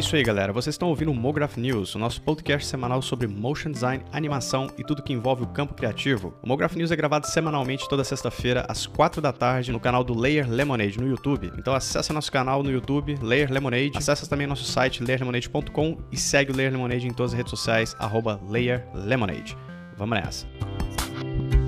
isso aí, galera. Vocês estão ouvindo o Mograph News, o nosso podcast semanal sobre motion design, animação e tudo que envolve o campo criativo. O Mograph News é gravado semanalmente toda sexta-feira às 4 da tarde no canal do Layer Lemonade no YouTube. Então acessa nosso canal no YouTube, Layer Lemonade. Acessa também nosso site layerlemonade.com e segue o Layer Lemonade em todas as redes sociais arroba Layer Lemonade. Vamos nessa.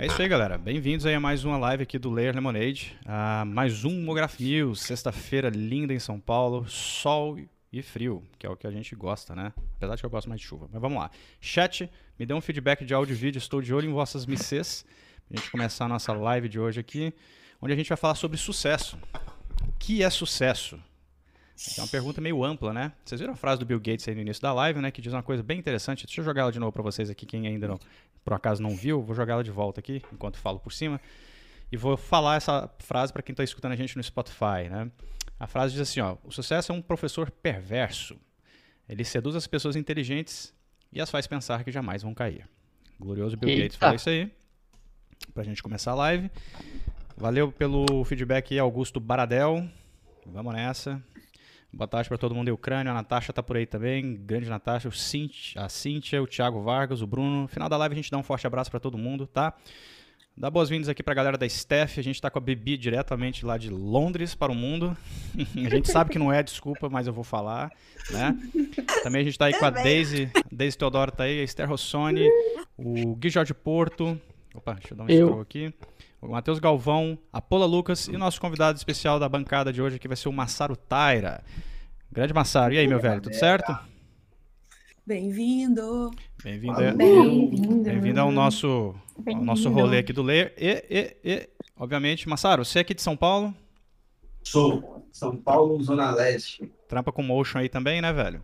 É isso aí, galera. Bem-vindos aí a mais uma live aqui do Layer Lemonade. Uh, mais um Mograph News, sexta-feira linda em São Paulo, sol e frio, que é o que a gente gosta, né? Apesar de que eu gosto mais de chuva. Mas vamos lá. Chat, me dê um feedback de áudio e vídeo, estou de olho em vossas missês. Pra gente começar a nossa live de hoje aqui, onde a gente vai falar sobre sucesso. O que é sucesso? É uma pergunta meio ampla, né? Vocês viram a frase do Bill Gates aí no início da live, né? Que diz uma coisa bem interessante. Deixa eu jogar ela de novo para vocês aqui, quem ainda não, por acaso não viu. Vou jogar ela de volta aqui, enquanto falo por cima. E vou falar essa frase para quem está escutando a gente no Spotify, né? A frase diz assim, ó. O sucesso é um professor perverso. Ele seduz as pessoas inteligentes e as faz pensar que jamais vão cair. Glorioso Bill Eita. Gates falou isso aí. Pra gente começar a live. Valeu pelo feedback aí, Augusto Baradel. Vamos nessa. Boa tarde para todo mundo da Ucrânia. A Natasha tá por aí também. Grande Natasha, o Cintia, a Cíntia, o Thiago Vargas, o Bruno. No final da live a gente dá um forte abraço para todo mundo, tá? Dá boas-vindas aqui para a galera da Steph. A gente está com a Bibi diretamente lá de Londres para o mundo. a gente sabe que não é, desculpa, mas eu vou falar, né? Também a gente está aí com a Daisy, Daisy Teodoro tá aí, a Esther Rossoni, o Gui Jorge Porto. Opa, deixa eu dar um scroll aqui o Matheus Galvão, a Paula Lucas e o nosso convidado especial da bancada de hoje que vai ser o Massaro Taira. Grande Massaro. E aí, meu velho, tudo certo? Bem-vindo. Bem-vindo. Bem-vindo. Bem-vindo ao nosso, ao nosso rolê aqui do Layer. E, e, e, obviamente, Massaro, você é aqui de São Paulo? Sou. São Paulo, Zona Leste. Trampa com motion aí também, né, velho?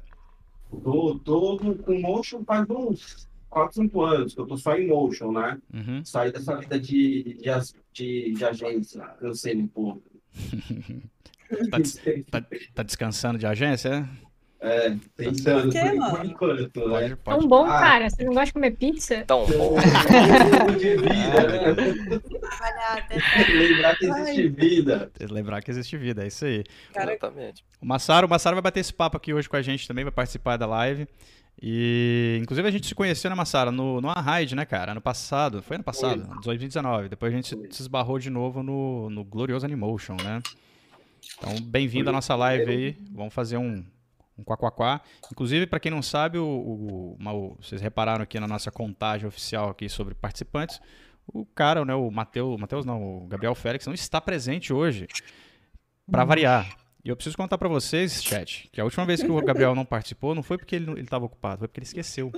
Tô, tô com motion faz uns 4, 5 anos, que eu tô só em motion, né? Uhum. Saí dessa vida de, de, de, de agência, cansei um pouco. tá, tá, tá, descansando de agência, é? É, tentando, por, por, por enquanto. Né? Tão bom, ah, cara. Você não gosta de comer pizza? Tão bom. de vida, né? Lembrar que existe vida. Lembrar que existe vida, é isso aí. Cara, Exatamente. O Massaro, o Massaro vai bater esse papo aqui hoje com a gente também, vai participar da live. E, inclusive, a gente se conheceu, né, Massara, no, no Unhide, né, cara? Ano passado. Foi ano passado, Foi. 2019. Depois a gente se, se esbarrou de novo no, no Glorioso Animation, né? Então, bem-vindo à nossa live aí. Vamos fazer um, um quaquaquá. Inclusive, para quem não sabe, o, o, o, vocês repararam aqui na nossa contagem oficial aqui sobre participantes, o cara, né, o Matheus, Matheus não, o Gabriel Félix não está presente hoje, para variar. E eu preciso contar para vocês, chat, que a última vez que o Gabriel não participou não foi porque ele estava ocupado, foi porque ele esqueceu.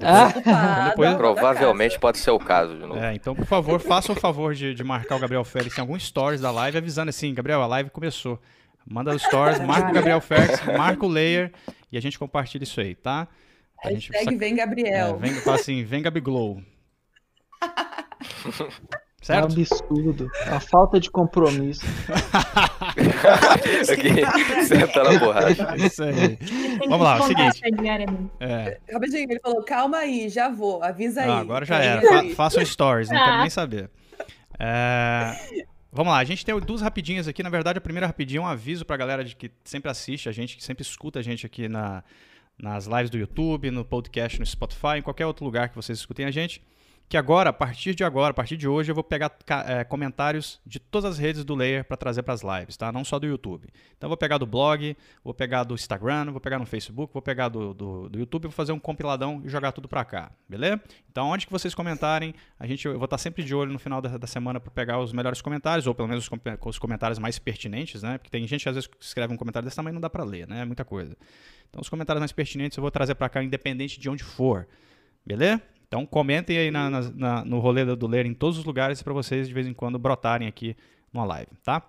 Ah. Então, depois... Provavelmente pode ser o caso de novo. É, então, por favor, faça o favor de, de marcar o Gabriel Félix em algum stories da live, avisando assim, Gabriel, a live começou. Manda os stories, marca o Gabriel Félix, marca o Layer e a gente compartilha isso aí, tá? A Hashtag gente... vem Gabriel. É, vem, fala assim, vem Gabiglow. Certo? É um absurdo. É uma falta de compromisso. okay. Senta na borracha. Isso aí. Vamos lá, é o seguinte. É. Rapidinho, ele falou, calma aí, já vou, avisa aí. Ah, agora já era. Fa façam stories, não quero nem saber. É... Vamos lá, a gente tem duas rapidinhas aqui. Na verdade, a primeira rapidinha é um aviso pra galera de que sempre assiste a gente, que sempre escuta a gente aqui na, nas lives do YouTube, no podcast, no Spotify, em qualquer outro lugar que vocês escutem a gente que agora, a partir de agora, a partir de hoje, eu vou pegar é, comentários de todas as redes do Layer para trazer para as lives, tá? Não só do YouTube. Então, vou pegar do blog, vou pegar do Instagram, vou pegar no Facebook, vou pegar do, do, do YouTube, vou fazer um compiladão e jogar tudo para cá, beleza? Então, onde que vocês comentarem, a gente, eu vou estar sempre de olho no final da, da semana para pegar os melhores comentários, ou pelo menos os, os, comentários mais pertinentes, né? Porque tem gente que às vezes escreve um comentário desse tamanho não dá para ler, né? É muita coisa. Então, os comentários mais pertinentes eu vou trazer para cá, independente de onde for, beleza? Então comentem aí na, na, no rolê do Ler em todos os lugares para vocês de vez em quando brotarem aqui numa live, tá?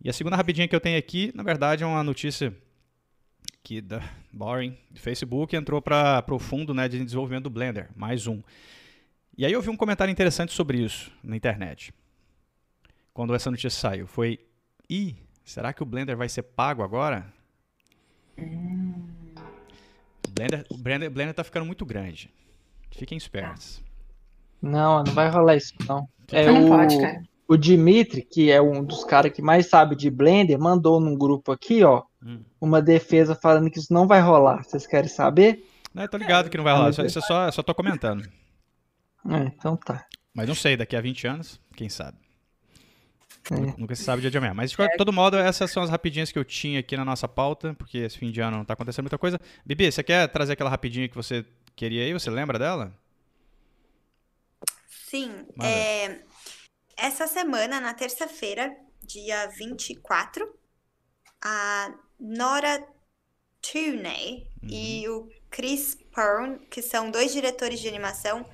E a segunda rapidinha que eu tenho aqui, na verdade, é uma notícia que da Boring, do Facebook, entrou para o fundo né, de desenvolvimento do Blender, mais um. E aí eu vi um comentário interessante sobre isso na internet. Quando essa notícia saiu, foi: "E será que o Blender vai ser pago agora?" Hum. Blender, o Blender, Blender tá ficando muito grande. Fiquem espertos. Não, não vai rolar isso, não. É não o... pode, cara. O Dimitri, que é um dos caras que mais sabe de Blender, mandou num grupo aqui, ó, hum. uma defesa falando que isso não vai rolar. Vocês querem saber? Não, eu tô ligado que não vai rolar. Isso, isso é só, só tô comentando. É, então tá. Mas não sei, daqui a 20 anos, quem sabe. É. Nunca se sabe o dia de amanhã. Mas de é. todo modo, essas são as rapidinhas que eu tinha aqui na nossa pauta, porque esse fim de ano não tá acontecendo muita coisa. Bibi, você quer trazer aquela rapidinha que você queria aí? Você lembra dela? Sim. É, essa semana, na terça-feira, dia 24, a Nora Tooney uhum. e o Chris Pern, que são dois diretores de animação,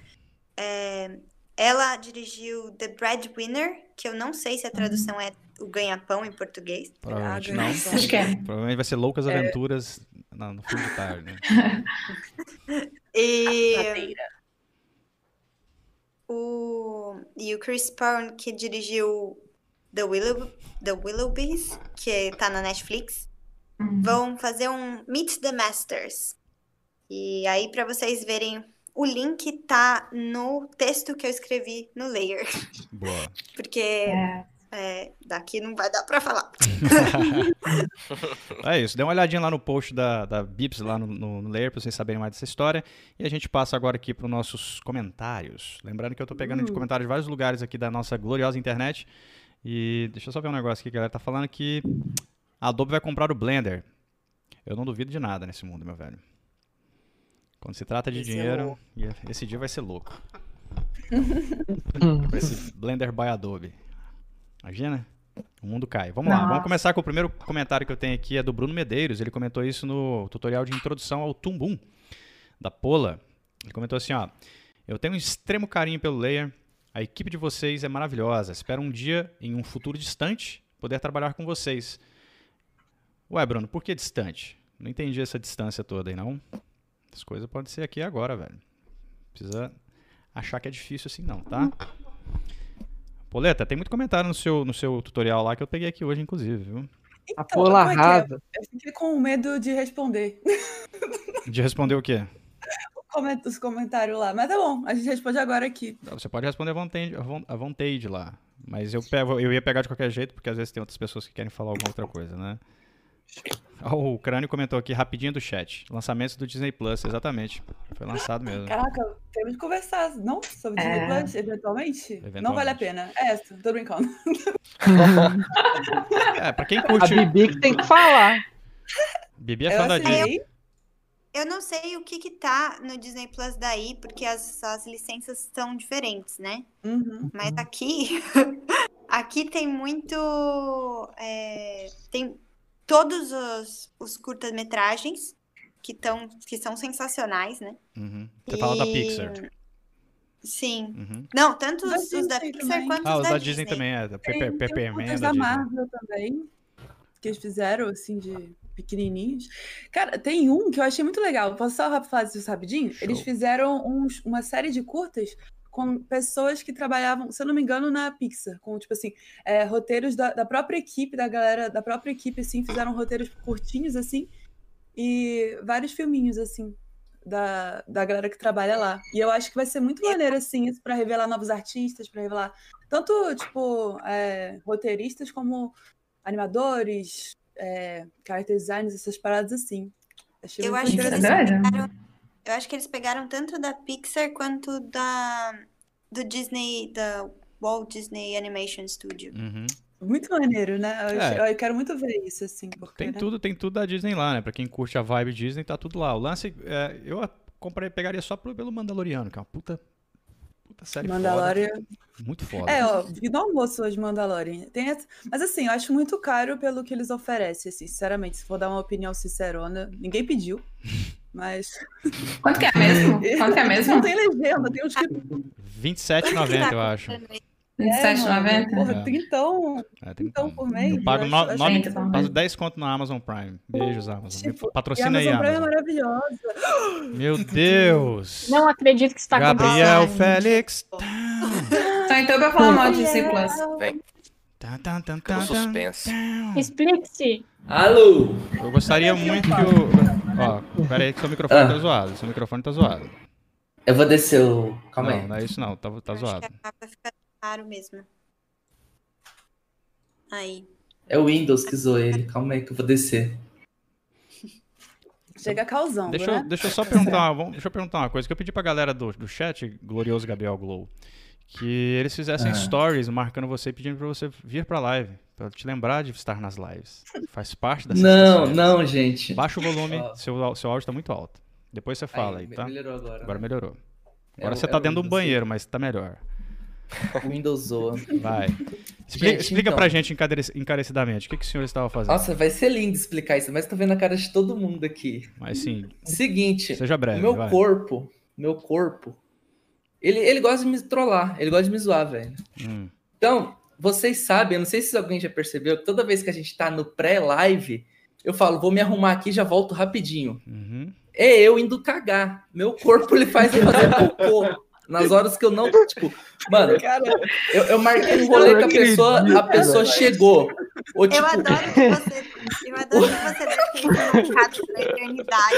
é, ela dirigiu The Breadwinner, que eu não sei se a tradução é o ganha-pão em português. Provavelmente ah, não. Acho que é. Provavelmente vai ser Loucas é. Aventuras é... no fim de tarde. Né? e... O... e o Chris Pern, que dirigiu The, Willow... The Willowbees, que tá na Netflix, uhum. vão fazer um Meet the Masters. E aí, para vocês verem o link tá no texto que eu escrevi no layer. Boa. Porque é. É, daqui não vai dar para falar. é isso. Dê uma olhadinha lá no post da, da Bips, lá no, no, layer, para vocês saberem mais dessa história. E a gente passa agora aqui para os nossos comentários. Lembrando que eu estou pegando de comentários de vários lugares aqui da nossa gloriosa internet. E deixa eu só ver um negócio aqui que a galera tá falando que a Adobe vai comprar o Blender. Eu não duvido de nada nesse mundo, meu velho. Quando se trata de esse dinheiro, é esse dia vai ser louco. Com esse Blender by Adobe. Imagina? O mundo cai. Vamos Nossa. lá, vamos começar com o primeiro comentário que eu tenho aqui, é do Bruno Medeiros. Ele comentou isso no tutorial de introdução ao Tumbum, da Pola. Ele comentou assim, ó. Eu tenho um extremo carinho pelo Layer. A equipe de vocês é maravilhosa. Espero um dia, em um futuro distante, poder trabalhar com vocês. Ué, Bruno, por que distante? Não entendi essa distância toda aí, não. As coisas podem ser aqui agora, velho. Precisa achar que é difícil assim não, tá? Poleta, tem muito comentário no seu, no seu tutorial lá que eu peguei aqui hoje, inclusive, viu? Então, a pola é, é rasa. É? Eu fiquei com medo de responder. De responder o quê? Os comentários lá. Mas tá bom, a gente responde agora aqui. Você pode responder à vontade, à vontade lá. Mas eu, pego, eu ia pegar de qualquer jeito, porque às vezes tem outras pessoas que querem falar alguma outra coisa, né? Oh, o Crânio comentou aqui rapidinho do chat. Lançamento do Disney Plus, exatamente. Foi lançado mesmo. Caraca, temos que conversar, não? Sobre é... Disney Plus, eventualmente? eventualmente? Não vale a pena. É essa, tô brincando. é, pra quem curte. A Bibi que tem que falar. Bibi é fã da Disney. Eu não sei o que que tá no Disney Plus daí, porque as, as licenças são diferentes, né? Uhum. Mas aqui, aqui tem muito, é, tem todos os, os curtas-metragens que, tão, que são sensacionais, né? Uhum. Você e... fala da Pixar. Sim. Uhum. Não, tanto os, os da Pixar também. quanto ah, os da, da Disney. também, é. Da Pepper Man. da, Marvel também, que eles fizeram, assim, de pequenininhos. Cara, tem um que eu achei muito legal. Posso só fazer isso rapidinho? Show. Eles fizeram uns, uma série de curtas com pessoas que trabalhavam, se eu não me engano, na Pixar, com, tipo assim, é, roteiros da, da, própria equipe, da galera da própria equipe, assim, fizeram roteiros curtinhos, assim, e vários filminhos, assim, da, da galera que trabalha lá. E eu acho que vai ser muito maneiro, assim, isso para revelar novos artistas, para revelar tanto, tipo, é, roteiristas como animadores, é, character designers, essas paradas assim. Achei eu muito acho interessante. Eu acho que eles pegaram tanto da Pixar quanto da do Disney, da Walt Disney Animation Studio. Uhum. Muito maneiro, né? Eu, é. eu, quero muito ver isso, assim. Porque, tem, né? tudo, tem tudo da Disney lá, né? Pra quem curte a vibe Disney, tá tudo lá. O lance, é, eu comprei, pegaria só pelo Mandaloriano, que é uma puta, puta série Mandalorian. Foda, muito foda. É, ó, vi no almoço hoje Mandalorian. Tem essa... Mas assim, eu acho muito caro pelo que eles oferecem, assim, sinceramente. Se for dar uma opinião sincerona, ninguém pediu. Mas. Quanto que é mesmo? Quanto que é mesmo? Não tem legenda, tem uns que. R$27,90, eu acho. R$27,90? É, porra, é. Trintão. É, trintão por mês. Eu pago, no, acho, nove, pago 10 conto no Amazon Prime. Beijos, Amazon. Tipo, Patrocina aí, Amazon. Prime é maravilhosa. Meu Deus. Não acredito que está Gabriel Félix. Tá, então eu vou falar mal de C+. Vem. Tá, suspense. Explique-se. Alô? Eu gostaria muito que o. Ó, pera aí que seu microfone ah. tá zoado. Seu microfone tá zoado. Eu vou descer o. Calma não, aí. Não, é isso não, tá, tá zoado. Acho que vai ficar caro mesmo. Aí. É o Windows que zoou ele. Calma aí que eu vou descer. Chega causando, deixa né? Eu, deixa eu só perguntar, vamos, deixa eu perguntar uma coisa que eu pedi pra galera do, do chat, glorioso Gabriel Glow, que eles fizessem ah. stories marcando você e pedindo pra você vir pra live, pra te lembrar de estar nas lives. Faz parte da Não, não, gente. Baixa o volume, seu, seu áudio tá muito alto. Depois você fala aí, aí tá? Melhorou agora. Agora melhorou. Agora é, você tá é dentro de um banheiro, mas tá melhor. Windows zoa. Vai. Explica, gente, explica então... pra gente encarecidamente. O que, que o senhor estava fazendo? Nossa, vai ser lindo explicar isso, mas tô vendo a cara de todo mundo aqui. Mas sim. Seguinte. Seja breve. Meu vai. corpo, meu corpo, ele, ele gosta de me trollar, ele gosta de me zoar, velho. Hum. Então, vocês sabem, eu não sei se alguém já percebeu, que toda vez que a gente tá no pré-live, eu falo, vou me arrumar aqui e já volto rapidinho. Uhum. É eu indo cagar. Meu corpo ele faz fazer cocô. Nas horas que eu não. Tipo, mano, eu, eu marquei um rolê que a pessoa, a pessoa chegou. Ou, tipo... Eu adoro que você. Eu adoro que você marcado na eternidade.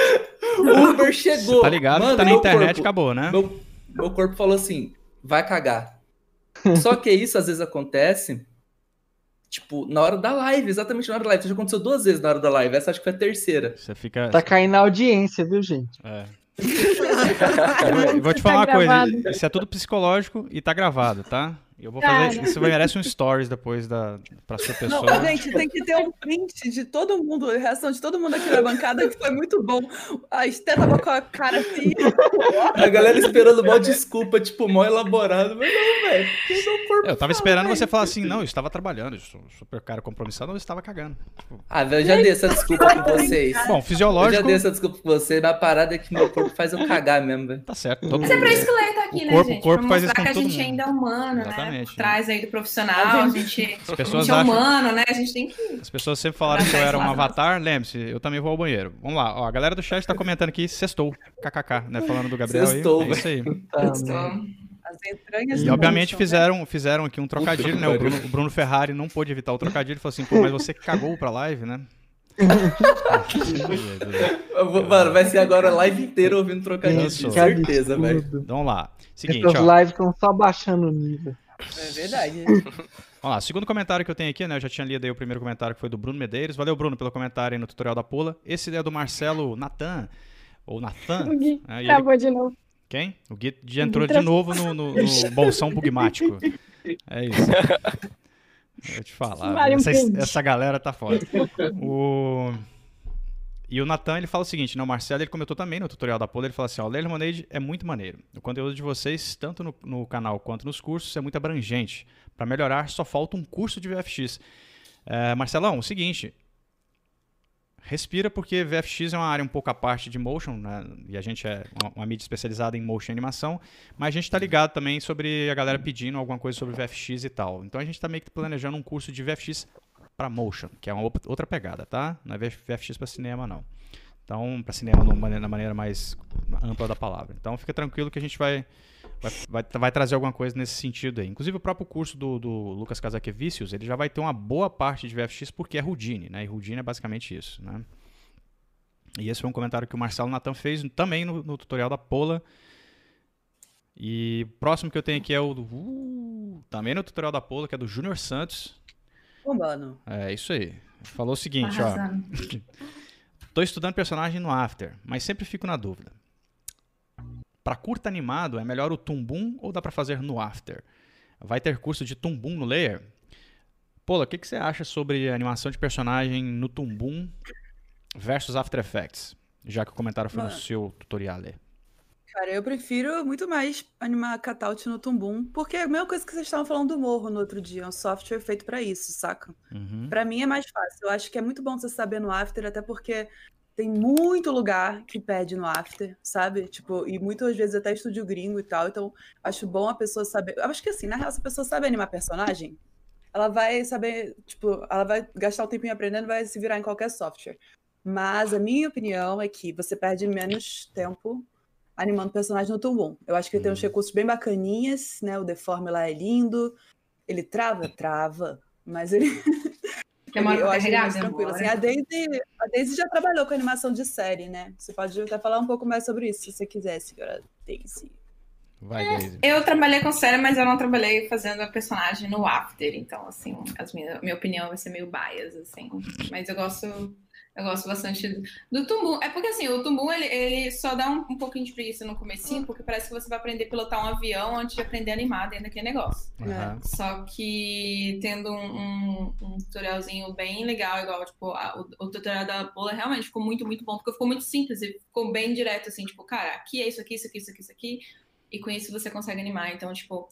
O Uber chegou. tá ligado? Mano, tá na internet, corpo, acabou, né? Meu, meu corpo falou assim: vai cagar. Só que isso às vezes acontece. Tipo, na hora da live, exatamente na hora da live. Isso já aconteceu duas vezes na hora da live. Essa acho que foi a terceira. Você fica. Tá caindo na audiência, viu, gente? É vou te falar tá uma gravado. coisa, isso é tudo psicológico e tá gravado, tá? Eu vou fazer. Cara. Isso merece um stories depois da, pra sua pessoa. Não, gente, tem que ter um print de todo mundo, a reação de todo mundo aqui na bancada, que foi muito bom. A Esté tava com a cara assim. A galera esperando mó desculpa, tipo, mó elaborado. Mas não, velho. Eu tava esperando você falar assim, não, eu estava trabalhando, eu sou super cara compromissado, eu estava cagando. Tipo... Ah, velho, eu já dei essa desculpa com vocês. Bom, fisiológico. Eu já dei essa desculpa com você, mas a parada é que meu corpo faz eu cagar mesmo, velho. Tá certo. Todo mas é pra isso o tá aqui, o né, corpo, gente? O corpo pra faz isso com que a gente mundo. ainda é humano, Exatamente, né? Por trás aí do profissional, a gente, As pessoas a gente é acham... humano, né? A gente tem que. As pessoas sempre falaram que eu era um avatar, lembre-se, eu também vou ao banheiro. Vamos lá, ó, a galera do chat tá comentando aqui, sextou, kkk, né? Falando do Gabriel sextou, aí. É isso aí. As entranhas e obviamente mundo, fizeram, né? fizeram aqui um trocadilho, né? O Bruno, o Bruno, Ferrari não pôde evitar o trocadilho. Falou assim, pô, mas você cagou pra live, né? Mano, vai ser agora a live inteira ouvindo trocadilho, com certeza, velho. Então, vamos lá. Seguinte, Essas ó. lives estão só baixando o nível. É verdade. Vamos lá, segundo comentário que eu tenho aqui, né? Eu já tinha lido aí o primeiro comentário que foi do Bruno Medeiros. Valeu, Bruno, pelo comentário aí no tutorial da Pula. Esse é do Marcelo Natan, ou Natan. O Gui né, travou ele... de novo. Quem? O Gui entrou de novo no, no, no bolsão bugmático. É isso. Vou te falar. Essa, essa galera tá foda. O... E o Natan, ele fala o seguinte, né? O Marcelo, ele comentou também no tutorial da Pola, ele fala assim, ó, o Lemonade é muito maneiro. O conteúdo de vocês, tanto no, no canal quanto nos cursos, é muito abrangente. Para melhorar, só falta um curso de VFX. É, Marcelão, o seguinte, respira porque VFX é uma área um pouco à parte de motion, né? e a gente é uma, uma, mídia especializada em motion e animação, mas a gente está ligado também sobre a galera pedindo alguma coisa sobre VFX e tal. Então a gente está meio que planejando um curso de VFX para motion, que é uma outra pegada, tá? Não é VFX para cinema, não. Então, para cinema na maneira mais ampla da palavra. Então, fica tranquilo que a gente vai, vai, vai, vai trazer alguma coisa nesse sentido aí. Inclusive, o próprio curso do, do Lucas Casaquevicius, ele já vai ter uma boa parte de VFX porque é Houdini, né? E Houdini é basicamente isso, né? E esse foi um comentário que o Marcelo Natan fez também no, no tutorial da Pola. E o próximo que eu tenho aqui é o do, uh, também no tutorial da Pola, que é do Júnior Santos. Mano. É isso aí. Falou o seguinte, ó. Tô estudando personagem no After, mas sempre fico na dúvida. Para curta animado, é melhor o Tumbum ou dá para fazer no After? Vai ter curso de Tumbum no Layer? Pô, o que, que você acha sobre animação de personagem no Tumbum versus After Effects? Já que o comentário foi Mano. no seu tutorial. Aí. Cara, eu prefiro muito mais animar cutout no Tumbum, porque é a mesma coisa que vocês estavam falando do Morro no outro dia, é um software feito para isso, saca? Uhum. Para mim é mais fácil. Eu acho que é muito bom você saber no After, até porque tem muito lugar que pede no After, sabe? Tipo, e muitas vezes até estúdio gringo e tal, então acho bom a pessoa saber. Eu acho que assim, na real, se a pessoa sabe animar personagem, ela vai saber, tipo, ela vai gastar um tempinho aprendendo, vai se virar em qualquer software. Mas a minha opinião é que você perde menos tempo animando personagem no Tumbum. Eu acho que ele tem uns hum. recursos bem bacaninhas, né? O deforme lá é lindo. Ele trava? Trava. Mas ele. Eu acho mais tranquilo. Assim, a, Daisy, a Daisy já trabalhou com animação de série, né? Você pode até falar um pouco mais sobre isso, se você quiser, senhora Daisy. Vai, é, Eu trabalhei com série, mas eu não trabalhei fazendo a personagem no After, então, assim, as minha, minha opinião vai ser meio bias, assim. Mas eu gosto eu gosto bastante do Tumbum. É porque assim, o Tumbum ele, ele só dá um, um pouquinho de preguiça no comecinho, porque parece que você vai aprender a pilotar um avião antes de aprender a animar dentro daquele negócio. Uhum. Só que tendo um, um, um, tutorialzinho bem legal, igual, tipo, a, o, o, tutorial da Pola realmente ficou muito, muito bom, porque ficou muito simples e ficou bem direto, assim, tipo, cara, aqui é isso aqui, isso aqui, isso aqui, isso aqui, e com isso você consegue animar. Então, tipo,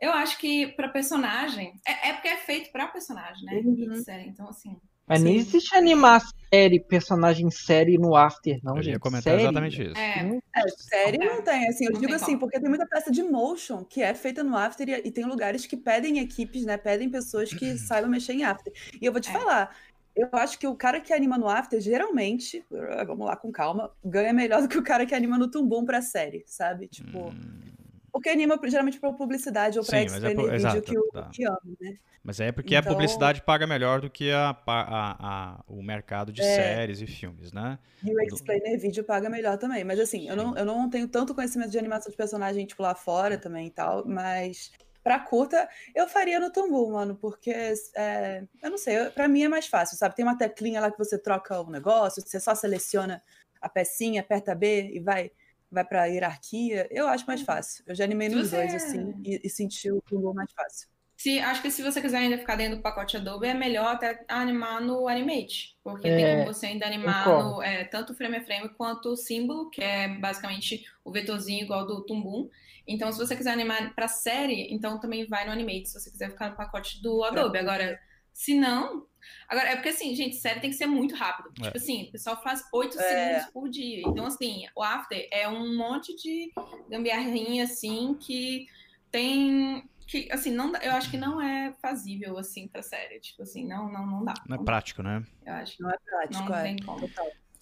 eu acho que para personagem, é, é, porque é feito para personagem, né? Uhum. Então, assim. Mas nem existe animar série, personagem série no After, não, eu gente. Eu ia comentar série? exatamente isso. É, é série não tem, assim, eu não digo assim, como. porque tem muita peça de motion que é feita no After e, e, tem lugares que pedem equipes, né, pedem pessoas que saibam mexer em After. E eu vou te é. falar, eu acho que o cara que anima no After, geralmente, vamos lá com calma, ganha melhor do que o cara que anima no Tumbum pra série, sabe? Tipo... Hum porque anima geralmente para publicidade ou para explain é vídeo que o tá. que ama, né? Mas é porque então... a publicidade paga melhor do que a, a, a o mercado de é. séries e filmes, né? E o explainer vídeo paga melhor também. Mas assim, eu não, eu não tenho tanto conhecimento de animação de personagem, tipo, lá fora também e tal, mas pra curta, eu faria no Tumbu, mano, porque é, eu não sei, para mim é mais fácil, sabe? Tem uma teclinha lá que você troca o negócio, você só seleciona a pecinha, aperta B e vai vai para hierarquia, eu acho mais fácil. Eu já animei nos você... dois, assim, e, e senti o Google mais fácil. Se, acho que se você quiser ainda ficar dentro do pacote Adobe, é melhor até animar no Animate, porque é, tem como você ainda animar no, é, tanto frame a frame quanto o símbolo, que é basicamente o vetorzinho igual do Tumbum. Então, se você quiser animar para série, então também vai no Animate, se você quiser ficar no pacote do Adobe. Agora, se não, Agora, é porque assim, gente, série tem que ser muito rápido. É. Tipo assim, o pessoal faz 8 é. segundos por dia. Então, assim, o After é um monte de gambiarrinha, assim, que tem. Que, assim, não, eu acho que não é fazível, assim, pra série. Tipo assim, não, não, não dá. Não, é prático, né? Eu acho que não é prático, não é. tem como.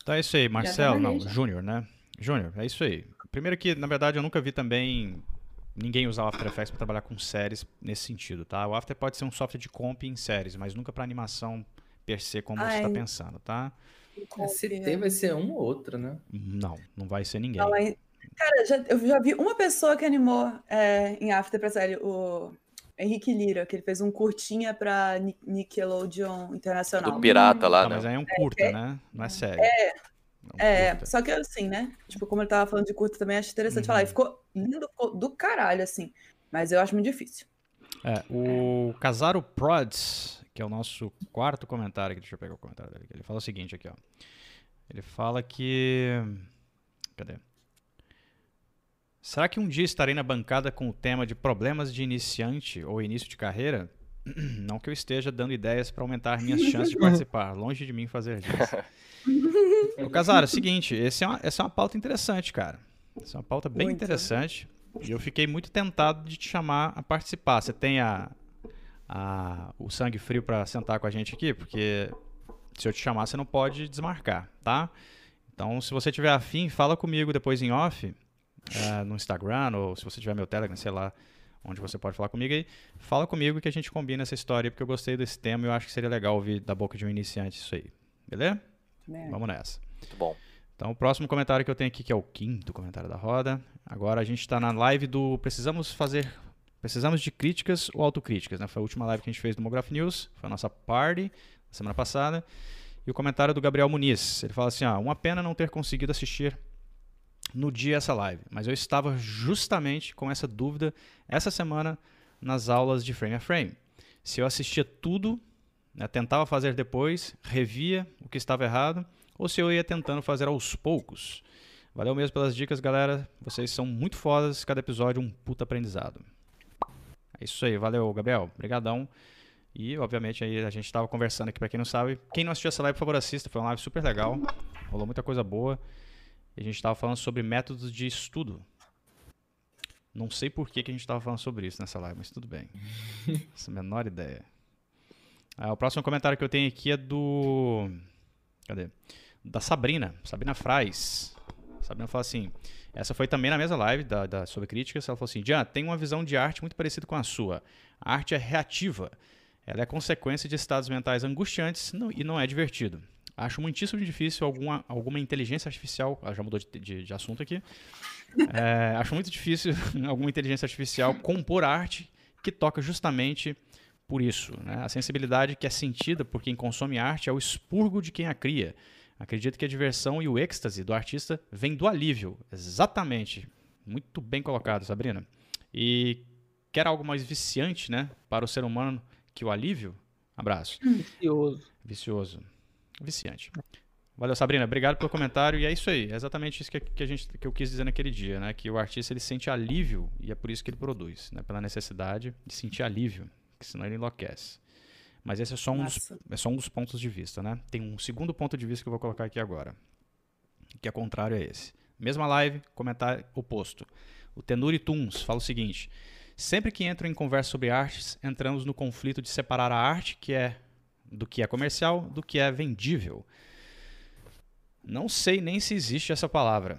Então é isso aí, Marcelo, não, Júnior, né? Júnior, é isso aí. Primeiro que, na verdade, eu nunca vi também ninguém usar o After Effects para trabalhar com séries nesse sentido, tá? O After pode ser um software de comp em séries, mas nunca para animação per se como Ai. você está pensando, tá? ST vai ser um ou outro, né? Não, não vai ser ninguém. Não, cara, já, eu já vi uma pessoa que animou é, em After pra série, o Henrique Lira, que ele fez um curtinha pra Nickelodeon Internacional. Do pirata lá, né? Mas aí é um curta, é, né? Não é série. É, é, só que assim, né? Tipo, como ele tava falando de curta também, acho interessante uhum. falar. E ficou lindo, ficou do caralho, assim. Mas eu acho muito difícil. É, o Casaro Prods, que é o nosso quarto comentário aqui, deixa eu pegar o comentário dele. Ele fala o seguinte aqui, ó. Ele fala que. Cadê? Será que um dia estarei na bancada com o tema de problemas de iniciante ou início de carreira? Não que eu esteja dando ideias para aumentar minhas chances de participar. Longe de mim fazer isso. O Casara, é o seguinte, esse é uma, essa é uma pauta interessante, cara. Essa é uma pauta bem muito. interessante. E eu fiquei muito tentado de te chamar a participar. Você tem a, a o sangue frio para sentar com a gente aqui? Porque se eu te chamar, você não pode desmarcar, tá? Então, se você tiver afim, fala comigo depois em off, uh, no Instagram, ou se você tiver meu Telegram, sei lá, onde você pode falar comigo aí. Fala comigo que a gente combina essa história, porque eu gostei desse tema e eu acho que seria legal ouvir da boca de um iniciante isso aí. Beleza? É. Vamos nessa. Muito bom. Então, o próximo comentário que eu tenho aqui, que é o quinto comentário da roda. Agora a gente está na live do Precisamos fazer. Precisamos de críticas ou autocríticas, né? Foi a última live que a gente fez do Demograph News. Foi a nossa party, semana passada. E o comentário do Gabriel Muniz. Ele fala assim: ah, uma pena não ter conseguido assistir no dia essa live, mas eu estava justamente com essa dúvida essa semana nas aulas de frame a frame. Se eu assistia tudo, né, tentava fazer depois, revia o que estava errado, ou se eu ia tentando fazer aos poucos. Valeu mesmo pelas dicas, galera. Vocês são muito fodas, cada episódio um puta aprendizado. É isso aí, valeu, Gabriel. Obrigadão. E, obviamente, aí a gente estava conversando aqui, para quem não sabe. Quem não assistiu essa live, por favor, assista. Foi uma live super legal. Rolou muita coisa boa. A gente estava falando sobre métodos de estudo. Não sei por que, que a gente estava falando sobre isso nessa live, mas tudo bem. Essa menor ideia. Ah, o próximo comentário que eu tenho aqui é do. Cadê? Da Sabrina. Sabrina Fraz. Sabrina fala assim: essa foi também na mesma live da, da, sobre críticas. Ela falou assim: Jean, tem uma visão de arte muito parecida com a sua. A arte é reativa. Ela é consequência de estados mentais angustiantes e não é divertido. Acho muitíssimo difícil alguma, alguma inteligência artificial. Ela já mudou de, de, de assunto aqui. É, acho muito difícil alguma inteligência artificial compor arte que toca justamente por isso. Né? A sensibilidade que é sentida por quem consome arte é o expurgo de quem a cria. Acredito que a diversão e o êxtase do artista vem do alívio. Exatamente. Muito bem colocado, Sabrina. E quer algo mais viciante, né, para o ser humano que o alívio? Abraço. Vicioso. Vicioso. Viciante. Valeu, Sabrina. Obrigado pelo comentário. E é isso aí. É exatamente isso que, que, a gente, que eu quis dizer naquele dia, né? Que o artista ele sente alívio e é por isso que ele produz, né? Pela necessidade de sentir alívio, que senão ele enlouquece. Mas esse é só, um dos, é só um dos pontos de vista, né? Tem um segundo ponto de vista que eu vou colocar aqui agora, que é contrário a esse. Mesma live, comentário oposto. O Tenuri Tunes fala o seguinte: sempre que entro em conversa sobre artes, entramos no conflito de separar a arte que é do que é comercial do que é vendível. Não sei nem se existe essa palavra.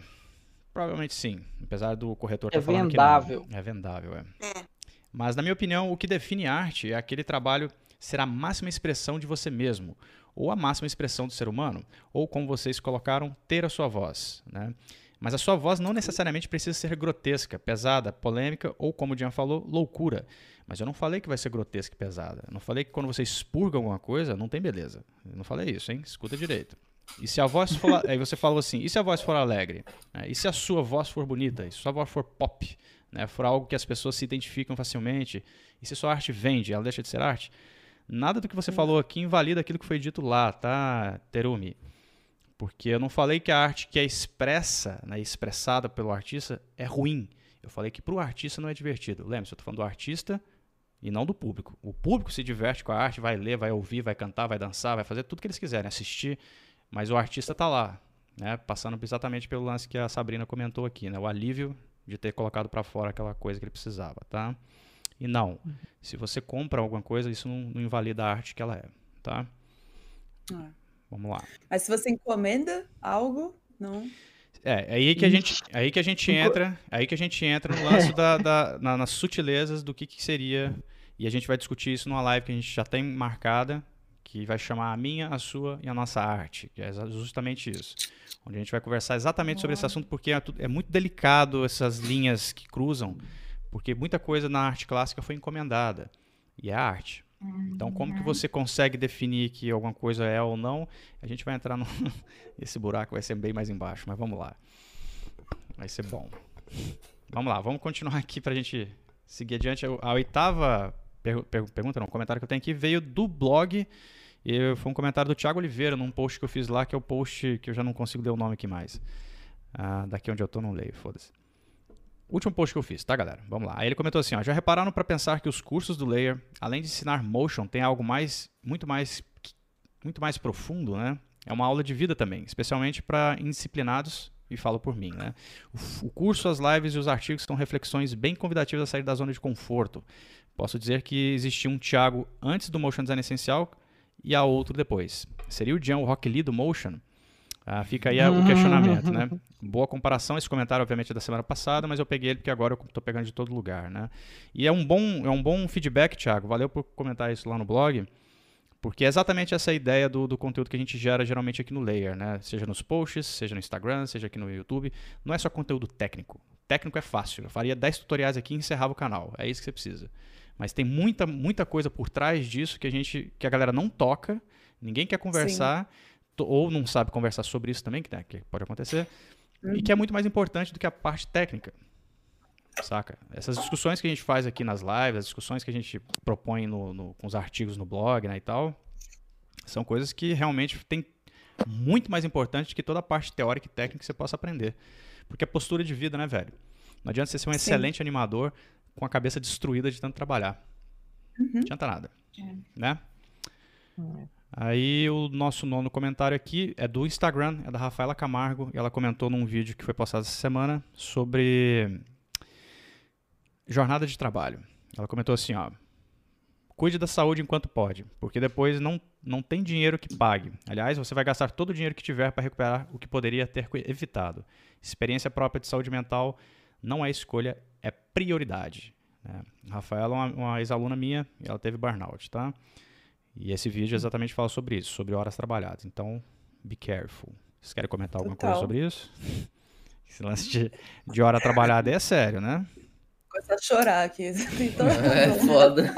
Provavelmente sim, apesar do corretor estar é tá falando vendável. que não. É vendável. É. é. Mas na minha opinião, o que define arte é aquele trabalho ser a máxima expressão de você mesmo, ou a máxima expressão do ser humano, ou como vocês colocaram, ter a sua voz. Né? Mas a sua voz não necessariamente precisa ser grotesca, pesada, polêmica ou, como o Jean falou, loucura. Mas eu não falei que vai ser grotesca e pesada. Eu não falei que quando você expurga alguma coisa, não tem beleza. Eu não falei isso, hein? Escuta direito. E se a voz for. Aí você falou assim: e se a voz for alegre? É, e se a sua voz for bonita? E se a sua voz for pop? Né? For algo que as pessoas se identificam facilmente? E se sua arte vende, ela deixa de ser arte? Nada do que você falou aqui invalida aquilo que foi dito lá, tá, Terumi? Porque eu não falei que a arte que é expressa, né, expressada pelo artista, é ruim. Eu falei que para o artista não é divertido. Lembre-se, eu estou falando do artista e não do público. O público se diverte com a arte, vai ler, vai ouvir, vai cantar, vai dançar, vai fazer tudo que eles quiserem, assistir. Mas o artista está lá, né, passando exatamente pelo lance que a Sabrina comentou aqui, né, o alívio de ter colocado para fora aquela coisa que ele precisava, tá? E não, se você compra alguma coisa, isso não, não, invalida a arte que ela é, tá? É. Vamos lá. Mas se você encomenda algo, não. É, é aí que a gente, é aí que a gente entra, é aí que a gente entra no lance da, da na, nas sutilezas do que, que seria e a gente vai discutir isso numa live que a gente já tem marcada, que vai chamar a minha, a sua e a nossa arte, que é justamente isso. Onde a gente vai conversar exatamente sobre esse assunto, porque é, é muito delicado essas linhas que cruzam. Porque muita coisa na arte clássica foi encomendada. E é arte. Então, como que você consegue definir que alguma coisa é ou não? A gente vai entrar no. Esse buraco vai ser bem mais embaixo, mas vamos lá. Vai ser bom. Vamos lá, vamos continuar aqui para a gente seguir adiante. A oitava per per pergunta, não, comentário que eu tenho aqui veio do blog. E foi um comentário do Thiago Oliveira, num post que eu fiz lá, que é o post que eu já não consigo ler o nome aqui mais. Ah, daqui onde eu tô, não leio, foda-se. Último post que eu fiz, tá, galera? Vamos lá. Aí ele comentou assim: ó, já repararam para pensar que os cursos do Layer, além de ensinar motion, tem algo mais, muito mais, muito mais profundo, né? É uma aula de vida também, especialmente para indisciplinados, e falo por mim, né? O, curso, as lives e os artigos são reflexões bem convidativas a sair da zona de conforto. Posso dizer que existia um Thiago antes do Motion Design Essencial e a outro depois. Seria o Jean o Rock Lee do Motion? Ah, fica aí o questionamento, né? Boa comparação, esse comentário obviamente é da semana passada, mas eu peguei ele porque agora eu estou pegando de todo lugar, né? E é um bom, é um bom feedback, Thiago, valeu por comentar isso lá no blog, porque é exatamente essa ideia do, do conteúdo que a gente gera geralmente aqui no Layer, né? Seja nos posts, seja no Instagram, seja aqui no YouTube, não é só conteúdo técnico. Técnico é fácil, eu faria 10 tutoriais aqui e encerrava o canal, é isso que você precisa. Mas tem muita, muita coisa por trás disso que a gente, que a galera não toca, ninguém quer conversar... Sim ou não sabe conversar sobre isso também, que, né, que pode acontecer, uhum. e que é muito mais importante do que a parte técnica. Saca? Essas discussões que a gente faz aqui nas lives, as discussões que a gente propõe no, no, com os artigos no blog né, e tal, são coisas que realmente tem muito mais importante que toda a parte teórica e técnica que você possa aprender. Porque é postura de vida, né, velho? Não adianta você ser um Sim. excelente animador com a cabeça destruída de tanto trabalhar. Uhum. Não adianta nada. É. Né? É. Aí o nosso nono comentário aqui é do Instagram, é da Rafaela Camargo, ela comentou num vídeo que foi postado essa semana sobre jornada de trabalho. Ela comentou assim, ó: Cuide da saúde enquanto pode, porque depois não, não tem dinheiro que pague. Aliás, você vai gastar todo o dinheiro que tiver para recuperar o que poderia ter evitado. Experiência própria de saúde mental não é escolha, é prioridade. Né? Rafaela é uma, uma ex-aluna minha e ela teve burnout, tá? E esse vídeo exatamente fala sobre isso, sobre horas trabalhadas. Então, be careful. Vocês querem comentar alguma Total. coisa sobre isso? Esse lance de, de hora trabalhada é sério, né? Começar a chorar aqui. É foda.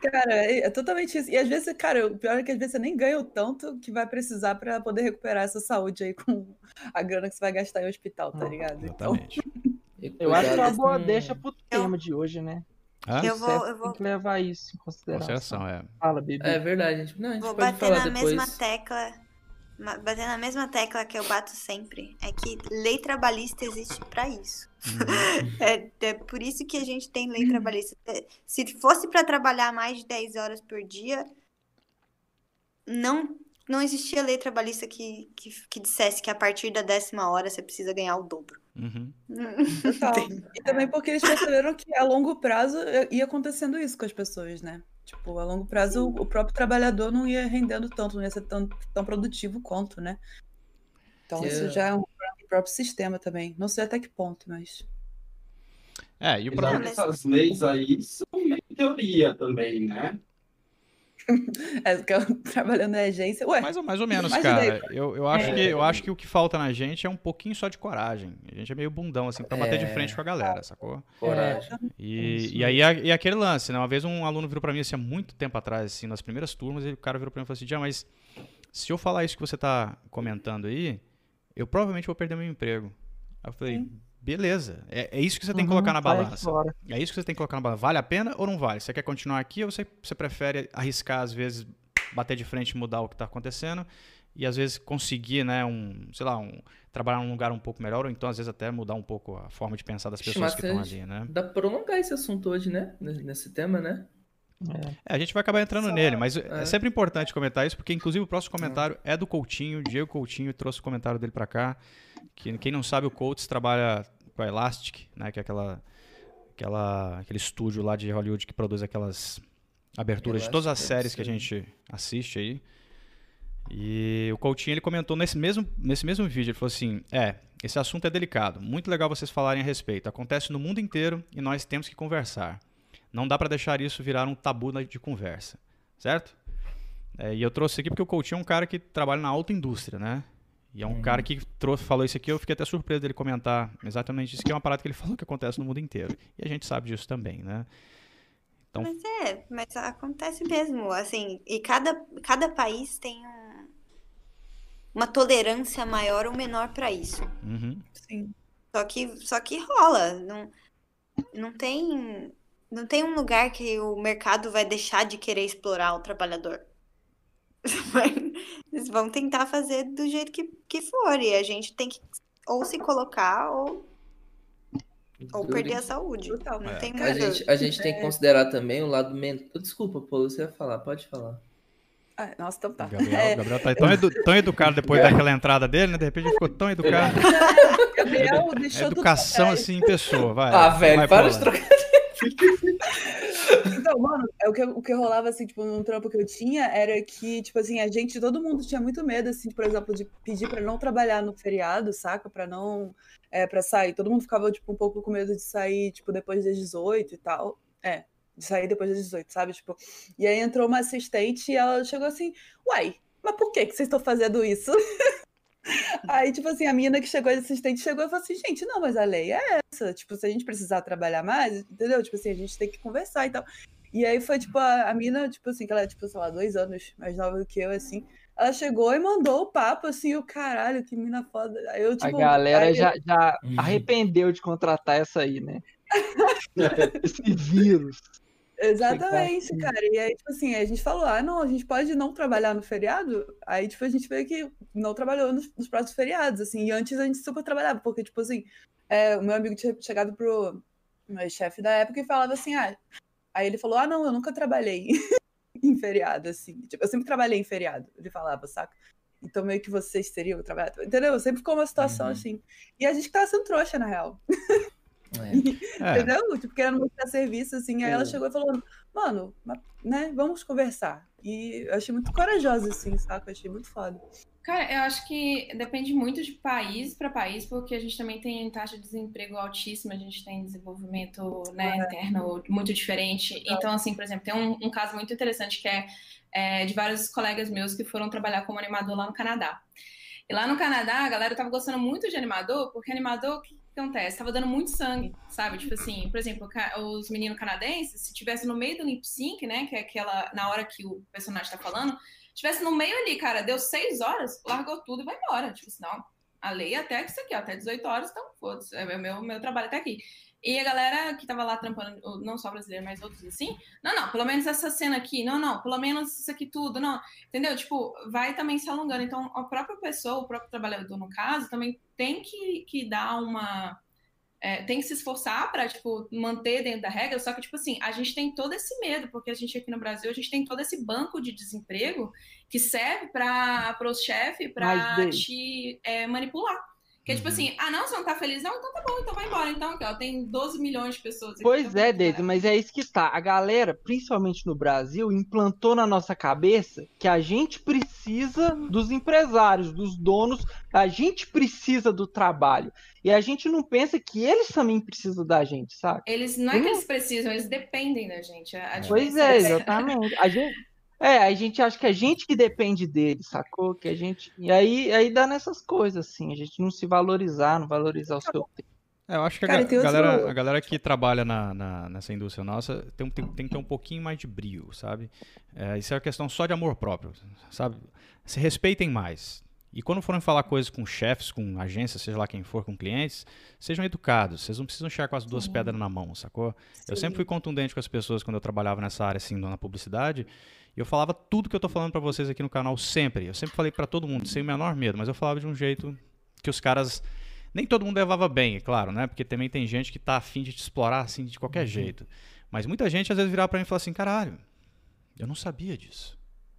Cara, é, é totalmente isso. E às vezes, cara, o pior é que às vezes você nem ganha o tanto que vai precisar para poder recuperar essa saúde aí com a grana que você vai gastar em hospital, tá ligado? Exatamente. Então... Eu acho que é uma boa deixa pro tema de hoje, né? Ah? Eu vou, eu vou... Tem que levar isso em consideração. consideração é. Fala, Bibi. É verdade. Não, a gente vou pode bater falar na depois. mesma tecla bater na mesma tecla que eu bato sempre, é que lei trabalhista existe para isso. Uhum. é, é, por isso que a gente tem lei trabalhista. É, se fosse para trabalhar mais de 10 horas por dia, não não existia lei trabalhista que, que, que dissesse que a partir da décima hora você precisa ganhar o dobro. Uhum. e também porque eles perceberam que a longo prazo ia acontecendo isso com as pessoas, né? Tipo, a longo prazo, o próprio trabalhador não ia rendendo tanto, não ia ser tão, tão produtivo quanto, né? Então, que... isso já é um próprio sistema também. Não sei até que ponto, mas. É, e o próprio. Essas leis aí são meio teoria também, né? É, trabalhando na agência. Ué, mais, ou, mais ou menos, cara. Eu, eu, acho é. que, eu acho que o que falta na gente é um pouquinho só de coragem. A gente é meio bundão, assim, pra bater de frente com a galera, sacou? Coragem. E, e aí, e aquele lance, né? Uma vez um aluno virou pra mim, assim, há muito tempo atrás, assim, nas primeiras turmas, e o cara virou pra mim e falou assim: mas se eu falar isso que você tá comentando aí, eu provavelmente vou perder meu emprego. Aí eu falei, Sim. Beleza. É, é isso que você tem que colocar na uhum, balança. É isso que você tem que colocar na balança. Vale a pena ou não vale? Você quer continuar aqui ou você, você prefere arriscar, às vezes, bater de frente e mudar o que está acontecendo? E às vezes conseguir, né, um, sei lá, um, trabalhar num lugar um pouco melhor, ou então às vezes até mudar um pouco a forma de pensar das pessoas que estão ali, né? Dá pra prolongar esse assunto hoje, né? Nesse tema, né? É. a gente vai acabar entrando Só, nele, mas é. é. sempre importante comentar isso, porque inclusive o próximo comentário é, é do Coutinho, Diego Coutinho trouxe o comentário dele para cá. Que quem não sabe, o Coates trabalha com a Elastic, né, que é aquela, aquela, aquele estúdio lá de Hollywood que produz aquelas aberturas Elastic, de todas as séries que a gente assiste aí. E o Coutinho ele comentou nesse mesmo, nesse mesmo vídeo, ele falou assim: "É, esse assunto é delicado, muito legal vocês falarem a respeito. Acontece no mundo inteiro e nós temos que conversar. Não dá para deixar isso virar um tabu de conversa, certo?" É, e eu trouxe aqui porque o Coutinho é um cara que trabalha na alta indústria, né? E é um uhum. cara que trouxe, falou isso aqui, eu fiquei até surpreso dele comentar exatamente isso, que é uma parada que ele falou que acontece no mundo inteiro. E a gente sabe disso também, né? Então... Mas é, mas acontece mesmo, assim, e cada, cada país tem um, uma tolerância maior ou menor para isso. Uhum. Sim. Só que, só que rola, não, não tem... Não tem um lugar que o mercado vai deixar de querer explorar o trabalhador. Eles vão tentar fazer do jeito que, que for. E a gente tem que ou se colocar ou, ou perder a saúde. Não é. tem a gente, a gente tem que considerar também o lado mental. Desculpa, Paulo, você ia falar, pode falar. Ah, nossa, então tá. Gabriel, é... Gabriel tá tão, edu tão educado depois daquela entrada dele, né? De repente ele ficou tão educado. Gabriel deixou é educação assim em pessoa, vai. Ah, velho, vai para de trocar. Então, mano, é o que, o que rolava, assim, tipo, num trampo que eu tinha era que, tipo assim, a gente, todo mundo tinha muito medo, assim, por exemplo, de pedir pra não trabalhar no feriado, saca? Pra não, é, pra sair. Todo mundo ficava, tipo, um pouco com medo de sair, tipo, depois das 18 e tal. É, de sair depois das 18, sabe? Tipo, e aí entrou uma assistente e ela chegou assim, uai, mas por que que vocês estão fazendo isso? Aí, tipo assim, a menina que chegou de assistente chegou e falou assim, gente, não, mas a lei é essa. Tipo, se a gente precisar trabalhar mais, entendeu? Tipo assim, a gente tem que conversar e tal. E aí foi, tipo, a, a mina, tipo assim, que ela é, tipo, sei lá, dois anos mais nova do que eu, assim. Ela chegou e mandou o papo, assim, o caralho, que mina foda. Aí eu, tipo, a galera aí... já, já uhum. arrependeu de contratar essa aí, né? Esse vírus. Exatamente, cara. E aí, tipo assim, a gente falou, ah, não, a gente pode não trabalhar no feriado. Aí, tipo, a gente veio que não trabalhou nos, nos próximos feriados, assim. E antes a gente super trabalhava, porque, tipo assim, é, o meu amigo tinha chegado pro meu chefe da época e falava assim, ah... Aí ele falou, ah, não, eu nunca trabalhei em feriado, assim. Tipo, eu sempre trabalhei em feriado, ele falava, saca? Então meio que vocês teriam trabalhado, entendeu? Sempre ficou uma situação uhum. assim. E a gente tava sendo trouxa, na real. É. Entendeu? Tipo, querendo mostrar serviço, assim. Aí ela chegou e falou, mano, né, vamos conversar. E eu achei muito corajosa, assim, saca? Eu achei muito foda. Cara, eu acho que depende muito de país para país, porque a gente também tem taxa de desemprego altíssima, a gente tem desenvolvimento né, é. interno muito diferente. Então, assim, por exemplo, tem um, um caso muito interessante que é, é, de vários colegas meus que foram trabalhar como animador lá no Canadá. E lá no Canadá, a galera tava gostando muito de animador, porque animador, o que acontece? Tava dando muito sangue, sabe? Tipo assim, por exemplo, os meninos canadenses, se tivesse no meio do lip sync, né, que é aquela, na hora que o personagem tá falando, tivesse no meio ali, cara, deu seis horas, largou tudo e vai embora. Tipo assim, não, a lei é até isso aqui, ó, até 18 horas, então foda-se, é meu, meu trabalho até aqui. E a galera que tava lá trampando, não só brasileiro, mas outros assim, não, não, pelo menos essa cena aqui, não, não, pelo menos isso aqui tudo, não, entendeu? Tipo, vai também se alongando. Então, a própria pessoa, o próprio trabalhador, no caso, também tem que, que dar uma é, tem que se esforçar para tipo manter dentro da regra, só que tipo assim, a gente tem todo esse medo, porque a gente aqui no Brasil, a gente tem todo esse banco de desemprego que serve para os chefes para te é, manipular. Que é tipo uhum. assim, ah, não, você não tá feliz? Não, então tá bom, então vai embora. Então, aqui, ó, tem 12 milhões de pessoas aqui. Pois é, Deise, mas é isso que tá. A galera, principalmente no Brasil, implantou na nossa cabeça que a gente precisa dos empresários, dos donos, a gente precisa do trabalho. E a gente não pensa que eles também precisam da gente, sabe? Eles não é que eles precisam, eles dependem da gente. A pois é, é exatamente. A gente, é, a gente acha que é a gente que depende dele, sacou? Que a gente. E aí, aí dá nessas coisas, assim, a gente não se valorizar, não valorizar o seu tempo. É, eu acho que Cara, a, galera, outro... a galera que trabalha na, na, nessa indústria nossa tem, tem, tem, que ter um pouquinho mais de brilho, sabe? É, isso é uma questão só de amor próprio, sabe? Se respeitem mais. E quando forem falar coisas com chefes, com agências, seja lá quem for, com clientes, sejam educados. Vocês não precisam chegar com as duas Sim. pedras na mão, sacou? Sim. Eu sempre fui contundente com as pessoas quando eu trabalhava nessa área, assim, na publicidade. E eu falava tudo que eu tô falando para vocês aqui no canal sempre. Eu sempre falei para todo mundo, sem o menor medo, mas eu falava de um jeito que os caras nem todo mundo levava bem, é claro, né? Porque também tem gente que tá afim de te explorar assim de qualquer uhum. jeito. Mas muita gente às vezes virava para mim e falava assim: "Caralho, eu não sabia disso.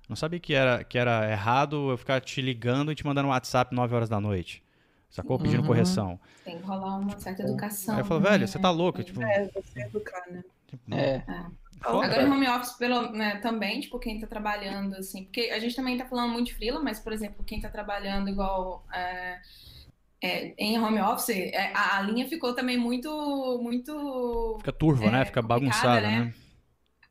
Não sabia que era que era errado eu ficar te ligando e te mandando um WhatsApp 9 horas da noite." Sacou? Pedindo uhum. correção. Tem que rolar uma certa educação. Aí eu falo, velho, você tá louco? Tipo, é, você educar, né? Tipo, é. é. Agora em home office pelo, né, também, tipo, quem tá trabalhando, assim, porque a gente também tá falando muito de freela, mas, por exemplo, quem tá trabalhando igual é, é, em home office, é, a, a, linha ficou também muito, muito... Fica turva, né? Fica bagunçada, né? né?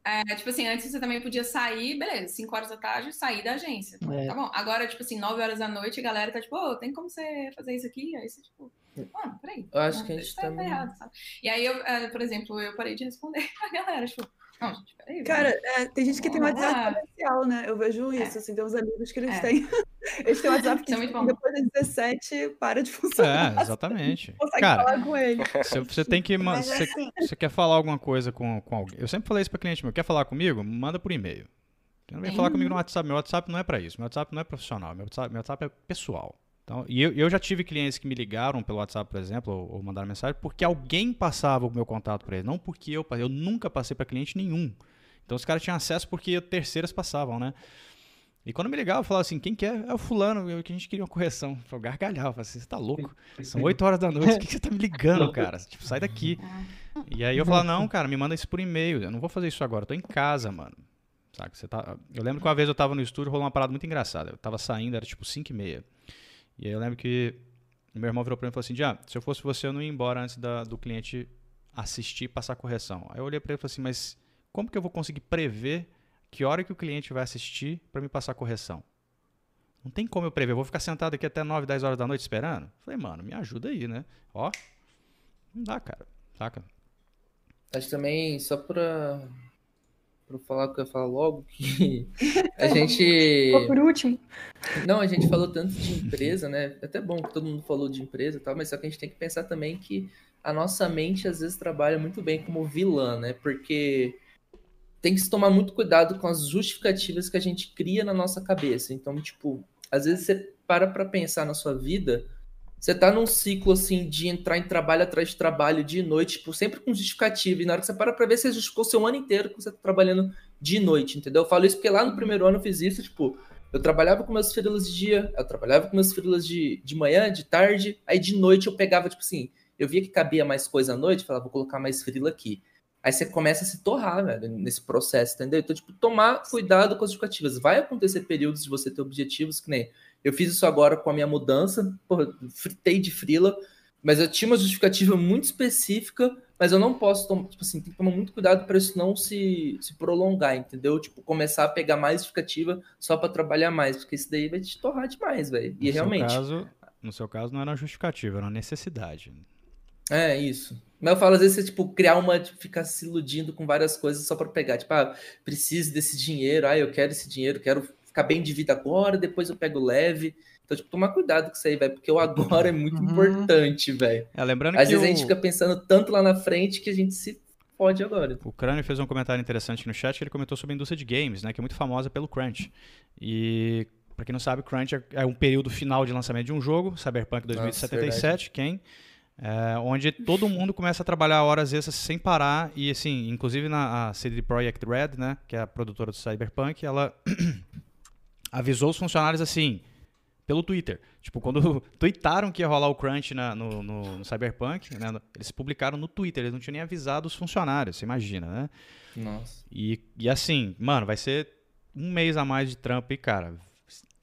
É, tipo assim, antes você também podia sair, beleza, 5 horas da tarde, sair da agência. É. Tá bom. Agora, tipo assim, 9 horas da noite, a galera tá tipo, oh, tem como você fazer isso aqui? Aí você, tipo, mano, peraí. Eu acho que a gente tá, tá errado, sabe? E aí, eu, é, por exemplo, eu parei de responder a galera, tipo, não, gente, peraí. Cara, é, tem gente que tem WhatsApp comercial, né? Eu vejo é. isso, é. assim, tem uns amigos que eles é. têm. Eles têm WhatsApp que tipo, depois das 17 para de funcionar. É, exatamente. Consegue Cara, falar com ele. Você, você tem que. Você, assim... você quer falar alguma coisa com, com alguém. Eu sempre falei isso para cliente meu: quer falar comigo? Manda por e-mail. Não vem falar comigo no WhatsApp. Meu WhatsApp não é para isso. Meu WhatsApp não é profissional. Meu WhatsApp, meu WhatsApp é pessoal. Então, e eu, eu já tive clientes que me ligaram pelo WhatsApp, por exemplo, ou, ou mandaram mensagem, porque alguém passava o meu contato para eles. Não porque eu Eu nunca passei para cliente nenhum. Então os caras tinham acesso porque terceiras passavam, né? E quando me ligava, eu falava assim, quem quer? É? é o fulano, eu, que a gente queria uma correção. Eu gargalhava, falava assim, você tá louco? São 8 horas da noite, o que, você tá me ligando, cara? Tipo, sai daqui. E aí eu falava, não, cara, me manda isso por e-mail. Eu não vou fazer isso agora, eu tô em casa, mano. Sabe? Você tá... Eu lembro que uma vez eu tava no estúdio, rolou uma parada muito engraçada. Eu tava saindo, era tipo 5 e meia. E aí eu lembro que meu irmão virou pra mim e falou assim, já, se eu fosse você, eu não ia embora antes da, do cliente assistir e passar correção. Aí eu olhei pra ele e falei assim, mas como que eu vou conseguir prever que hora que o cliente vai assistir para me passar correção? Não tem como eu prever. Eu vou ficar sentado aqui até 9, 10 horas da noite esperando? Falei, mano, me ajuda aí, né? Ó, não dá, cara. Saca? Acho também, só pra, pra falar o que eu ia falar logo, que a gente. por último. Não, a gente falou tanto de empresa, né? É até bom que todo mundo falou de empresa e tal, mas só que a gente tem que pensar também que a nossa mente às vezes trabalha muito bem como vilã, né? Porque tem que se tomar muito cuidado com as justificativas que a gente cria na nossa cabeça. Então, tipo, às vezes você para para pensar na sua vida, você tá num ciclo assim de entrar em trabalho atrás de trabalho de noite, tipo, sempre com justificativa. E na hora que você para pra ver, você justificou seu ano inteiro que você tá trabalhando de noite, entendeu? Eu falo isso porque lá no primeiro ano eu fiz isso, tipo, eu trabalhava com meus frilas de dia, eu trabalhava com meus frilas de, de manhã, de tarde, aí de noite eu pegava, tipo assim, eu via que cabia mais coisa à noite, falava, vou colocar mais frila aqui. Aí você começa a se torrar, velho, nesse processo, entendeu? Então, tipo, tomar cuidado com as justificativas. Vai acontecer períodos de você ter objetivos, que nem eu fiz isso agora com a minha mudança, porra, fritei de frila, mas eu tinha uma justificativa muito específica, mas eu não posso, tipo assim, tem que tomar muito cuidado para isso não se, se prolongar, entendeu? Tipo, começar a pegar mais justificativa só para trabalhar mais, porque isso daí vai te torrar demais, velho. E no realmente. Seu caso, no seu caso, não era uma justificativa, era uma necessidade. É, isso. Mas eu falo, às vezes, você, tipo, criar uma, tipo, ficar se iludindo com várias coisas só para pegar. Tipo, ah, preciso desse dinheiro, ah, eu quero esse dinheiro, quero ficar bem de vida agora, depois eu pego leve. Então, tipo, tomar cuidado com isso aí, velho, porque o agora é muito uhum. importante, velho. É, lembrando Às que vezes o... a gente fica pensando tanto lá na frente que a gente se fode agora. O Crânio fez um comentário interessante no chat, ele comentou sobre a indústria de games, né, que é muito famosa pelo crunch. E para quem não sabe, crunch é, é um período final de lançamento de um jogo, Cyberpunk 2077, Nossa, quem é, onde todo mundo começa a trabalhar horas extras sem parar e assim, inclusive na CD Projekt Red, né, que é a produtora do Cyberpunk, ela avisou os funcionários assim, pelo Twitter. Tipo, quando tweetaram que ia rolar o crunch na, no, no, no, Cyberpunk, né, eles publicaram no Twitter, eles não tinham nem avisado os funcionários, você imagina, né? Nossa. E, e assim, mano, vai ser um mês a mais de trampo e, cara,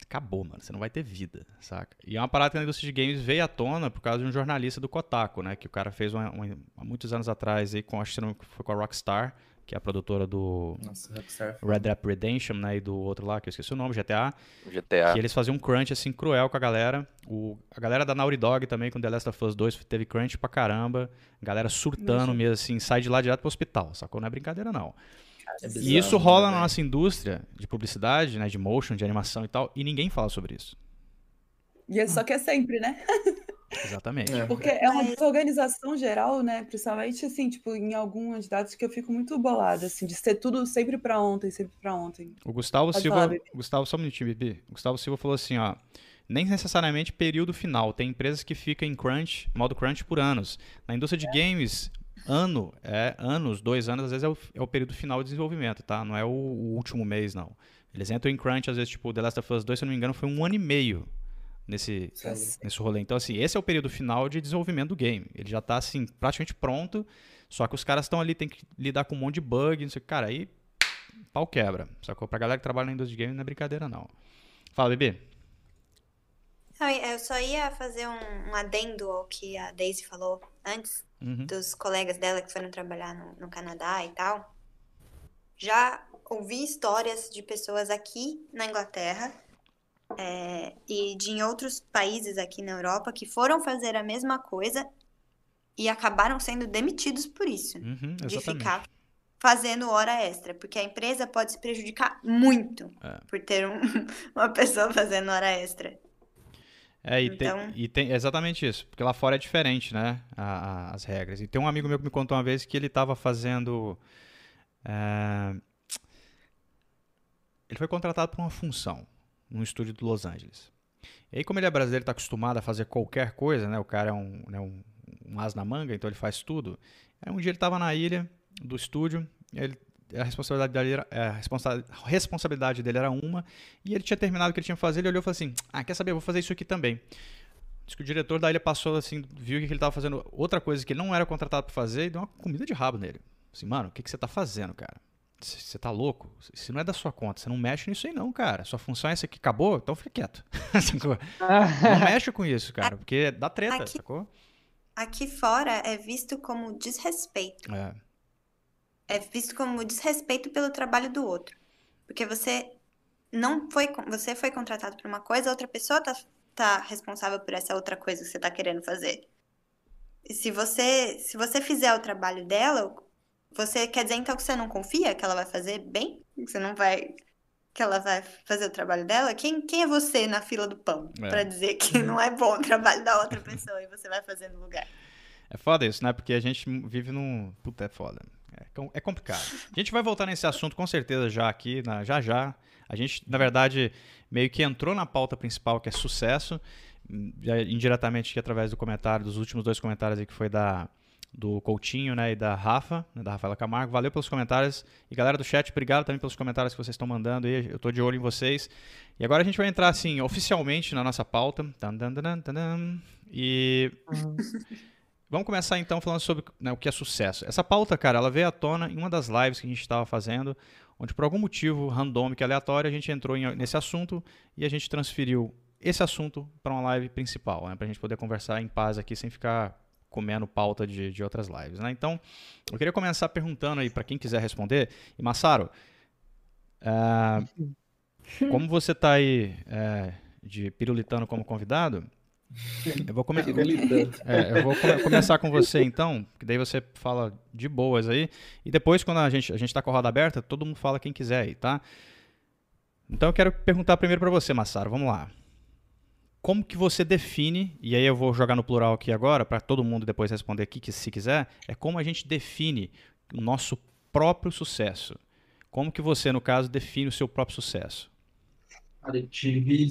acabou, mano. Você não vai ter vida, saca? E é uma parada que na indústria de games veio à tona por causa de um jornalista do Kotaku, né? Que o cara fez uma, uma, há muitos anos atrás aí com, acho que foi com a Rockstar, que é a produtora do Nossa. Red Dead Redemption, né? E do outro lá, que eu esqueci o nome, GTA. GTA. Que eles faziam um crunch, assim, cruel com a galera. O, a galera da Naughty Dog também, com The Last of Us 2, teve crunch pra caramba. A galera surtando mesmo, assim, sai de lá direto pro hospital, sacou? Não é brincadeira, não. É bizarro, e isso rola né, na nossa indústria de publicidade, né, de motion, de animação e tal, e ninguém fala sobre isso. E é só que é sempre, né? Exatamente. É. Porque é uma desorganização geral, né? Principalmente assim, tipo, em algumas datas que eu fico muito bolada, assim, de ser tudo sempre para ontem, sempre para ontem. O Gustavo Pode Silva, falar, Gustavo, só um minutinho, Bibi. O Gustavo Silva falou assim, ó, nem necessariamente período final. Tem empresas que ficam em crunch, modo crunch por anos. Na indústria de é. games, ano, é anos, dois anos, às vezes é o, é o período final de desenvolvimento, tá? Não é o, o, último mês, não. Eles entram em crunch, às vezes, tipo, The Last of Us 2, se eu não me engano, foi um ano e meio nesse, nesse rolê. Então, assim, esse é o período final de desenvolvimento do game. Ele já tá, assim, praticamente pronto, só que os caras estão ali, tem que lidar com um monte de bug, não sei o que. Cara, aí pau quebra. Sacou? Pra galera que trabalha na indústria de game não é brincadeira, não. Fala, bebê. Eu só ia fazer um, um adendo ao que a Daisy falou antes, uhum. dos colegas dela que foram trabalhar no, no Canadá e tal. Já ouvi histórias de pessoas aqui na Inglaterra é, e de em outros países aqui na Europa que foram fazer a mesma coisa e acabaram sendo demitidos por isso. Uhum, de ficar fazendo hora extra. Porque a empresa pode se prejudicar muito é. por ter um, uma pessoa fazendo hora extra. É, e, então... tem, e tem exatamente isso, porque lá fora é diferente, né, a, a, as regras. E tem um amigo meu que me contou uma vez que ele estava fazendo. É... Ele foi contratado por uma função num estúdio de Los Angeles. E aí, como ele é brasileiro, está acostumado a fazer qualquer coisa, né? O cara é um, né, um, um as na manga, então ele faz tudo. Aí um dia ele estava na ilha do estúdio, ele, a responsabilidade dele era, a responsa responsabilidade dele era uma, e ele tinha terminado o que ele tinha que fazer, ele olhou e falou assim, ah, quer saber, eu vou fazer isso aqui também. Diz que o diretor da ilha passou assim, viu que ele estava fazendo outra coisa que ele não era contratado para fazer e deu uma comida de rabo nele. Assim, mano, o que, que você está fazendo, cara? Você tá louco? Isso não é da sua conta. Você não mexe nisso aí, não, cara. Sua função é essa aqui, acabou? Então fica quieto. não mexe com isso, cara, porque dá treta, aqui, sacou? Aqui fora é visto como desrespeito. É. É visto como desrespeito pelo trabalho do outro. Porque você não foi. Você foi contratado por uma coisa, outra pessoa tá, tá responsável por essa outra coisa que você tá querendo fazer. E se você, se você fizer o trabalho dela, você quer dizer então que você não confia que ela vai fazer bem? Que você não vai. Que ela vai fazer o trabalho dela? Quem, quem é você na fila do pão é. para dizer que não é bom o trabalho da outra pessoa e você vai fazer no lugar? É foda isso, né? Porque a gente vive num. Puta, é foda. É, é complicado. A gente vai voltar nesse assunto com certeza já aqui, na, já já. A gente, na verdade, meio que entrou na pauta principal, que é sucesso, indiretamente aqui através do comentário, dos últimos dois comentários aí que foi da do Coutinho né, e da Rafa, né, da Rafaela Camargo. Valeu pelos comentários. E galera do chat, obrigado também pelos comentários que vocês estão mandando aí. Eu estou de olho em vocês. E agora a gente vai entrar assim, oficialmente na nossa pauta. E vamos começar então falando sobre né, o que é sucesso. Essa pauta, cara, ela veio à tona em uma das lives que a gente estava fazendo, onde por algum motivo randômico e aleatório a gente entrou em, nesse assunto e a gente transferiu esse assunto para uma live principal, né, para a gente poder conversar em paz aqui sem ficar comendo pauta de, de outras lives. Né? Então, eu queria começar perguntando aí para quem quiser responder. E Massaro, uh, como você está aí uh, de pirulitano como convidado, eu vou, come... é, eu vou come começar com você então, que daí você fala de boas aí. E depois, quando a gente a está com a roda aberta, todo mundo fala quem quiser aí, tá? Então eu quero perguntar primeiro para você, Massaro. Vamos lá como que você define, e aí eu vou jogar no plural aqui agora, para todo mundo depois responder aqui, que se quiser, é como a gente define o nosso próprio sucesso. Como que você, no caso, define o seu próprio sucesso? eu tive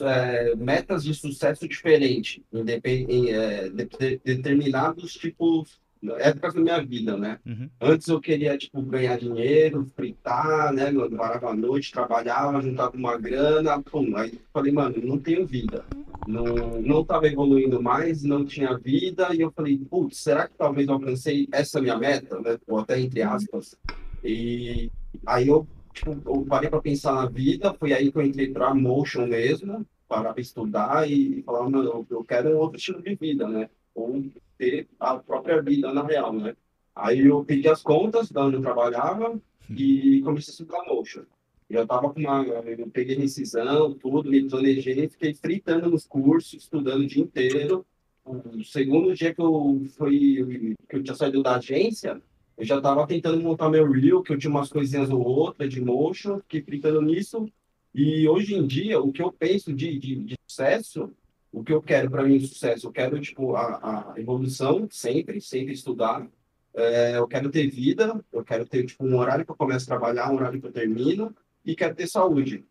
é, metas de sucesso diferentes em, é, de, de, determinados tipos épocas da minha vida, né? Uhum. Antes eu queria, tipo, ganhar dinheiro, fritar, né? Eu parava à noite, trabalhava, juntava uma grana, pum. Aí falei, mano, não tenho vida. Não, não tava evoluindo mais, não tinha vida. E eu falei, putz, será que talvez eu alcancei essa minha meta, né? Ou até entre aspas. E aí eu, tipo, eu parei para pensar na vida, foi aí que eu entrei para Motion mesmo, para estudar e falar, mano, eu quero outro estilo de vida, né? Ou ter a própria vida na real, né? Aí eu pedi as contas de onde eu trabalhava e comecei a estudar motion. Eu tava com uma, eu peguei rescisão, tudo, me planejei, fiquei fritando nos cursos, estudando o dia inteiro. O segundo dia que eu fui, que eu tinha saído da agência, eu já estava tentando montar meu reel, que eu tinha umas coisinhas ou outras de motion, fiquei fritando nisso. E hoje em dia, o que eu penso de, de, de sucesso o que eu quero para mim sucesso? Eu quero tipo a, a evolução sempre, sempre estudar. É, eu quero ter vida, eu quero ter tipo um horário que eu começo a trabalhar, um horário que eu termino e quero ter saúde.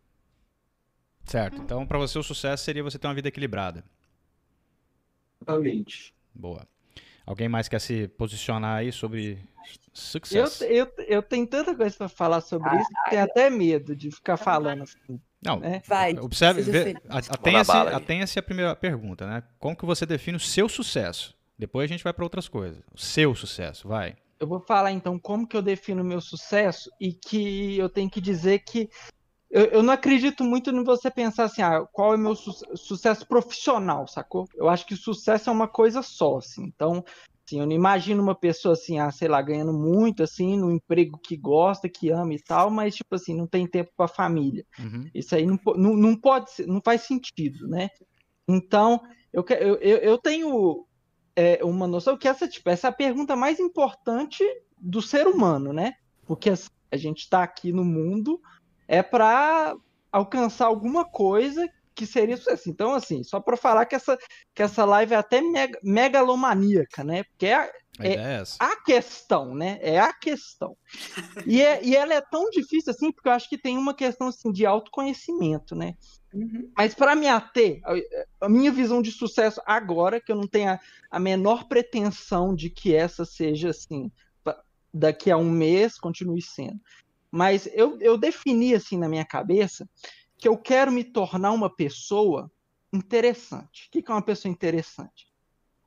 Certo. Então, para você o sucesso seria você ter uma vida equilibrada. Exatamente. Boa. Alguém mais quer se posicionar aí sobre sucesso? Eu, eu, eu tenho tanta coisa para falar sobre ah, isso que tenho até medo de ficar falando assim. Não, né? vai. Observe, vê, atenha-se atenha a primeira pergunta, né? Como que você define o seu sucesso? Depois a gente vai para outras coisas. O seu sucesso, vai. Eu vou falar então como que eu defino o meu sucesso e que eu tenho que dizer que eu, eu não acredito muito em você pensar assim, ah, qual é o meu su sucesso profissional, sacou? Eu acho que sucesso é uma coisa só, assim. Então, Assim, eu não imagino uma pessoa assim, ah, sei lá, ganhando muito, assim, no emprego que gosta, que ama e tal, mas, tipo assim, não tem tempo para a família. Uhum. Isso aí não, não, não pode ser, não faz sentido, né? Então, eu, eu, eu tenho é, uma noção que essa, tipo, essa é a pergunta mais importante do ser humano, né? Porque assim, a gente está aqui no mundo é para alcançar alguma coisa que seria sucesso. Então, assim, só para falar que essa, que essa live é até mega, megalomaníaca, né? Porque é, a, é, é a questão, né? É a questão. E, é, e ela é tão difícil assim, porque eu acho que tem uma questão assim, de autoconhecimento, né? Uhum. Mas para me ater, a, a, minha visão de sucesso agora, que eu não tenho a, a menor pretensão de que essa seja assim, daqui a um mês continue sendo. Mas eu, eu defini assim na minha cabeça que eu quero me tornar uma pessoa interessante. O que é uma pessoa interessante?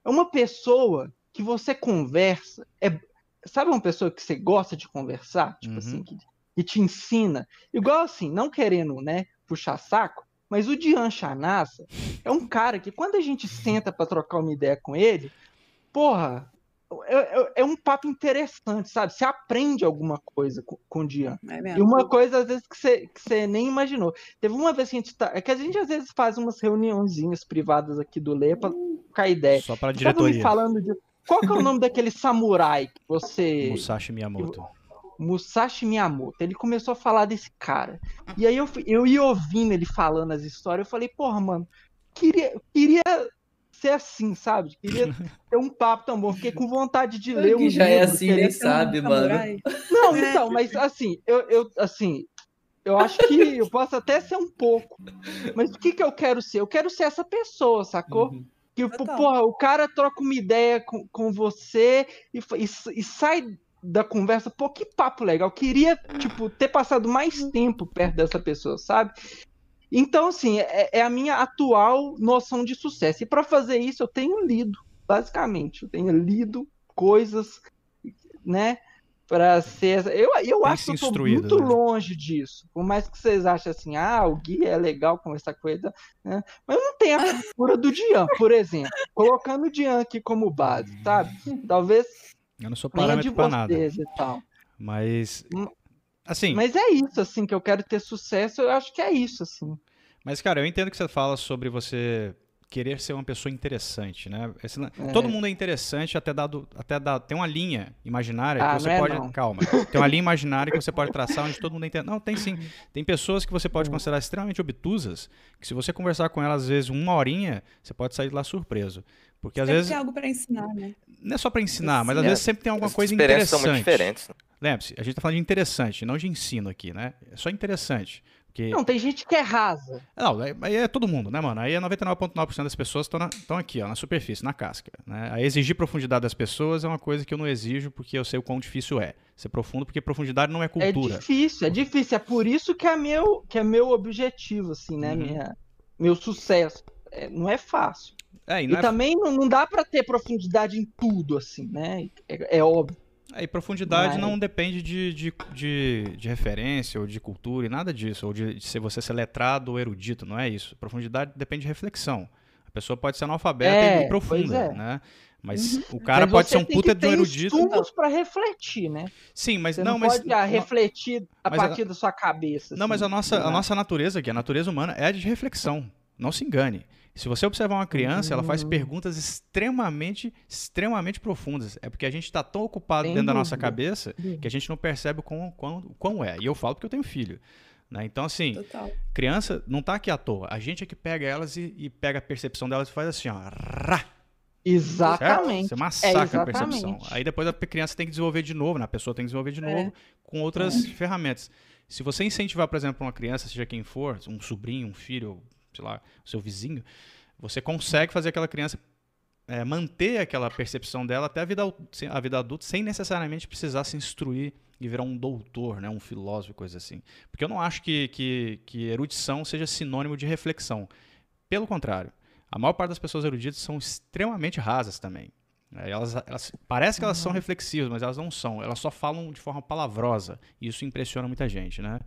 É uma pessoa que você conversa. É, sabe uma pessoa que você gosta de conversar? Tipo assim, uhum. assim, que, que, te ensina. Igual assim, não querendo né, puxar saco, mas o Dian Chanassa é um cara que quando a gente senta para trocar uma ideia com ele, porra, é, é, é, um papo interessante, sabe? Você aprende alguma coisa com, com o Dian. É e uma coisa, às vezes, que você, que você nem imaginou. Teve uma vez que a gente tá. É que a gente às vezes faz umas reuniãozinhas privadas aqui do Lê pra ficar ideia. Só pra diretoria. falando de. Qual que é o nome daquele samurai que você. Musashi Miyamoto. Musashi Miyamoto. Ele começou a falar desse cara. E aí eu, eu ia ouvindo ele falando as histórias, eu falei, porra, mano, queria, queria ser assim, sabe? Queria ter um papo tão bom. Fiquei com vontade de ler um já é livro, é assim, nem sabe, um mano. Não, então, mas assim, eu, eu assim, eu acho que eu posso até ser um pouco. Mas o que, que eu quero ser? Eu quero ser essa pessoa, sacou? Uhum. Que, porra, o cara troca uma ideia com, com você e, e, e sai da conversa, pô, que papo legal. Eu queria, tipo, ter passado mais tempo perto dessa pessoa, sabe? Então, assim, é, é a minha atual noção de sucesso. E para fazer isso, eu tenho lido. basicamente. Eu tenho lido coisas, né? para ser. Eu, eu acho que eu tô muito né? longe disso. Por mais que vocês achem assim, ah, o Gui é legal conversar com ele, né? mas eu não tenho a cultura do Dian, por exemplo. Colocando o Dian aqui como base, sabe? Talvez. Eu não sou parâmetro para nada. E tal. Mas. Assim. Mas é isso, assim, que eu quero ter sucesso, eu acho que é isso, assim. Mas, cara, eu entendo que você fala sobre você querer ser uma pessoa interessante, né? Esse, é. Todo mundo é interessante até dado, até dado, tem uma linha imaginária ah, que você é pode, não. calma, tem uma linha imaginária que você pode traçar onde todo mundo é interessante. Não, tem sim. Tem pessoas que você pode hum. considerar extremamente obtusas, que se você conversar com elas às vezes uma horinha, você pode sair de lá surpreso. Porque às sempre vezes tem algo para ensinar, né? Não é só para ensinar, mas às vezes sempre tem alguma As coisa interessante. são muito diferentes. Lembre-se, a gente está falando de interessante, não de ensino aqui, né? É só interessante. Porque... Não, tem gente que é rasa. Não, aí é todo mundo, né, mano? Aí é 99,9% das pessoas estão aqui, ó, na superfície, na casca. Né? Aí exigir profundidade das pessoas é uma coisa que eu não exijo porque eu sei o quão difícil é. Ser profundo, porque profundidade não é cultura. É difícil, é difícil. É por isso que é meu, que é meu objetivo, assim, né? Uhum. Minha, meu sucesso. É, não é fácil. É, e, e é... também não, não dá para ter profundidade em tudo, assim, né? É, é óbvio. É, e profundidade Mas... não depende de, de, de, de, referência ou de cultura e nada disso, ou de, de ser você ser letrado ou erudito, não é isso. Profundidade depende de reflexão. A pessoa pode ser analfabeta é, e profunda, é. né? Mas uhum. o cara mas pode ser um puta de um erudito. Estudos para refletir, né? Sim, mas você não, não mas pode ah, refletir a partir a, da sua cabeça. Não, assim, mas a nossa, a nossa natureza aqui, a natureza humana é de reflexão. Não se engane. Se você observar uma criança, ela faz uhum. perguntas extremamente, extremamente profundas. É porque a gente está tão ocupado Tem dentro dúvida. da nossa cabeça que a gente não percebe o quão, quão, quão é. E eu falo porque eu tenho filho. Né? Então, assim, Total. criança não está aqui à toa. A gente é que pega elas e, e pega a percepção delas e faz assim, ó. Rá! Exatamente. Certo? Você massacra é a percepção. Aí depois a criança tem que desenvolver de novo, né? a pessoa tem que desenvolver de é. novo com outras é. ferramentas. Se você incentivar, por exemplo, uma criança, seja quem for, um sobrinho, um filho, sei lá, o seu vizinho, você consegue fazer aquela criança é, manter aquela percepção dela até a vida, a vida adulta sem necessariamente precisar se instruir e virar um doutor, né, um filósofo, coisa assim. Porque eu não acho que, que, que erudição seja sinônimo de reflexão. Pelo contrário, a maior parte das pessoas eruditas são extremamente rasas também. É, elas, elas, parece que elas são uhum. reflexivas, mas elas não são. Elas só falam de forma palavrosa. E isso impressiona muita gente, né?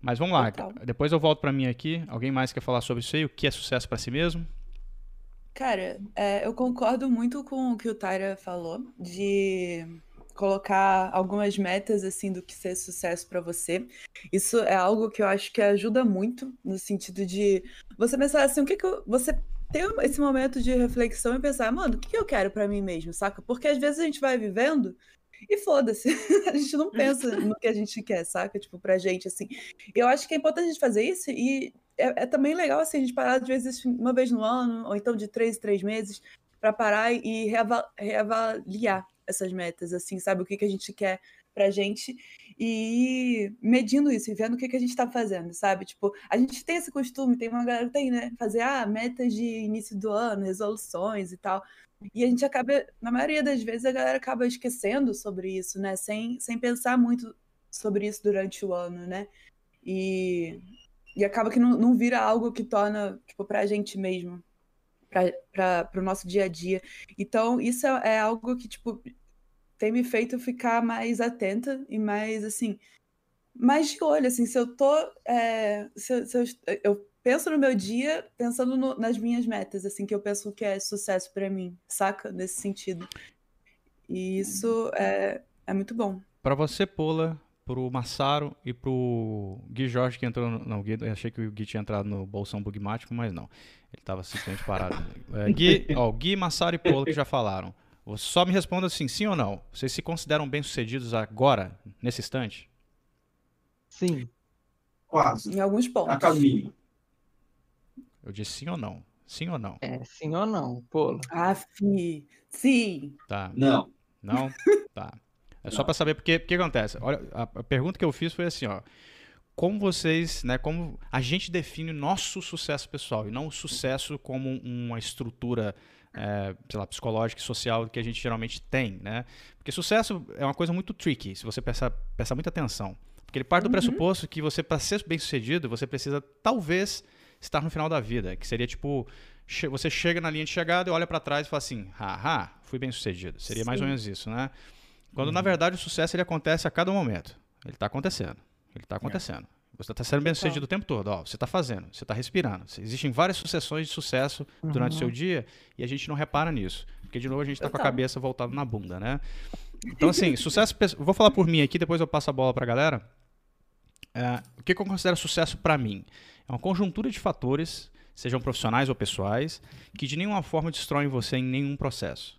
Mas vamos lá. Total. Depois eu volto para mim aqui. Alguém mais quer falar sobre isso aí? O que é sucesso para si mesmo? Cara, é, eu concordo muito com o que o Tyra falou de colocar algumas metas assim do que ser sucesso para você. Isso é algo que eu acho que ajuda muito no sentido de você pensar assim, o que que eu, você ter esse momento de reflexão e pensar, mano, o que eu quero para mim mesmo, saca? Porque às vezes a gente vai vivendo e foda-se. a gente não pensa no que a gente quer, saca? Tipo, pra gente, assim. Eu acho que é importante a gente fazer isso e é, é também legal, assim, a gente parar, às vezes, uma vez no ano, ou então de três em três meses, para parar e reavaliar essas metas, assim, sabe? O que, que a gente quer pra gente e medindo isso e vendo o que, que a gente tá fazendo, sabe? Tipo, a gente tem esse costume, tem uma galera tem, né? Fazer, ah, metas de início do ano, resoluções e tal. E a gente acaba, na maioria das vezes, a galera acaba esquecendo sobre isso, né? Sem, sem pensar muito sobre isso durante o ano, né? E, e acaba que não, não vira algo que torna, tipo, pra gente mesmo, para o nosso dia a dia. Então, isso é, é algo que, tipo, tem me feito ficar mais atenta e mais, assim, mais de olho, assim, se eu tô, é, se, se eu, eu penso no meu dia pensando no, nas minhas metas, assim, que eu penso que é sucesso para mim, saca? Nesse sentido. E isso é, é muito bom. Para você, Pola, pro Massaro e pro Gui Jorge que entrou no, não, Gui, eu achei que o Gui tinha entrado no bolsão bugmático, mas não. Ele estava simplesmente parado. É, Gui, ó, Gui, Massaro e Pola que já falaram. Só me responda assim, sim ou não. Vocês se consideram bem-sucedidos agora, nesse instante? Sim. Quase. Em alguns pontos. A caminho. Eu disse sim ou não. Sim ou não? É, sim ou não, pô. Ah, sim. Sim. Tá. Não. Não? Tá. É só para saber porque o que acontece. Olha, a, a, pergunta que eu fiz foi assim, ó. Como vocês, né, como a gente define nosso sucesso pessoal e não o sucesso como uma estrutura, é, sei lá, psicológica e social que a gente geralmente tem, né? Porque sucesso é uma coisa muito tricky, se você prestar, prestar muita atenção. Porque ele parte do uhum. pressuposto que você, para ser bem sucedido, você precisa talvez estar no final da vida, que seria tipo você chega na linha de chegada e olha para trás e fala assim, haha, fui bem sucedido. Seria Sim. mais ou menos isso, né? Quando uhum. na verdade o sucesso ele acontece a cada momento. Ele está acontecendo. Ele está acontecendo. É. Você está sendo bem sucedido o tempo todo. Ó, você está fazendo, você está respirando. Existem várias sucessões de sucesso uhum. durante o seu dia e a gente não repara nisso. Porque, de novo, a gente está com a cabeça voltada na bunda, né? Então, assim, sucesso. Vou falar por mim aqui, depois eu passo a bola para a galera. É, o que, que eu considero sucesso para mim? É uma conjuntura de fatores, sejam profissionais ou pessoais, que de nenhuma forma destroem você em nenhum processo.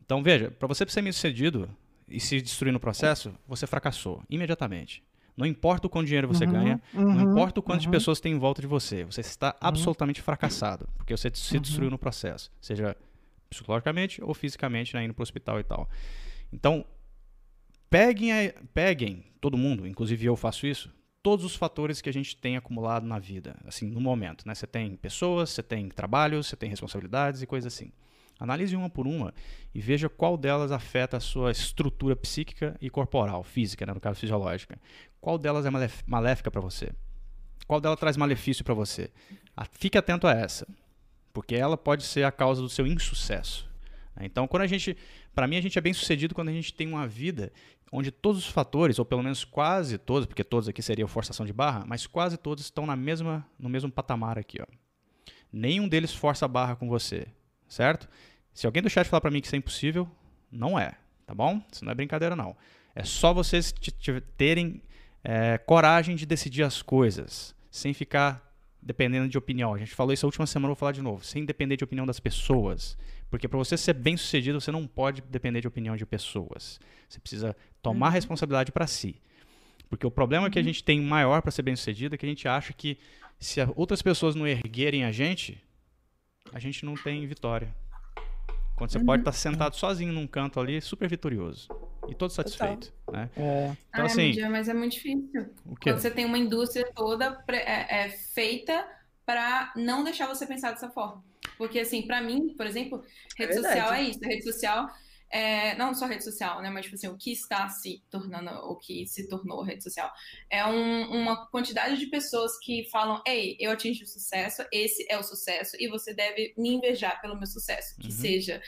Então, veja, para você ser bem sucedido e se destruir no processo, você fracassou imediatamente. Não importa o quanto dinheiro você uhum, ganha, uhum, não importa o quanto uhum. de pessoas tem em volta de você, você está uhum. absolutamente fracassado, porque você se uhum. destruiu no processo, seja psicologicamente ou fisicamente, né, indo para o hospital e tal. Então, peguem, a, peguem, todo mundo, inclusive eu faço isso, todos os fatores que a gente tem acumulado na vida, assim, no momento. Né? Você tem pessoas, você tem trabalho, você tem responsabilidades e coisas assim. Analise uma por uma e veja qual delas afeta a sua estrutura psíquica e corporal, física, né, no caso fisiológica. Qual delas é maléfica para você? Qual delas traz malefício para você? Fique atento a essa, porque ela pode ser a causa do seu insucesso. Né? Então, quando a gente, para mim, a gente é bem sucedido quando a gente tem uma vida onde todos os fatores, ou pelo menos quase todos, porque todos aqui seriam forçação de barra, mas quase todos estão na mesma, no mesmo patamar aqui, ó. Nenhum deles força a barra com você certo? Se alguém do chat falar para mim que isso é impossível, não é, tá bom? Isso não é brincadeira, não. É só vocês terem é, coragem de decidir as coisas, sem ficar dependendo de opinião. A gente falou isso a última semana, vou falar de novo. Sem depender de opinião das pessoas. Porque para você ser bem sucedido, você não pode depender de opinião de pessoas. Você precisa tomar uhum. responsabilidade para si. Porque o problema uhum. que a uhum. gente tem maior para ser bem sucedido é que a gente acha que se outras pessoas não erguerem a gente, a gente não tem vitória. Quando você uhum. pode estar sentado sozinho num canto ali, super vitorioso. E todo satisfeito. Né? É. Então, ah, assim, mas é muito difícil. Quando você tem uma indústria toda é, é feita para não deixar você pensar dessa forma. Porque, assim, para mim, por exemplo, rede é social é isso. A rede social é, não só rede social, né, mas tipo assim, o que está se tornando, o que se tornou rede social, é um, uma quantidade de pessoas que falam, ei, eu atingi o sucesso, esse é o sucesso, e você deve me invejar pelo meu sucesso, que uhum. seja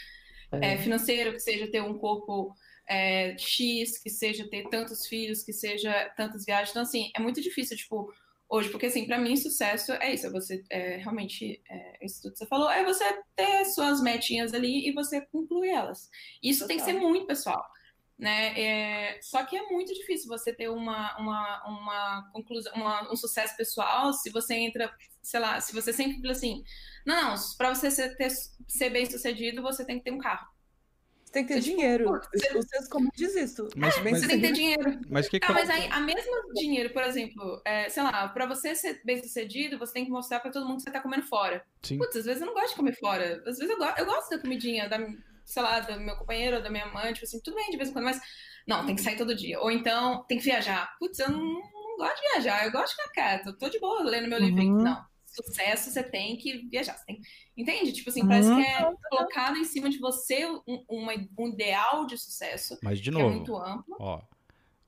é. É, financeiro, que seja ter um corpo é, X, que seja ter tantos filhos, que seja tantas viagens, então assim, é muito difícil, tipo, hoje, porque assim, para mim, sucesso é isso, é você é, realmente, é, isso tudo que você falou, é você ter suas metinhas ali e você concluir elas. Isso Total. tem que ser muito pessoal. Né? É, só que é muito difícil você ter uma, uma, uma conclusão, uma, um sucesso pessoal se você entra, sei lá, se você sempre fala assim, não, não, para você ser, ter, ser bem sucedido, você tem que ter um carro. Você tem que ter dinheiro. Você... O senso comum diz isso. Mas, é, mas, você tem que ter dinheiro. Mas, que ah, mas aí, a mesma dinheiro, por exemplo, é, sei lá, pra você ser bem sucedido, você tem que mostrar pra todo mundo que você tá comendo fora. Sim. Putz, às vezes eu não gosto de comer fora. Às vezes eu, go eu gosto da comidinha, da, sei lá, do meu companheiro, da minha mãe, tipo assim, tudo bem de vez em quando, mas não, tem que sair todo dia. Ou então, tem que viajar. Putz, eu não, não gosto de viajar, eu gosto de ficar quieto, tô de boa lendo meu uhum. livrinho. Não sucesso, você tem que viajar. Você tem... Entende? Tipo assim, parece que é uhum. colocado em cima de você um, uma, um ideal de sucesso. Mas, de novo, é muito amplo. Ó,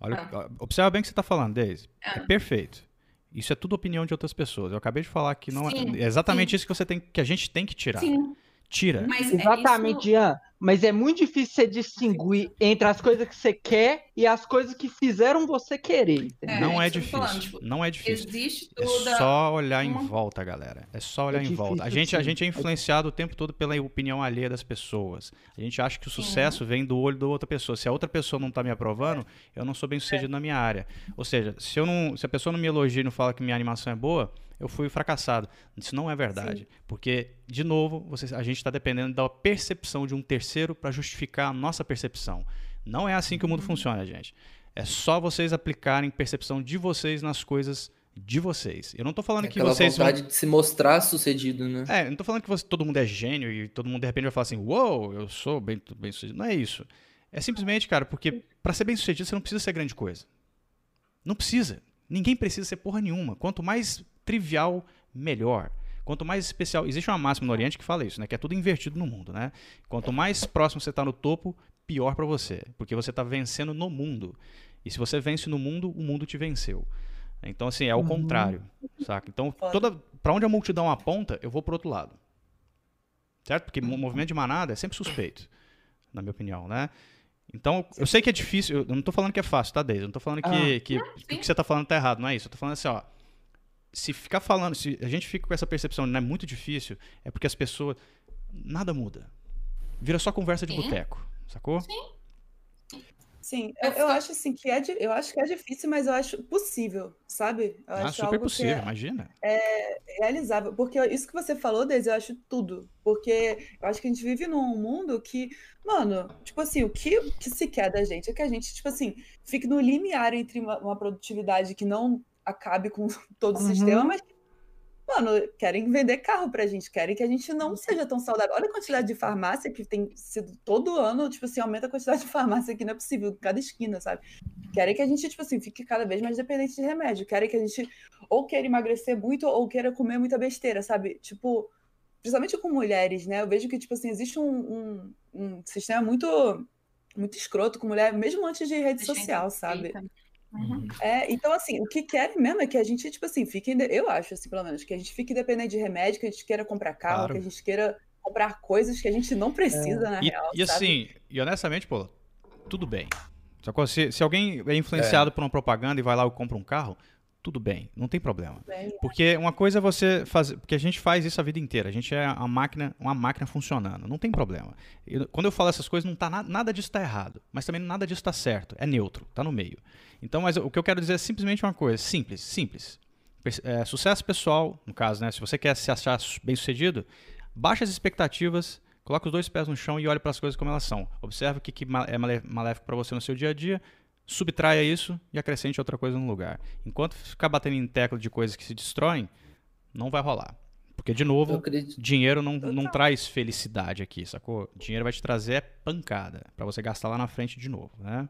olha, ah. Observa bem o que você está falando, Deise. Ah. É perfeito. Isso é tudo opinião de outras pessoas. Eu acabei de falar que não é é exatamente sim. isso que você tem que a gente tem que tirar. Sim. Tira. Mas é exatamente, é isso... Ian. Mas é muito difícil você distinguir entre as coisas que você quer e as coisas que fizeram você querer. É, não é difícil. Falando, tipo, não é difícil. Existe é toda é só olhar uma... em volta, galera. É só olhar é em volta. A gente, a gente é influenciado o tempo todo pela opinião alheia das pessoas. A gente acha que o sucesso Sim. vem do olho da outra pessoa. Se a outra pessoa não está me aprovando, eu não sou bem sucedido na minha área. Ou seja, se, eu não, se a pessoa não me elogia e não fala que minha animação é boa, eu fui fracassado. Isso não é verdade. Sim. Porque, de novo, você, a gente está dependendo da percepção de um terceiro para justificar a nossa percepção. Não é assim que o mundo uhum. funciona, gente. É só vocês aplicarem percepção de vocês nas coisas de vocês. Eu não estou falando é que vocês vontade vão... de se mostrar sucedido, né? É, eu não tô falando que você, todo mundo é gênio e todo mundo de repente vai falar assim, uou, wow, eu sou bem, bem sucedido. Não é isso. É simplesmente, cara, porque para ser bem sucedido você não precisa ser grande coisa. Não precisa. Ninguém precisa ser porra nenhuma. Quanto mais trivial, melhor. Quanto mais especial, existe uma máxima no Oriente que fala isso, né? Que é tudo invertido no mundo, né? Quanto mais próximo você está no topo, pior para você, porque você está vencendo no mundo. E se você vence no mundo, o mundo te venceu. Então, assim, é o uhum. contrário, saca? Então, toda, para onde a multidão aponta, eu vou pro outro lado. Certo? Porque o movimento de manada é sempre suspeito, na minha opinião, né? Então, eu sei que é difícil, eu não tô falando que é fácil, tá, Deise? Eu não tô falando que, ah, que, que o que você tá falando tá errado, não é isso. Eu tô falando assim, ó, se ficar falando, se a gente fica com essa percepção não é muito difícil, é porque as pessoas. Nada muda. Vira só conversa de boteco, sacou? Sim. Sim, eu, eu, acho assim que é, eu acho que é difícil, mas eu acho possível, sabe? Eu ah, super possível, é, imagina. É realizável, porque isso que você falou, Deise, eu acho tudo, porque eu acho que a gente vive num mundo que, mano, tipo assim, o que, que se quer da gente é que a gente, tipo assim, fique no limiar entre uma, uma produtividade que não acabe com todo o uhum. sistema, mas mano, querem vender carro pra gente, querem que a gente não seja tão saudável. Olha a quantidade de farmácia que tem sido todo ano, tipo assim, aumenta a quantidade de farmácia aqui, não é possível, cada esquina, sabe? Querem que a gente, tipo assim, fique cada vez mais dependente de remédio. Querem que a gente ou queira emagrecer muito ou queira comer muita besteira, sabe? Tipo, principalmente com mulheres, né? Eu vejo que, tipo assim, existe um, um, um sistema muito, muito escroto com mulher, mesmo antes de rede social, sabe? Uhum. É, então, assim, o que querem mesmo é que a gente, tipo assim, fique. Eu acho, assim, pelo menos, que a gente fique dependente de remédio, que a gente queira comprar carro, claro. que a gente queira comprar coisas que a gente não precisa, é. na e, real. E sabe? assim, e honestamente, pô, tudo bem. Se, se alguém é influenciado é. por uma propaganda e vai lá e compra um carro, tudo bem, não tem problema. Porque uma coisa é você fazer, porque a gente faz isso a vida inteira, a gente é uma máquina, uma máquina funcionando, não tem problema. Eu, quando eu falo essas coisas, não tá na, nada disso está errado, mas também nada disso está certo, é neutro, está no meio. Então, mas o que eu quero dizer é simplesmente uma coisa, simples, simples. É, sucesso pessoal, no caso, né? Se você quer se achar bem sucedido, baixe as expectativas, coloque os dois pés no chão e olhe para as coisas como elas são. Observe o que, que é maléfico para você no seu dia a dia, subtraia isso e acrescente outra coisa no lugar. Enquanto ficar batendo em tecla de coisas que se destroem, não vai rolar. Porque, de novo, dinheiro não, não traz felicidade aqui, sacou? Dinheiro vai te trazer pancada para você gastar lá na frente de novo, né?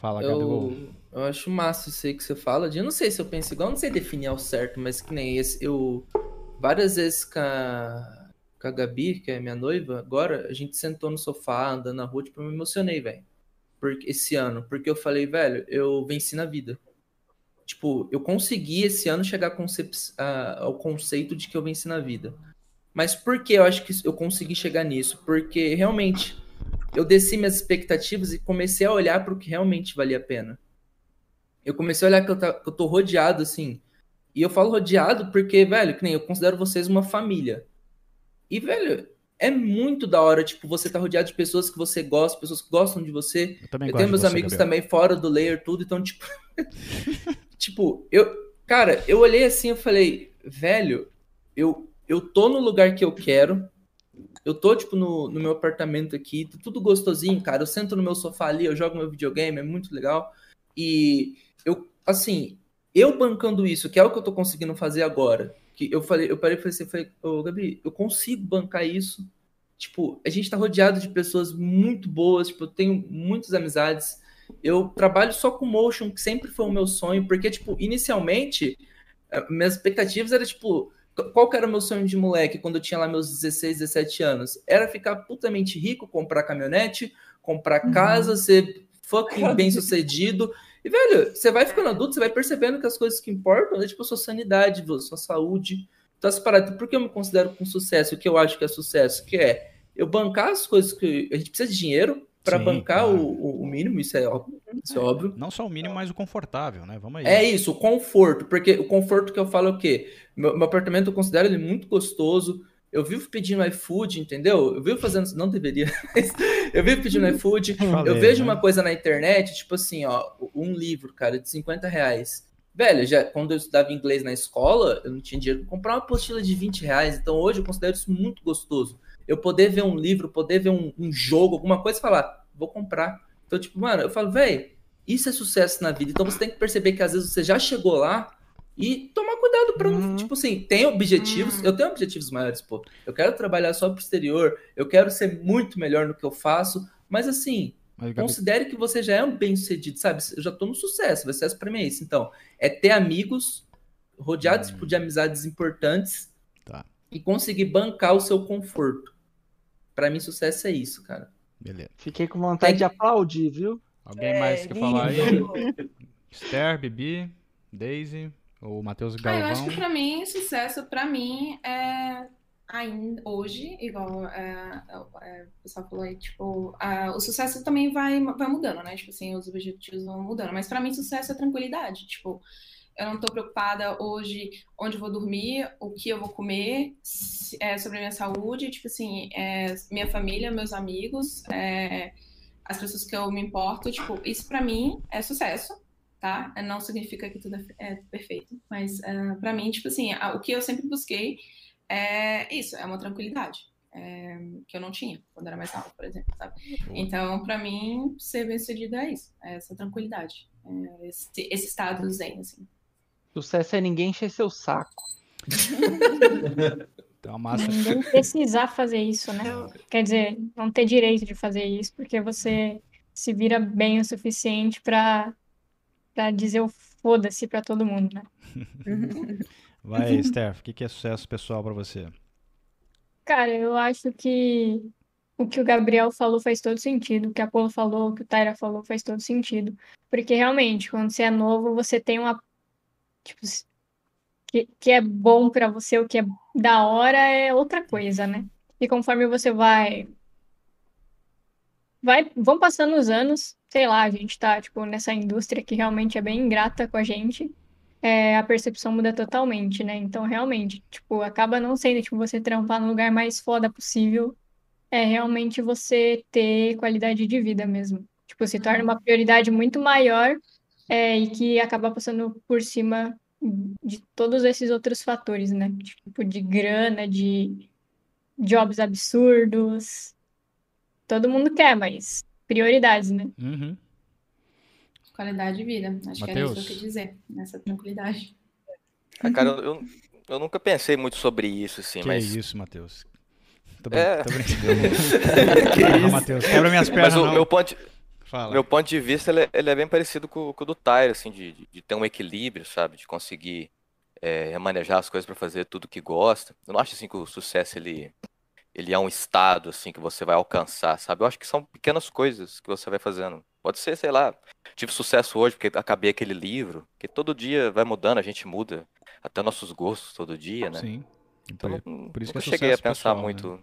Fala, eu, Eu acho massa isso aí que você fala. Eu não sei se eu penso igual, não sei definir ao certo, mas que nem esse. Eu, várias vezes com a, com a Gabi, que é minha noiva, agora, a gente sentou no sofá, andando na rua, tipo, eu me emocionei, velho porque esse ano, porque eu falei, velho, eu venci na vida. Tipo, eu consegui esse ano chegar ao conceito de que eu venci na vida. Mas por que eu acho que eu consegui chegar nisso? Porque realmente eu desci minhas expectativas e comecei a olhar para o que realmente valia a pena. Eu comecei a olhar que eu, tá, que eu tô rodeado, assim. E eu falo rodeado porque, velho, que nem eu considero vocês uma família. E, velho, é muito da hora, tipo, você tá rodeado de pessoas que você gosta, pessoas que gostam de você. Eu, também eu tenho meus você, amigos Gabriel. também fora do layer, tudo, então, tipo. tipo, eu. Cara, eu olhei assim e falei, velho, eu, eu tô no lugar que eu quero. Eu tô, tipo, no, no meu apartamento aqui, tá tudo gostosinho, cara. Eu sento no meu sofá ali, eu jogo meu videogame, é muito legal. E eu, assim, eu bancando isso, que é o que eu tô conseguindo fazer agora, que eu falei, eu parei e falei assim, falei, ô Gabi, eu consigo bancar isso. Tipo, a gente tá rodeado de pessoas muito boas, tipo, eu tenho muitas amizades. Eu trabalho só com motion, que sempre foi o meu sonho, porque, tipo, inicialmente, eh, minhas expectativas eram, tipo, qual que era o meu sonho de moleque quando eu tinha lá meus 16, 17 anos? Era ficar putamente rico, comprar caminhonete, comprar uhum. casa, ser fucking bem sucedido e, velho, você vai ficando adulto, você vai percebendo que as coisas que importam é, tipo, a sua sanidade, a sua saúde. Então, as paradas, por que eu me considero com sucesso? O que eu acho que é sucesso? Que é eu bancar as coisas que. A gente precisa de dinheiro para bancar claro. o, o, mínimo, isso é óbvio. Isso é, é óbvio. Não só o mínimo, mas o confortável, né? Vamos aí. É isso, o conforto. Porque o conforto que eu falo é o quê? Meu, meu apartamento eu considero ele muito gostoso eu vivo pedindo iFood, entendeu? Eu vivo fazendo. Não deveria. eu vivo pedindo iFood. Falei, eu vejo né? uma coisa na internet, tipo assim, ó, um livro, cara, de 50 reais. Velho, já, quando eu estudava inglês na escola, eu não tinha dinheiro para comprar uma apostila de 20 reais. Então hoje eu considero isso muito gostoso. Eu poder ver um livro, poder ver um, um jogo, alguma coisa e falar, vou comprar. Então, tipo, mano, eu falo, velho, isso é sucesso na vida. Então você tem que perceber que às vezes você já chegou lá, e tomar cuidado para não, uhum. tipo assim, tem objetivos, uhum. eu tenho objetivos maiores, pô. Eu quero trabalhar só pro exterior, eu quero ser muito melhor no que eu faço, mas assim, mas, considere que você já é um bem-sucedido, sabe? Eu já tô no sucesso, o sucesso para mim é isso. Então, é ter amigos rodeados uhum. de amizades importantes tá. e conseguir bancar o seu conforto. Para mim, sucesso é isso, cara. Beleza. Fiquei com vontade é... de aplaudir, viu? Alguém é, mais quer falar aí? Esther, Bibi, Daisy. O Matheus Galvão. Ah, eu acho que pra mim, sucesso, pra mim, é ainda hoje, igual é, é, o pessoal falou aí, tipo, a, o sucesso também vai, vai mudando, né? Tipo assim, os objetivos vão mudando. Mas para mim, sucesso é tranquilidade. Tipo, eu não tô preocupada hoje onde eu vou dormir, o que eu vou comer, é, sobre a minha saúde, tipo assim, é, minha família, meus amigos, é, as pessoas que eu me importo, tipo, isso para mim é sucesso, tá? Não significa que tudo é, é perfeito, mas é, para mim, tipo assim, o que eu sempre busquei é isso, é uma tranquilidade. É, que eu não tinha quando era mais nova, por exemplo, sabe? Então, para mim, ser bem-sucedido é isso, é essa tranquilidade, é esse, esse estado zen, assim. Sucesso é ninguém encher seu saco. então, massa. Ninguém precisar fazer isso, né? Quer dizer, não ter direito de fazer isso, porque você se vira bem o suficiente para para dizer o foda-se para todo mundo, né? Vai, Steph, o que é sucesso pessoal para você? Cara, eu acho que o que o Gabriel falou faz todo sentido, o que a Polo falou, o que o Tyra falou faz todo sentido. Porque realmente, quando você é novo, você tem uma. Tipo, que, que é bom para você, o que é da hora é outra coisa, né? E conforme você vai. Vai, vão passando os anos, sei lá, a gente tá, tipo, nessa indústria que realmente é bem ingrata com a gente é, a percepção muda totalmente, né? Então, realmente, tipo, acaba não sendo, tipo, você trampar no lugar mais foda possível, é realmente você ter qualidade de vida mesmo. Tipo, se torna uma prioridade muito maior é, e que acaba passando por cima de todos esses outros fatores, né? Tipo, de grana, de jobs absurdos. Todo mundo quer, mas prioridades, né? Uhum. Qualidade de vida. Acho Mateus. que era isso que eu queria dizer, nessa tranquilidade. Ah, cara, eu, eu nunca pensei muito sobre isso, assim, que mas. Que isso, Matheus? Tô, é... tô brincando. que não, Matheus, quebra minhas pernas. Mas o não. meu ponto. De... Fala. Meu ponto de vista ele é, ele é bem parecido com, com, o do Tyler, assim, de, de, ter um equilíbrio, sabe? De conseguir é, manejar as coisas para fazer tudo que gosta. Eu não acho assim que o sucesso ele, ele é um estado assim que você vai alcançar, sabe? Eu acho que são pequenas coisas que você vai fazendo Pode ser, sei lá, tive sucesso hoje porque acabei aquele livro, que todo dia vai mudando, a gente muda até nossos gostos todo dia, né? Sim. Então, por, por isso que eu cheguei a pensar pessoal, muito. Né?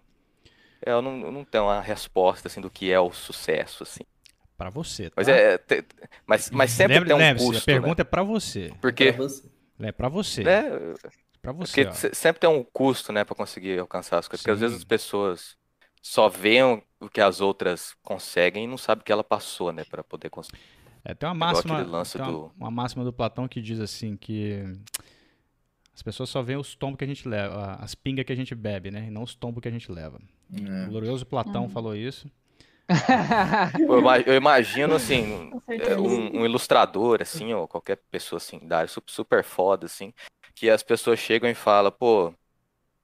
É, eu, não, eu não tenho uma resposta assim do que é o sucesso, assim. Para você, tá? Mas, é, te, mas, mas sempre lembre, tem um custo. A pergunta né? é para você. Porque. É para você. É, para você. Porque sempre tem um custo, né, para conseguir alcançar as coisas. Sim. Porque às vezes as pessoas só veem o que as outras conseguem e não sabem o que ela passou, né, para poder conseguir. É, tem uma máxima, tem uma, do... uma máxima do Platão que diz assim que as pessoas só veem os tombos que a gente leva, as pingas que a gente bebe, né, e não os tombos que a gente leva. É. O glorioso Platão hum. falou isso. eu imagino assim é, um, um, ilustrador assim ou qualquer pessoa assim da área super, super foda assim que as pessoas chegam e falam pô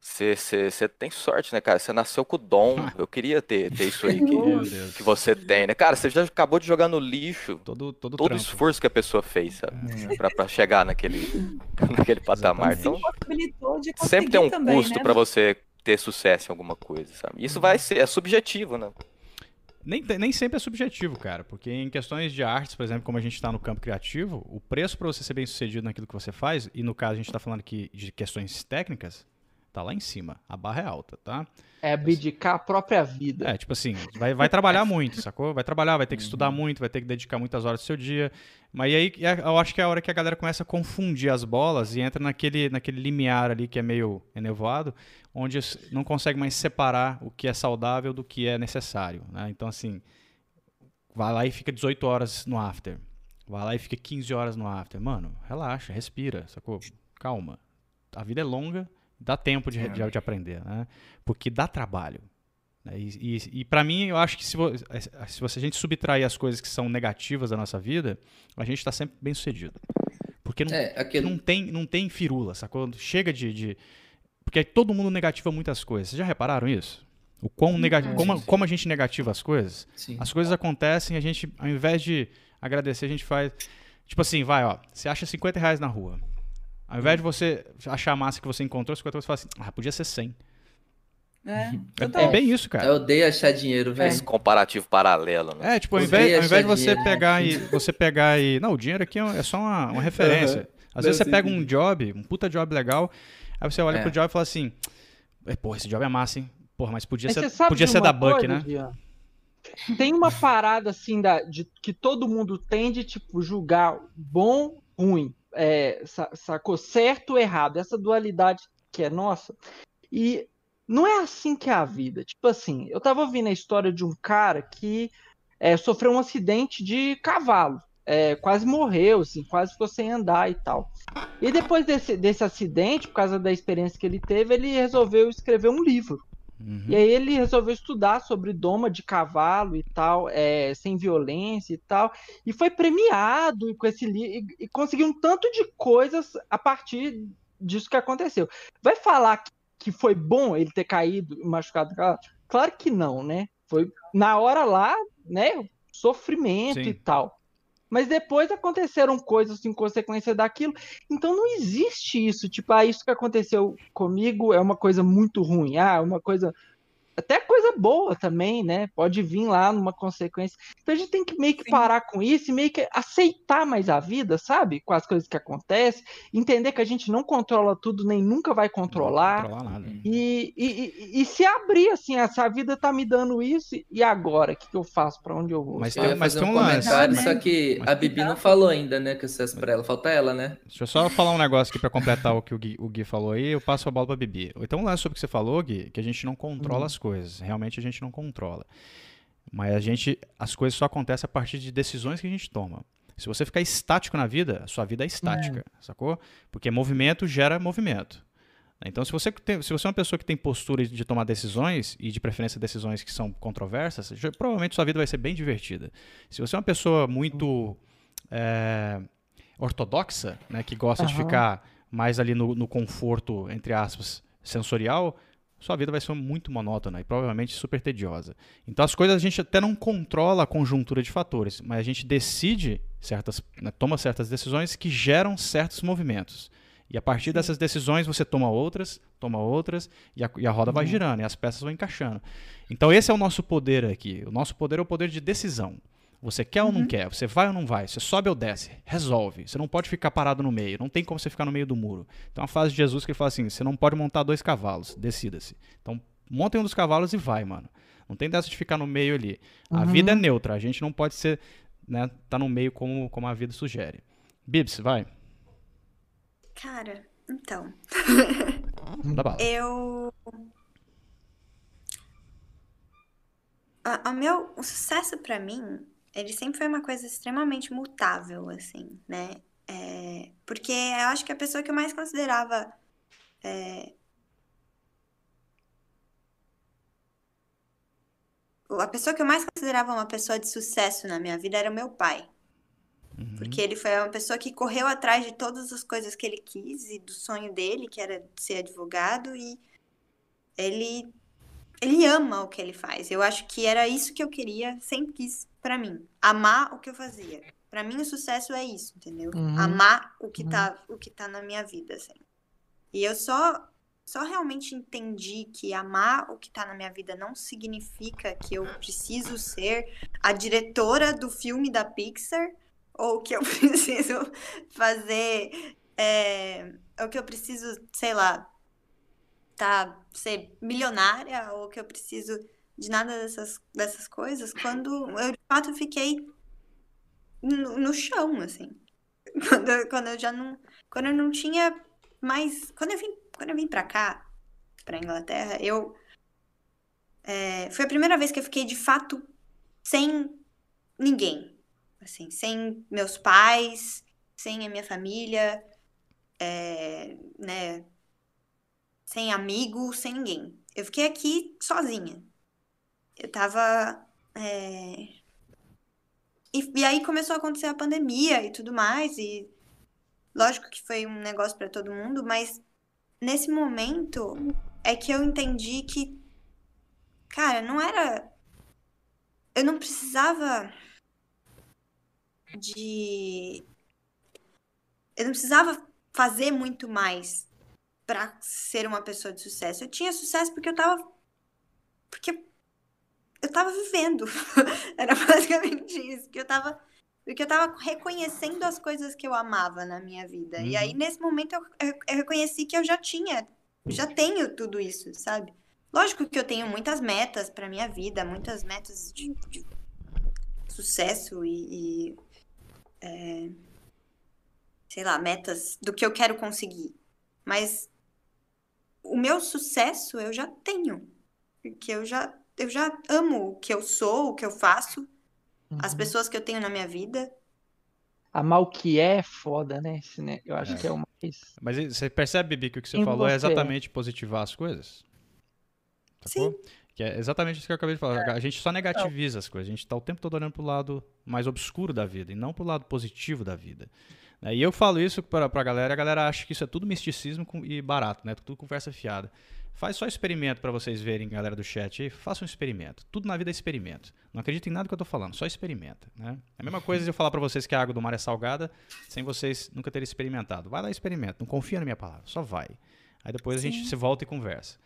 você tem sorte, né, cara? Você nasceu com o dom. Eu queria ter, ter isso aí que, que você tem, né? Cara, você já acabou de jogar no lixo todo, todo, todo o esforço que a pessoa fez, sabe? É. Pra, pra chegar naquele, naquele patamar. Então, sempre tem um também, custo né? para você ter sucesso em alguma coisa, sabe? Isso vai ser, é subjetivo, né? Nem, nem sempre é subjetivo, cara, porque em questões de artes, por exemplo, como a gente está no campo criativo, o preço para você ser bem sucedido naquilo que você faz, e no caso a gente está falando aqui de questões técnicas, tá lá em cima. A barra é alta, tá? É abdicar a própria vida. É, tipo assim, vai, vai trabalhar muito, sacou? Vai trabalhar, vai ter que estudar uhum. muito, vai ter que dedicar muitas horas do seu dia. Mas aí é, eu acho que é a hora que a galera começa a confundir as bolas e entra naquele, naquele limiar ali que é meio enevoado, onde não consegue mais separar o que é saudável do que é necessário. Né? Então, assim, vai lá e fica 18 horas no after. Vai lá e fica 15 horas no after. Mano, relaxa, respira, sacou? Calma. A vida é longa Dá tempo de, é. de, de, aprender, né? Porque dá trabalho. Né? E, e, e para mim, eu acho que se, vo, se você, a gente subtrair as coisas que são negativas da nossa vida, a gente está sempre bem sucedido. Porque não, é, aquele... não, tem, não tem firula, sacou? Chega de, de. Porque todo mundo negativa muitas coisas. Vocês já repararam isso? O quão negativo, como, como a gente negativa as coisas? Sim. As coisas acontecem, a gente, ao invés de agradecer, a gente faz. Tipo assim, vai, ó. Você acha 50 reais na rua. Ao invés de você achar a massa que você encontrou, 50 você fala assim, ah, podia ser 100. É, é, é, bem isso, cara. Eu odeio achar dinheiro, velho. Esse comparativo paralelo, né? É, tipo, ao invés, ao invés de você dinheiro. pegar e você pegar e. Não, o dinheiro aqui é, é só uma, uma referência. Uhum. Às vezes você pega um job, um puta job legal, aí você olha é. pro job e fala assim: Pô, esse job é massa, hein? Porra, mas podia mas ser, podia ser da Buck, né? Tem uma parada assim da, de, que todo mundo tem de tipo julgar bom, ruim, é, sacou? Certo ou errado, essa dualidade que é nossa. E não é assim que é a vida. Tipo assim, eu tava ouvindo a história de um cara que é, sofreu um acidente de cavalo. É, quase morreu, assim, quase ficou sem andar e tal. E depois desse, desse acidente, por causa da experiência que ele teve, ele resolveu escrever um livro. Uhum. E aí ele resolveu estudar sobre doma de cavalo e tal, é, sem violência e tal, e foi premiado com esse livro e, e conseguiu um tanto de coisas a partir disso que aconteceu. Vai falar que, que foi bom ele ter caído machucado? Claro que não, né? Foi na hora lá, né? Sofrimento Sim. e tal. Mas depois aconteceram coisas em consequência daquilo. Então não existe isso. Tipo, ah, isso que aconteceu comigo é uma coisa muito ruim. Ah, uma coisa até coisa boa também, né? Pode vir lá numa consequência. Então a gente tem que meio que Sim. parar com isso e meio que aceitar mais a vida, sabe? Com as coisas que acontecem, entender que a gente não controla tudo, nem nunca vai controlar. Não controlar nada. E, e, e, e, se abrir assim, essa vida tá me dando isso, e agora? O que, que eu faço? Para onde eu vou? Mas tem, mas tem um, um comentário, lance. só que mas a Bibi não falou ainda, né? Que acesso para ela. Falta ela, né? Deixa eu só falar um negócio aqui para completar o que o Gui, o Gui falou aí, eu passo a bola pra Bibi. Então um lance sobre o que você falou, Gui, que a gente não controla hum. as coisas. Realmente a gente não controla. Mas a gente, as coisas só acontecem a partir de decisões que a gente toma. Se você ficar estático na vida, a sua vida é estática, é. sacou? Porque movimento gera movimento. Então, se você, tem, se você é uma pessoa que tem postura de tomar decisões, e de preferência decisões que são controversas, já, provavelmente sua vida vai ser bem divertida. Se você é uma pessoa muito é, ortodoxa, né, que gosta uhum. de ficar mais ali no, no conforto, entre aspas, sensorial, sua vida vai ser muito monótona e provavelmente super tediosa. Então as coisas a gente até não controla a conjuntura de fatores, mas a gente decide certas, né, toma certas decisões que geram certos movimentos. E a partir dessas decisões você toma outras, toma outras, e a, e a roda vai uhum. girando, e as peças vão encaixando. Então esse é o nosso poder aqui. O nosso poder é o poder de decisão. Você quer uhum. ou não uhum. quer? Você vai ou não vai? Você sobe ou desce? Resolve. Você não pode ficar parado no meio. Não tem como você ficar no meio do muro. Então a frase de Jesus que ele fala assim: você não pode montar dois cavalos. Decida-se. Então montem um dos cavalos e vai, mano. Não tem dessa de ficar no meio ali. Uhum. A vida é neutra. A gente não pode ser, né, tá no meio como, como a vida sugere. Bibs, vai. Cara, então. Dá bala. Eu. A, a meu, o sucesso para mim ele sempre foi uma coisa extremamente mutável, assim, né? É, porque eu acho que a pessoa que eu mais considerava é, a pessoa que eu mais considerava uma pessoa de sucesso na minha vida era o meu pai. Uhum. Porque ele foi uma pessoa que correu atrás de todas as coisas que ele quis e do sonho dele, que era ser advogado, e ele ele ama o que ele faz. Eu acho que era isso que eu queria, sempre quis para mim. Amar o que eu fazia. Para mim o sucesso é isso, entendeu? Uhum. Amar o que uhum. tá o que tá na minha vida, assim. E eu só só realmente entendi que amar o que tá na minha vida não significa que eu preciso ser a diretora do filme da Pixar ou que eu preciso fazer é, ou que eu preciso, sei lá, tá ser milionária ou que eu preciso de nada dessas, dessas coisas, quando eu de fato fiquei no, no chão, assim. Quando, quando eu já não. Quando eu não tinha mais. Quando eu vim, quando eu vim pra cá, pra Inglaterra, eu. É, foi a primeira vez que eu fiquei de fato sem ninguém. Assim, sem meus pais, sem a minha família, é, né, sem amigo, sem ninguém. Eu fiquei aqui sozinha. Eu tava. É... E, e, aí começou a acontecer a pandemia e tudo mais, e lógico que foi um negócio para todo mundo, mas nesse momento é que eu entendi que, cara, não era. Eu não precisava de. Eu não precisava fazer muito mais para ser uma pessoa de sucesso. Eu tinha sucesso porque eu tava. Porque eu tava vivendo. Era basicamente isso. Que eu tava Porque eu tava reconhecendo as coisas que eu amava na minha vida. Uhum. E aí, uhum. nesse momento, eu, eu, eu reconheci que eu já tinha, já tenho tudo isso, sabe? Lógico que eu tenho muitas metas para minha vida, muitas metas de, de sucesso e, e é, sei lá, metas do que eu quero conseguir. Mas o meu sucesso eu já tenho, porque eu já eu já amo o que eu sou, o que eu faço, uhum. as pessoas que eu tenho na minha vida. Amar o que é foda, né? né? Eu acho é. que é o mais. Mas você percebe, Bibi, que o que você falou é você. é exatamente positivar as coisas? Sim. Que é exatamente isso que eu acabei de falar. É. A gente só negativiza as coisas. A gente está o tempo todo olhando para o lado mais obscuro da vida e não para o lado positivo da vida. Né? E eu falo isso para a galera, a galera acha que isso é tudo misticismo e barato, né? Tudo conversa fiada. Faz só experimento para vocês verem, galera do chat aí. Faça um experimento. Tudo na vida é experimento. Não acredita em nada que eu estou falando, só experimenta. Né? É a mesma coisa de eu falar para vocês que a água do mar é salgada sem vocês nunca terem experimentado. Vai lá e experimenta. Não confia na minha palavra, só vai. Aí depois Sim. a gente se volta e conversa.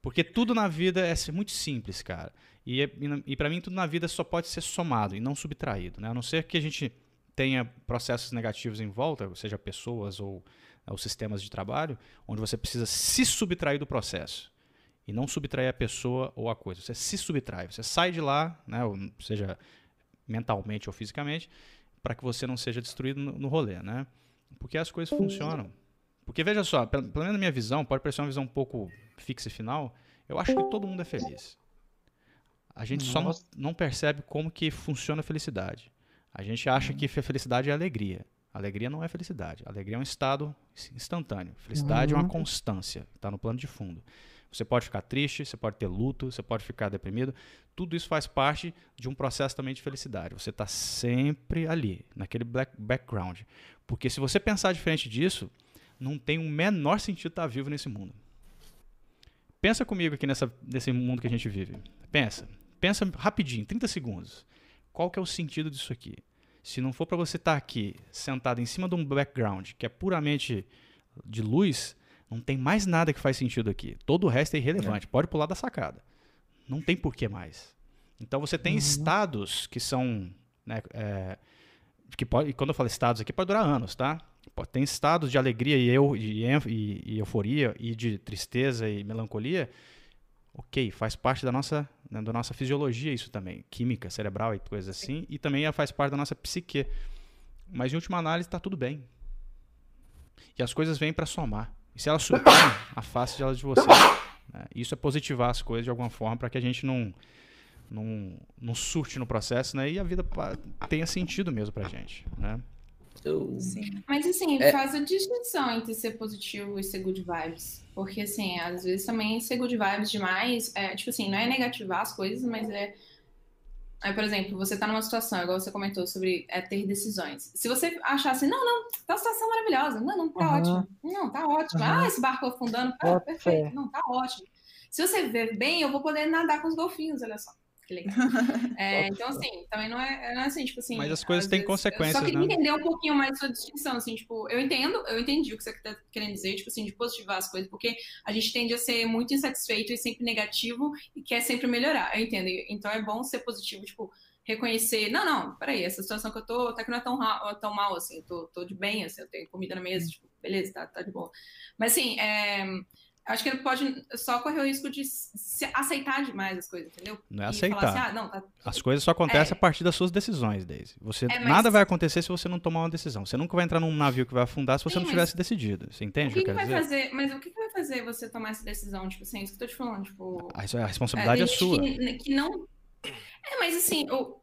Porque tudo na vida é muito simples, cara. E, e, e para mim tudo na vida só pode ser somado e não subtraído. Né? A não ser que a gente tenha processos negativos em volta, seja pessoas ou, ou sistemas de trabalho, onde você precisa se subtrair do processo e não subtrair a pessoa ou a coisa. Você se subtrai, você sai de lá, né, seja mentalmente ou fisicamente, para que você não seja destruído no, no rolê, né? Porque as coisas funcionam. Porque veja só, pelo, pelo menos na minha visão, pode parecer uma visão um pouco fixa e final, eu acho que todo mundo é feliz. A gente Nossa. só não, não percebe como que funciona a felicidade. A gente acha que felicidade é alegria. Alegria não é felicidade. Alegria é um estado instantâneo. Felicidade uhum. é uma uhum. constância, está no plano de fundo. Você pode ficar triste, você pode ter luto, você pode ficar deprimido. Tudo isso faz parte de um processo também de felicidade. Você está sempre ali, naquele black background. Porque se você pensar diferente disso, não tem o um menor sentido estar vivo nesse mundo. Pensa comigo aqui nessa, nesse mundo que a gente vive. Pensa. Pensa rapidinho, 30 segundos. Qual que é o sentido disso aqui? Se não for para você estar tá aqui sentado em cima de um background que é puramente de luz, não tem mais nada que faz sentido aqui. Todo o resto é irrelevante. É. Pode pular da sacada. Não tem porquê mais. Então você tem uhum. estados que são. Né, é, que pode, quando eu falo estados aqui, pode durar anos, tá? Tem estados de alegria e, eu, e, e, e euforia e de tristeza e melancolia ok, faz parte da nossa, né, da nossa fisiologia isso também, química cerebral e coisas assim, e também faz parte da nossa psique. Mas em última análise está tudo bem. E as coisas vêm para somar. E se elas sumirem, afaste elas de você. Né? Isso é positivar as coisas de alguma forma para que a gente não, não, não surte no processo né? e a vida tenha sentido mesmo para gente. Né? Eu... Mas assim, é... faz a distinção entre ser positivo e ser good vibes. Porque assim, às vezes também ser good vibes demais, é, tipo assim, não é negativar as coisas, mas é. Aí, por exemplo, você tá numa situação, igual você comentou sobre é, ter decisões. Se você achar assim, não, não, tá uma situação maravilhosa, não, não, tá uhum. ótimo. Não, tá ótimo. Uhum. Ah, esse barco afundando, ah, perfeito. Não, tá ótimo. Se você ver bem, eu vou poder nadar com os golfinhos, olha só que legal. É, então, assim, também não é, não é, assim, tipo assim. Mas as coisas têm vezes, consequências. Eu só queria né? entender um pouquinho mais sua distinção, assim, tipo, eu entendo, eu entendi o que você tá querendo dizer, tipo assim, de positivar as coisas, porque a gente tende a ser muito insatisfeito e sempre negativo e quer sempre melhorar. Eu entendo. Então é bom ser positivo, tipo, reconhecer, não, não, peraí, essa situação que eu tô, até que não é tão, tão mal, assim, tô, tô de bem, assim, eu tenho comida na mesa, tipo, beleza, tá, tá de boa. Mas assim, é Acho que ele pode só correr o risco de aceitar demais as coisas, entendeu? Não é aceitar. Assim, ah, não, tá... As coisas só acontecem é. a partir das suas decisões, Daisy. Você, é, mas... Nada vai acontecer se você não tomar uma decisão. Você nunca vai entrar num navio que vai afundar se você Sim, não tivesse decidido. Você entende o que, que, que vai dizer? fazer? Mas o que, que vai fazer você tomar essa decisão? Tipo assim, isso que eu tô te falando. Tipo, a, a responsabilidade é, é sua. Que, que, não. É, mas assim, o...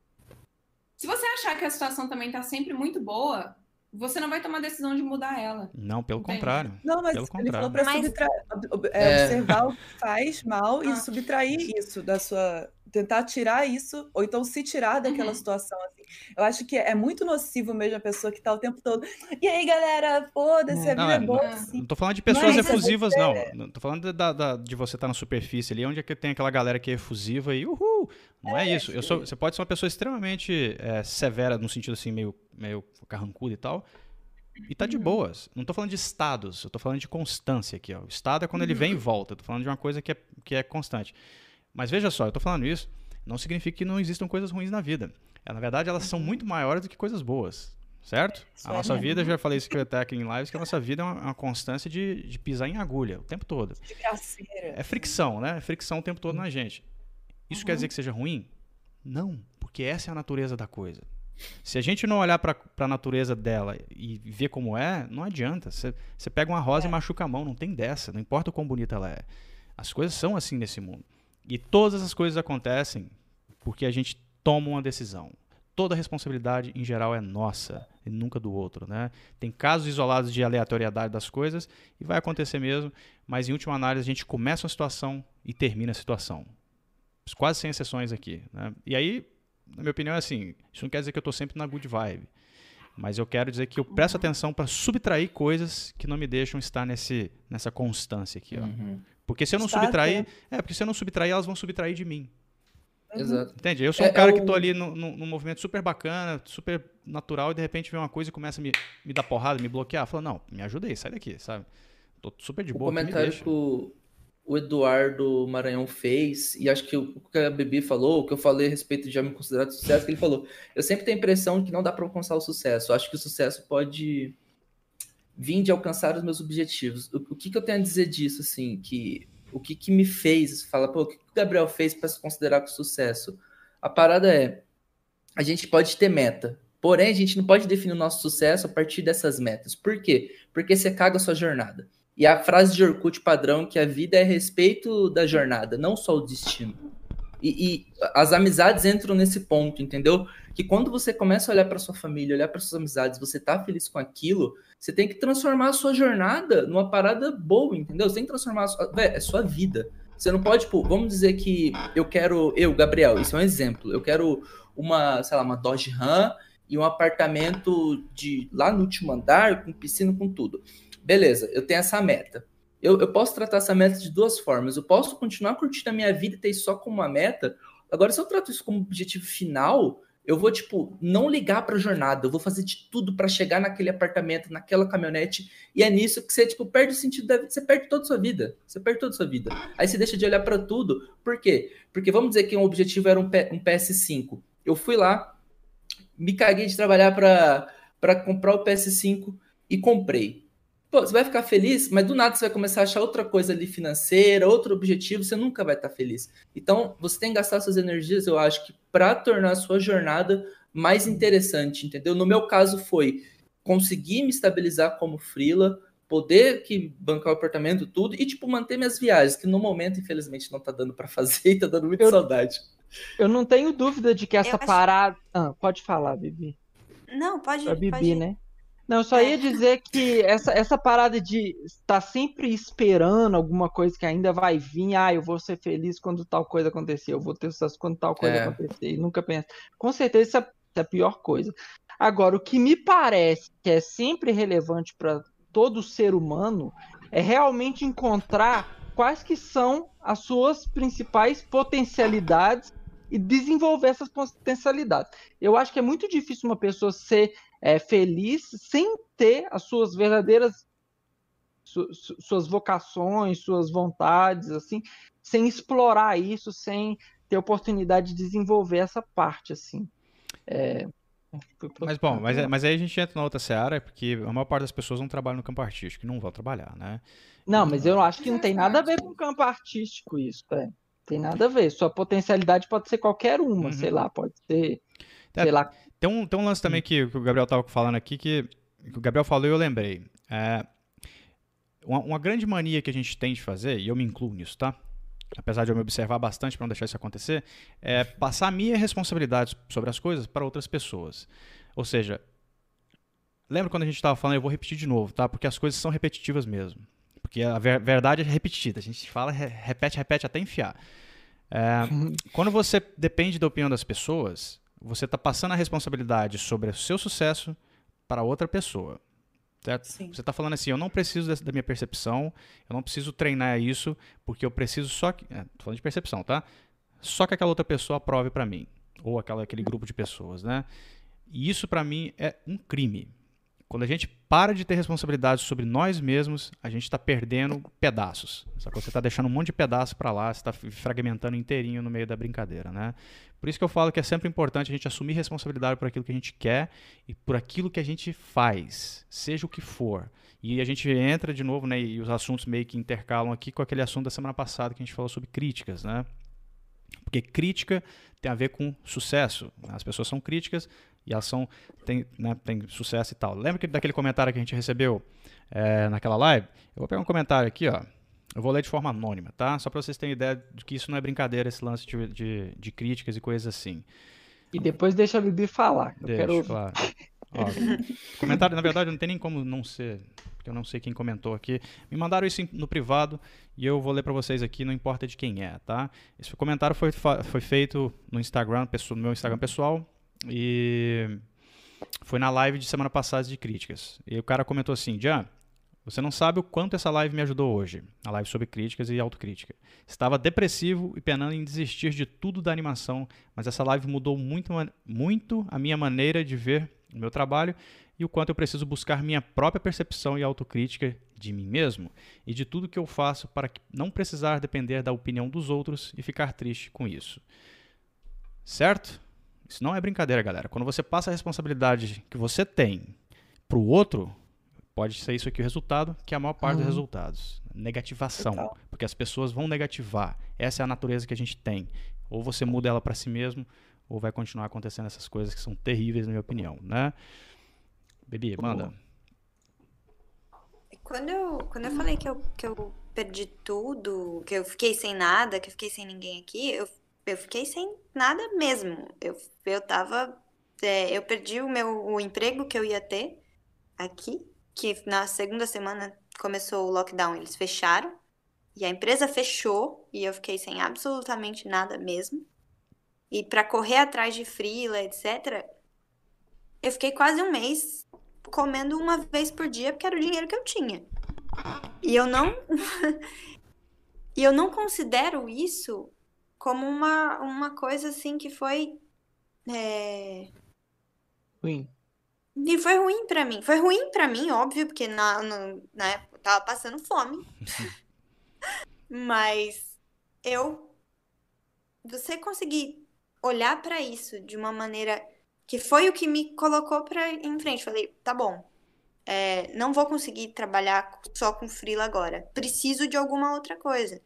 se você achar que a situação também tá sempre muito boa, você não vai tomar decisão de mudar ela. Não, pelo Entende? contrário. Não, mas pelo ele contrário. falou para mas... é, é... observar o que faz mal e ah. subtrair isso da sua tentar tirar isso, ou então se tirar daquela uhum. situação. Assim. Eu acho que é muito nocivo mesmo a pessoa que tá o tempo todo. E aí, galera, foda-se, a vida é boa. Assim. Não tô falando de pessoas Mas efusivas, você... não. Não tô falando da, da, de você estar tá na superfície ali, onde é que tem aquela galera que é efusiva e uhul. Não é, é isso. Eu sou, você pode ser uma pessoa extremamente é, severa, no sentido assim, meio, meio carrancuda e tal. E tá de uhum. boas. Não tô falando de estados, eu tô falando de constância aqui, ó. O estado é quando ele vem e volta. Eu tô falando de uma coisa que é, que é constante. Mas veja só, eu tô falando isso não significa que não existam coisas ruins na vida. É, na verdade, elas são muito maiores do que coisas boas. Certo? Isso a é nossa mesmo. vida, já falei isso até aqui em lives, que a nossa vida é uma, uma constância de, de, pisar em agulha o tempo todo. De É fricção, né? É fricção o tempo todo na gente. Isso uhum. quer dizer que seja ruim? Não, porque essa é a natureza da coisa. Se a gente não olhar para a natureza dela e ver como é, não adianta. Você pega uma rosa é. e machuca a mão, não tem dessa, não importa o quão bonita ela é. As coisas são assim nesse mundo. E todas as coisas acontecem porque a gente toma uma decisão. Toda a responsabilidade, em geral, é nossa e nunca do outro. Né? Tem casos isolados de aleatoriedade das coisas e vai acontecer mesmo, mas em última análise a gente começa uma situação e termina a situação. Quase sem exceções aqui. Né? E aí na minha opinião, é assim: isso não quer dizer que eu estou sempre na good vibe. Mas eu quero dizer que eu presto atenção para subtrair coisas que não me deixam estar nesse, nessa constância aqui. Ó. Uhum. Porque se eu não Está subtrair. Até. É, porque se eu não subtrair, elas vão subtrair de mim. Uhum. Exato. Entende? Eu sou um é, cara é que estou ali num, num movimento super bacana, super natural, e de repente vem uma coisa e começa a me, me dar porrada, me bloquear. Fala, não, me ajuda aí, sai daqui, sabe? Tô super de boa. O comentário que, que o Eduardo Maranhão fez, e acho que o que a Bebi falou, o que eu falei a respeito de já me considerar sucesso, que ele falou, eu sempre tenho a impressão que não dá para alcançar o sucesso. Eu acho que o sucesso pode vir de alcançar os meus objetivos. O, o que, que eu tenho a dizer disso, assim, que o que, que me fez, fala, pô, o que, que o Gabriel fez para se considerar com sucesso? A parada é, a gente pode ter meta, porém a gente não pode definir o nosso sucesso a partir dessas metas. Por quê? Porque você caga a sua jornada. E a frase de Orkut padrão que a vida é respeito da jornada, não só o destino. E, e as amizades entram nesse ponto, entendeu? Que quando você começa a olhar para sua família, olhar para suas amizades, você tá feliz com aquilo, você tem que transformar a sua jornada numa parada boa, entendeu? Você tem que transformar a sua, véio, é sua vida. Você não pode, tipo, vamos dizer que eu quero, eu, Gabriel, isso é um exemplo. Eu quero uma, sei lá, uma Dodge Ram e um apartamento de lá no último andar, com piscina, com tudo beleza, eu tenho essa meta. Eu, eu posso tratar essa meta de duas formas. Eu posso continuar curtindo a minha vida e ter isso só como uma meta. Agora, se eu trato isso como objetivo final, eu vou, tipo, não ligar para a jornada. Eu vou fazer de tudo para chegar naquele apartamento, naquela caminhonete. E é nisso que você, tipo, perde o sentido da vida. Você perde toda a sua vida. Você perde toda a sua vida. Aí você deixa de olhar para tudo. Por quê? Porque vamos dizer que um objetivo era um, um PS5. Eu fui lá, me caguei de trabalhar para comprar o PS5 e comprei. Pô, você vai ficar feliz, mas do nada você vai começar a achar outra coisa ali financeira, outro objetivo, você nunca vai estar feliz. Então, você tem que gastar suas energias, eu acho que para tornar a sua jornada mais interessante, entendeu? No meu caso foi conseguir me estabilizar como frila, poder que bancar o apartamento, tudo, e tipo manter minhas viagens, que no momento infelizmente não tá dando para fazer e tá dando muita eu, saudade. Eu não tenho dúvida de que essa acho... parada, ah, pode falar, Bibi. Não, pode, Bibi, pode... né? Não, eu só ia dizer que essa, essa parada de estar sempre esperando alguma coisa que ainda vai vir, ah, eu vou ser feliz quando tal coisa acontecer, eu vou ter sucesso quando tal coisa é. acontecer, e nunca pensa. Com certeza isso é, é a pior coisa. Agora, o que me parece que é sempre relevante para todo ser humano é realmente encontrar quais que são as suas principais potencialidades e desenvolver essas potencialidades. Eu acho que é muito difícil uma pessoa ser é, feliz sem ter as suas verdadeiras su, suas vocações, suas vontades, assim, sem explorar isso, sem ter oportunidade de desenvolver essa parte, assim. É, mas bom, mas, mas aí a gente entra na outra seara, porque a maior parte das pessoas não trabalham no campo artístico, não vão trabalhar, né? Não, mas eu acho que não tem nada a ver com o campo artístico isso, é. Tem nada a ver. Sua potencialidade pode ser qualquer uma, uhum. sei lá, pode ser, é, sei lá, tem um, tem um lance também que, que o Gabriel estava falando aqui, que, que, o Gabriel falou e eu lembrei. É, uma, uma, grande mania que a gente tem de fazer, e eu me incluo nisso, tá? Apesar de eu me observar bastante para não deixar isso acontecer, é passar a minha responsabilidade sobre as coisas para outras pessoas. Ou seja, lembra quando a gente estava falando, eu vou repetir de novo, tá? Porque as coisas são repetitivas mesmo. Porque a ver, verdade é repetida. A gente fala, repete, repete até enfiar. É, quando você depende da opinião das pessoas, você está passando a responsabilidade sobre o seu sucesso para outra pessoa. Certo? Sim. Você está falando assim, eu não preciso da minha percepção, eu não preciso treinar isso, porque eu preciso só que. É, tô falando de percepção, tá? Só que aquela outra pessoa aprove para mim. Ou aquela, aquele grupo de pessoas, né? E isso para mim é um crime. Quando a gente para de ter responsabilidade sobre nós mesmos, a gente está perdendo pedaços. Só que você está deixando um monte de pedaço para lá, você está fragmentando inteirinho no meio da brincadeira, né? Por isso que eu falo que é sempre importante a gente assumir responsabilidade por aquilo que a gente quer e por aquilo que a gente faz, seja o que for. E a gente entra de novo, né? E os assuntos meio que intercalam aqui com aquele assunto da semana passada que a gente falou sobre críticas, né? Porque crítica tem a ver com sucesso. As pessoas são críticas e elas são, tem, né, tem sucesso e tal. Lembra que daquele comentário que a gente recebeu é, naquela live? Eu vou pegar um comentário aqui, ó. Eu vou ler de forma anônima, tá? Só para vocês terem ideia de que isso não é brincadeira, esse lance de, de, de críticas e coisas assim. E depois deixa a Bibi falar. Eu Deixa, quero... claro. Ó, comentário, na verdade, não tem nem como não ser, porque eu não sei quem comentou aqui. Me mandaram isso no privado e eu vou ler para vocês aqui, não importa de quem é, tá? Esse comentário foi, foi feito no Instagram, no meu Instagram pessoal, e foi na live de semana passada de críticas. E o cara comentou assim: Jan, você não sabe o quanto essa live me ajudou hoje. A live sobre críticas e autocrítica. Estava depressivo e penando em desistir de tudo da animação, mas essa live mudou muito, muito a minha maneira de ver o meu trabalho e o quanto eu preciso buscar minha própria percepção e autocrítica de mim mesmo e de tudo que eu faço para não precisar depender da opinião dos outros e ficar triste com isso. Certo? Isso não é brincadeira, galera. Quando você passa a responsabilidade que você tem para o outro, pode ser isso aqui o resultado, que é a maior parte uhum. dos resultados. Negativação. Total. Porque as pessoas vão negativar. Essa é a natureza que a gente tem. Ou você muda ela para si mesmo, ou vai continuar acontecendo essas coisas que são terríveis, na minha opinião, né? Bebi, manda. Quando eu, quando eu falei que eu, que eu perdi tudo, que eu fiquei sem nada, que eu fiquei sem ninguém aqui, eu eu fiquei sem nada mesmo. Eu, eu tava. É, eu perdi o meu o emprego que eu ia ter aqui, que na segunda semana começou o lockdown, eles fecharam. E a empresa fechou e eu fiquei sem absolutamente nada mesmo. E para correr atrás de frila, etc., eu fiquei quase um mês comendo uma vez por dia porque era o dinheiro que eu tinha. E eu não e eu não considero isso como uma, uma coisa assim que foi. É... Ruim. E foi ruim para mim. Foi ruim para mim, óbvio, porque na, na, na época eu tava passando fome. Mas eu. Você conseguir olhar para isso de uma maneira que foi o que me colocou para em frente. Falei, tá bom. É, não vou conseguir trabalhar só com frila agora. Preciso de alguma outra coisa.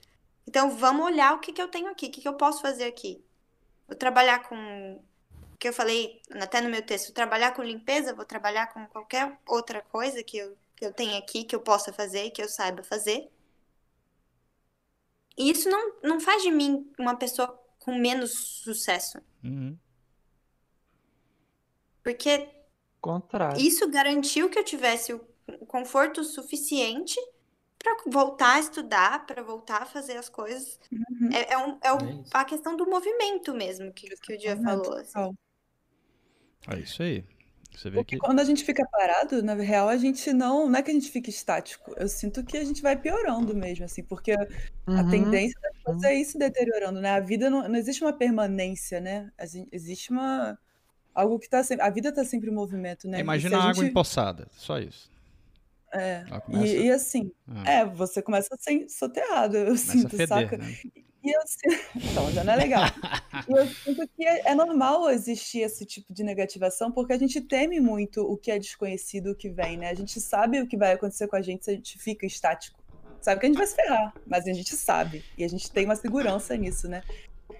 Então, vamos olhar o que, que eu tenho aqui, o que, que eu posso fazer aqui. Vou trabalhar com. que eu falei até no meu texto, trabalhar com limpeza, vou trabalhar com qualquer outra coisa que eu, que eu tenha aqui, que eu possa fazer que eu saiba fazer. E isso não, não faz de mim uma pessoa com menos sucesso. Uhum. Porque Contrário. isso garantiu que eu tivesse o conforto suficiente para voltar a estudar, para voltar a fazer as coisas. Uhum. É, é, um, é, o, é a questão do movimento mesmo que, que o Dia falou. Assim. É isso aí. Você vê que... Quando a gente fica parado, na real, a gente não. Não é que a gente fica estático. Eu sinto que a gente vai piorando mesmo, assim, porque uhum. a tendência das coisas é isso deteriorando, né? A vida não, não existe uma permanência, né? Existe uma. Algo que tá sempre. A vida tá sempre em movimento, né? Imagina a, a gente... água empoçada, só isso. É. E, e, assim, ah. é, você começa a ser soterrado, eu começa sinto, feder, saca? Né? E eu sinto... Então, já não é legal. e eu sinto que é, é, normal existir esse tipo de negativação, porque a gente teme muito o que é desconhecido, o que vem, né? A gente sabe o que vai acontecer com a gente se a gente fica estático. Sabe que a gente vai se ferrar, mas a gente sabe. E a gente tem uma segurança nisso, né?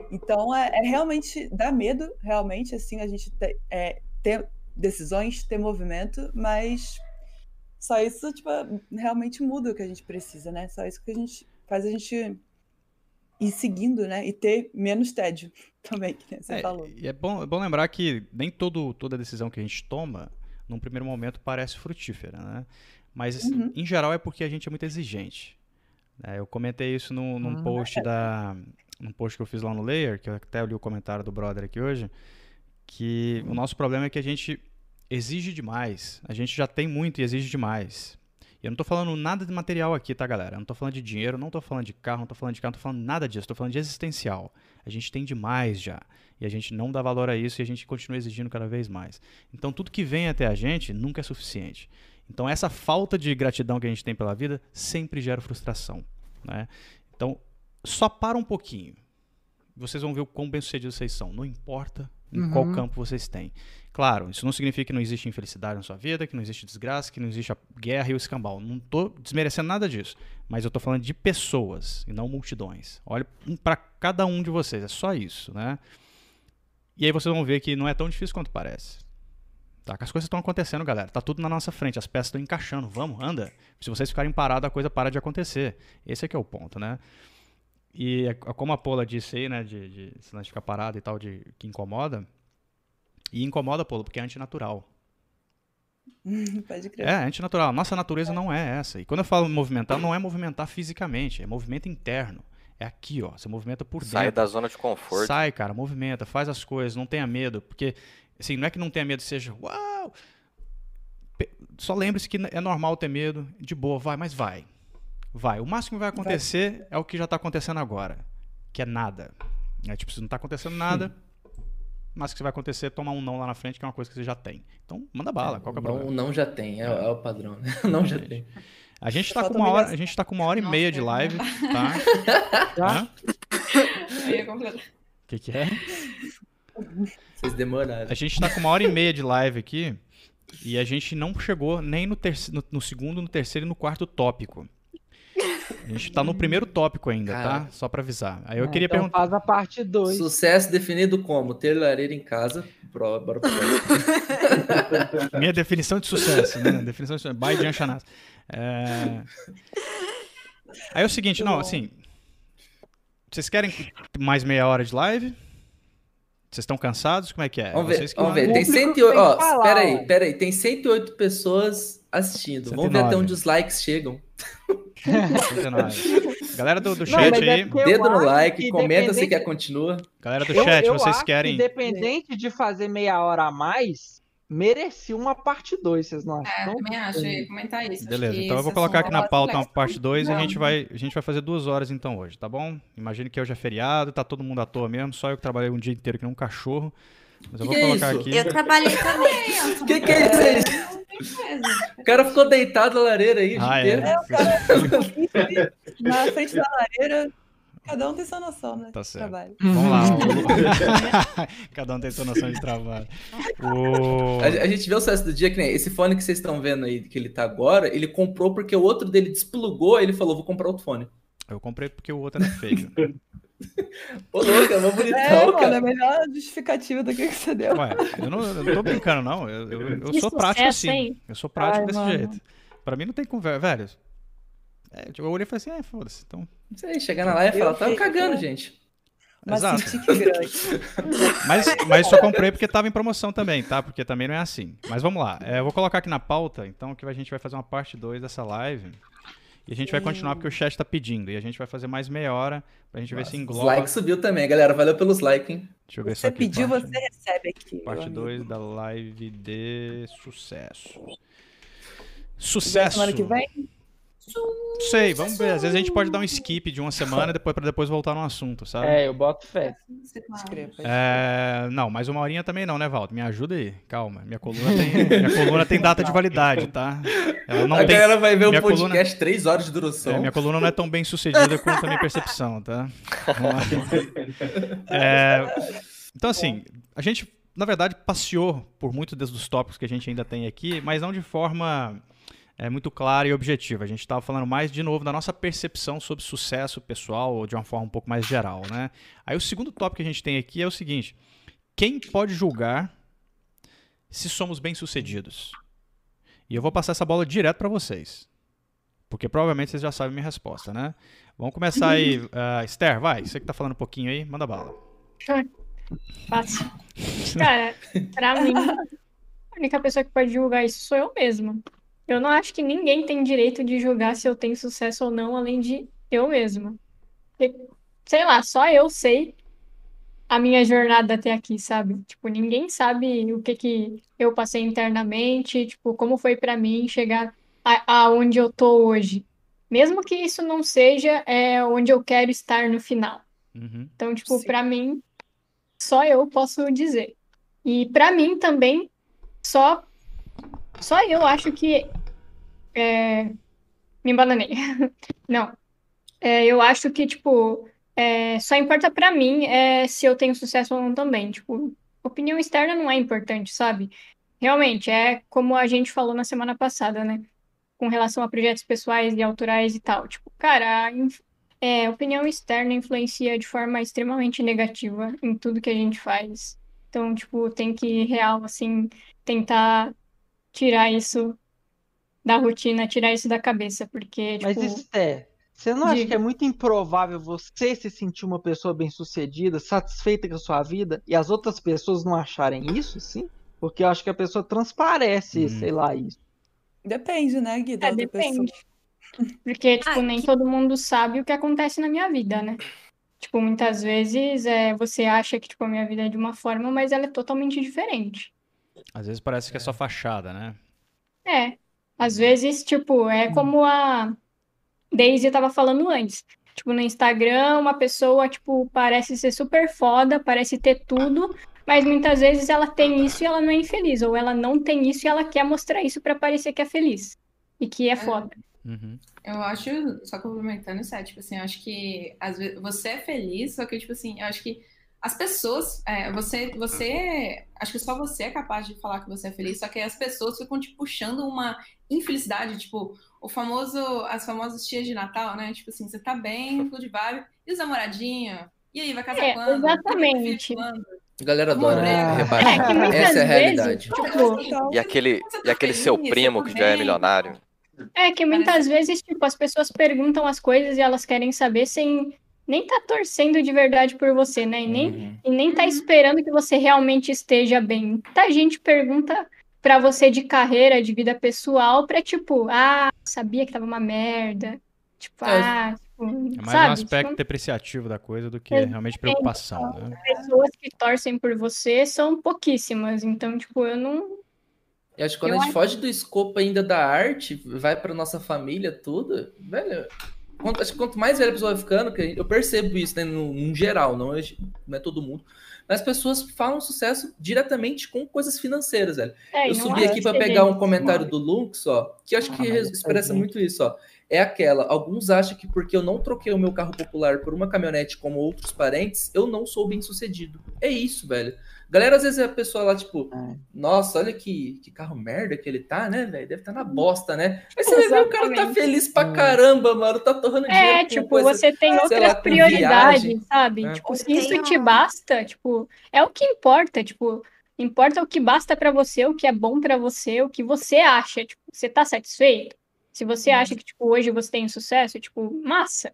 Então, é, é realmente, dá medo, realmente, assim, a gente te, é, ter decisões, ter movimento, mas só isso, tipo, realmente muda o que a gente precisa, né? Só isso que a gente faz a gente ir seguindo, né? E ter menos tédio também, que você é, falou. E é bom, é bom lembrar que nem todo, toda decisão que a gente toma, num primeiro momento, parece frutífera, né? Mas, assim, uhum. em geral, é porque a gente é muito exigente. É, eu comentei isso no, num, uhum. post da, num post que eu fiz lá no Layer, que eu até li o comentário do brother aqui hoje, que uhum. o nosso problema é que a gente exige demais. A gente já tem muito e exige demais. E eu não tô falando nada de material aqui, tá, galera? Eu não tô falando de dinheiro, não tô falando de carro, não tô falando de carro, não tô falando nada disso. Tô falando de existencial. A gente tem demais já. E a gente não dá valor a isso e a gente continua exigindo cada vez mais. Então, tudo que vem até a gente nunca é suficiente. Então, essa falta de gratidão que a gente tem pela vida sempre gera frustração. Né? Então, só para um pouquinho. Vocês vão ver o quão bem sucedidos vocês são. Não importa em uhum. qual campo vocês têm. Claro, isso não significa que não existe infelicidade na sua vida, que não existe desgraça, que não existe a guerra e o escambau. Não estou desmerecendo nada disso. Mas eu estou falando de pessoas e não multidões. Olha para cada um de vocês, é só isso, né? E aí vocês vão ver que não é tão difícil quanto parece. Tá? As coisas estão acontecendo, galera. Tá tudo na nossa frente, as peças estão encaixando. Vamos, anda. Se vocês ficarem parados, a coisa para de acontecer. Esse é que é o ponto, né? E é, é como a Paula disse aí, né, de, de, de ficar parado e tal, de que incomoda. E incomoda, Paula, porque é antinatural. Pode crer. É, antinatural. Nossa natureza não é essa. E quando eu falo movimentar, não é movimentar fisicamente, é movimento interno. É aqui, ó. Você movimenta por dentro. Sai da zona de conforto. Sai, cara, movimenta, faz as coisas, não tenha medo. Porque, assim, não é que não tenha medo, seja, uau! Só lembre-se que é normal ter medo, de boa, vai, mas vai. Vai. O máximo que vai acontecer vai. é o que já está acontecendo agora, que é nada. É tipo, se não está acontecendo nada, mas o que vai acontecer é tomar um não lá na frente, que é uma coisa que você já tem. Então, manda bala, é, qual que é o problema? O não já tem, é, é o padrão, né? não já tem. A gente tá com uma hora, a gente tá com uma hora e meia de live, tá? tá? O que, que é? Vocês demoraram. A gente tá com uma hora e meia de live aqui e a gente não chegou nem no, no, no segundo, no terceiro e no quarto tópico. A gente tá no primeiro tópico ainda, tá? Cara. tá? Só pra avisar. Aí eu é, queria então perguntar. Faz a parte 2. Sucesso definido como? Ter lareira em casa. Bora Minha definição de sucesso, né? Definição de sucesso. By Jean Chanaz. É... Aí é o seguinte, não, assim. Vocês querem mais meia hora de live? Vocês estão cansados? Como é que é? Vamos ver, vamos ver. Tem 108. Ó, peraí, peraí. Tem 108 pessoas assistindo. 109. Vamos ver até onde os likes chegam. Galera do, do chat Não, é aí. Dedo no like, comenta se quer continua. Galera do chat, eu, eu vocês querem. Que independente de fazer meia hora a mais, merecia uma parte 2, vocês não acham? É, também acho, eu ia comentar isso. Beleza, então eu vou colocar aqui na pauta uma parte 2 e a gente, vai, a gente vai fazer duas horas então hoje, tá bom? Imagine que hoje é feriado, tá todo mundo à toa mesmo, só eu que trabalhei um dia inteiro que nem um cachorro. Mas eu vou que colocar isso? aqui. Eu trabalhei também. O que, que é isso? O cara ficou deitado na lareira aí, ah, é. é, o cara na frente da lareira. Cada um tem sua noção, né? Tá certo. Trabalho. Vamos lá. Cada um tem sua noção de trabalho. O... A, a, gente vê o sucesso do dia que nem esse fone que vocês estão vendo aí, que ele tá agora, ele comprou porque o outro dele desplugou, ele falou, vou comprar outro fone. Eu comprei porque o outro era feio. Ô, louco, é bonitão, é, mano, cara. é a melhor justificativa do que, que você deu. Ué, eu não, eu não tô brincando, não. Eu, eu, eu sou prático assim. Eu sou prático Ai, desse mano. jeito. Pra mim não tem conversa, velho. É, tipo, eu olhei e falei assim, é, foda-se. Então... Isso aí, chegar na live e falar, tava cagando, gente. Mas Exato. grande. mas, mas só comprei porque tava em promoção também, tá? Porque também não é assim. Mas vamos lá. É, eu vou colocar aqui na pauta, então, que a gente vai fazer uma parte 2 dessa live. E a gente vai continuar porque o chat tá pedindo. E a gente vai fazer mais meia hora pra gente Nossa, ver se engloba. Os likes subiu também, galera. Valeu pelos likes, hein? Deixa eu ver você aqui. pediu, parte... você recebe aqui. Parte 2 da live de sucesso. Sucesso. Semana que vem? Sei, vamos ver. Às vezes a gente pode dar um skip de uma semana depois para depois voltar no assunto, sabe? É, eu boto fé. É, não, mas uma horinha também não, né, Valdo? Me ajuda aí, calma. Minha coluna tem, minha coluna tem data de validade, tá? Ela não a tem... galera vai ver o um podcast coluna... 3 horas de duração. É, minha coluna não é tão bem sucedida quanto a minha percepção, tá? É, então, assim, a gente, na verdade, passeou por muitos dos tópicos que a gente ainda tem aqui, mas não de forma é muito clara e objetiva. A gente estava falando mais, de novo, da nossa percepção sobre sucesso pessoal, ou de uma forma um pouco mais geral. Né? Aí o segundo tópico que a gente tem aqui é o seguinte: quem pode julgar se somos bem-sucedidos? E eu vou passar essa bola direto para vocês. Porque provavelmente vocês já sabem a minha resposta, né? Vamos começar aí. Uh, Esther, vai. Você que tá falando um pouquinho aí, manda bala. Fácil. Cara, pra mim, a única pessoa que pode julgar isso sou eu mesma. Eu não acho que ninguém tem direito de julgar se eu tenho sucesso ou não, além de eu mesma. Sei lá, só eu sei a minha jornada até aqui, sabe? Tipo, ninguém sabe o que que eu passei internamente, tipo, como foi para mim chegar aonde eu tô hoje. Mesmo que isso não seja é, onde eu quero estar no final. Uhum. Então, tipo, para mim, só eu posso dizer. E para mim também, só, só eu acho que. É, me embananei. não. É, eu acho que, tipo, é, só importa para mim é, se eu tenho sucesso ou não também. Tipo, opinião externa não é importante, sabe? Realmente, é como a gente falou na semana passada, né? Com relação a projetos pessoais e autorais e tal. Tipo, cara, é, opinião externa influencia de forma extremamente negativa em tudo que a gente faz. Então, tipo, tem que, real, assim, tentar tirar isso da rotina, tirar isso da cabeça, porque, tipo... Mas, Esté, você não acha que é muito improvável você se sentir uma pessoa bem-sucedida, satisfeita com a sua vida, e as outras pessoas não acharem isso, sim? Porque eu acho que a pessoa transparece, hum. sei lá, isso. Depende, né, Guida? É, depende. Pessoa. Porque, tipo, nem todo mundo sabe o que acontece na minha vida, né? Tipo, muitas vezes é, você acha que, tipo, a minha vida é de uma forma, mas ela é totalmente diferente. Às vezes parece que é só fachada, né? É. Às vezes, tipo, é como a Daisy tava falando antes. Tipo, no Instagram, uma pessoa, tipo, parece ser super foda, parece ter tudo, mas muitas vezes ela tem isso e ela não é infeliz, ou ela não tem isso e ela quer mostrar isso para parecer que é feliz e que é, é. foda. Uhum. Eu acho, só complementando isso, é, tipo assim, eu acho que às vezes você é feliz, só que, tipo assim, eu acho que as pessoas, é, você, você, acho que só você é capaz de falar que você é feliz, só que as pessoas ficam te puxando uma infelicidade, tipo, o famoso, as famosas tias de Natal, né? Tipo assim, você tá bem, tudo de vibe, e os namoradinhos? E aí, vai casar é, quando? Exatamente. A galera adora ah. rebaixar. É, Essa é a realidade. Vezes, tipo, e aquele, e aquele seu primo que já é milionário. É que muitas vezes, tipo, as pessoas perguntam as coisas e elas querem saber sem nem tá torcendo de verdade por você, né? E nem, uhum. e nem tá esperando que você realmente esteja bem. Muita gente pergunta para você de carreira, de vida pessoal, pra tipo, ah, sabia que tava uma merda. Tipo, é. ah, tipo, é mais sabe? um aspecto tipo, depreciativo da coisa do que é, realmente preocupação, né? Pessoas que torcem por você são pouquíssimas, então, tipo, eu não, e acho que quando eu a gente acho... foge do escopo ainda da arte, vai para nossa família, tudo, velho. Quanto, acho que quanto mais velha a pessoa vai ficando, que eu percebo isso, né, no, no geral, não é, não é todo mundo. Mas as pessoas falam sucesso diretamente com coisas financeiras, velho. É, eu subi aqui para pegar um comentário do Lux, ó, que acho que ah, expressa muito isso, ó. É aquela, alguns acham que porque eu não troquei o meu carro popular por uma caminhonete como outros parentes, eu não sou bem sucedido. É isso, velho. Galera, às vezes a pessoa lá, tipo, é. nossa, olha que, que carro merda que ele tá, né, velho? Deve estar tá na bosta, né? Aí você vê o cara tá feliz pra hum. caramba, mano, tá torrando é, dinheiro. É, tipo, coisa, você tem outras lá, prioridades, viagem, sabe? É. Tipo, se isso te basta, tipo, é o que importa, tipo, importa o que basta para você, o que é bom para você, o que você acha, tipo, você tá satisfeito? Se você acha que, tipo, hoje você tem sucesso, tipo, massa.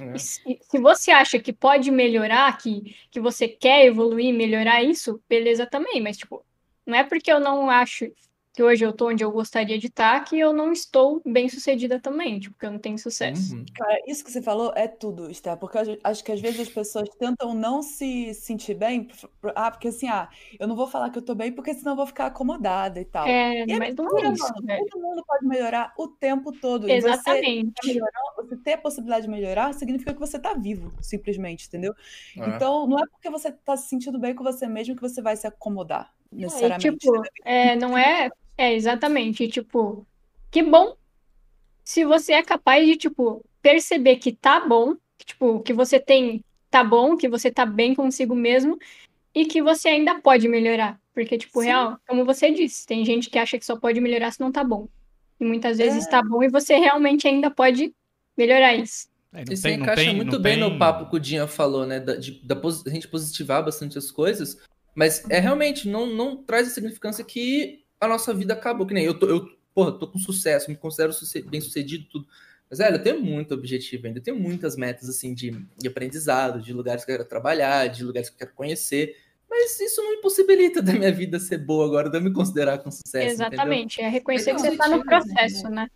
É. Se, se você acha que pode melhorar, que, que você quer evoluir, melhorar isso, beleza também, mas, tipo, não é porque eu não acho que hoje eu tô onde eu gostaria de estar, que eu não estou bem sucedida também, tipo, que eu não tenho sucesso. Uhum. Cara, isso que você falou é tudo, Esther, porque eu acho que às vezes as pessoas tentam não se sentir bem, ah, porque assim, ah, eu não vou falar que eu tô bem, porque senão eu vou ficar acomodada e tal. É, e mas não é isso, Todo mundo pode melhorar o tempo todo. Exatamente. E você, você ter a possibilidade de melhorar significa que você tá vivo, simplesmente, entendeu? É. Então, não é porque você tá se sentindo bem com você mesmo que você vai se acomodar necessariamente. É, tipo, é, não é, é exatamente, tipo, que bom se você é capaz de, tipo, perceber que tá bom, que, tipo, que você tem, tá bom, que você tá bem consigo mesmo e que você ainda pode melhorar. Porque, tipo, Sim. real, como você disse, tem gente que acha que só pode melhorar se não tá bom. E muitas vezes é. tá bom e você realmente ainda pode melhorar isso. É, isso tem, encaixa tem, muito bem tem... no papo que o Dinha falou, né? Da, de, da, a gente positivar bastante as coisas, mas é realmente, não, não traz a significância que a nossa vida acabou. Que nem eu tô, eu, porra, tô com sucesso, me considero bem sucedido, tudo. Mas, velho, eu tenho muito objetivo ainda, tenho muitas metas, assim, de, de aprendizado, de lugares que eu quero trabalhar, de lugares que eu quero conhecer. Mas isso não impossibilita da minha vida ser boa agora, de eu me considerar com sucesso. Exatamente, entendeu? é reconhecer que você está no processo, né?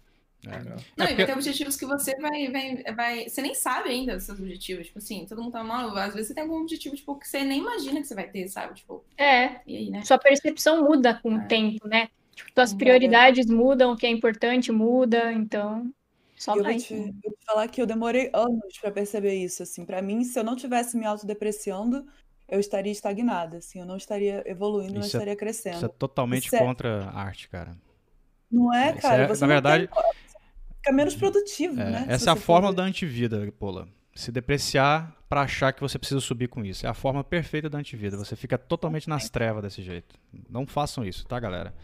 É, não, não é e vai ter objetivos que você vai, vai, vai. Você nem sabe ainda os seus objetivos. Tipo assim, todo mundo tá mal. Às vezes você tem algum objetivo, tipo, que você nem imagina que você vai ter, sabe? Tipo. É. E aí, né? Sua percepção muda com é. o tempo, né? Tipo, tuas prioridades mudam, o que é importante muda, então só eu vai. Vou te, vou te falar que eu demorei anos para perceber isso, assim. Para mim, se eu não tivesse me autodepreciando, eu estaria estagnada, assim. Eu não estaria evoluindo, isso não é, estaria crescendo. Isso é totalmente isso contra é... a arte, cara. Não é, cara? É, na verdade, tem... fica menos produtivo, é, né? Essa é a fórmula da antivida, Pola. Se depreciar para achar que você precisa subir com isso. É a forma perfeita da antivida. Você fica totalmente nas trevas desse jeito. Não façam isso, tá, galera?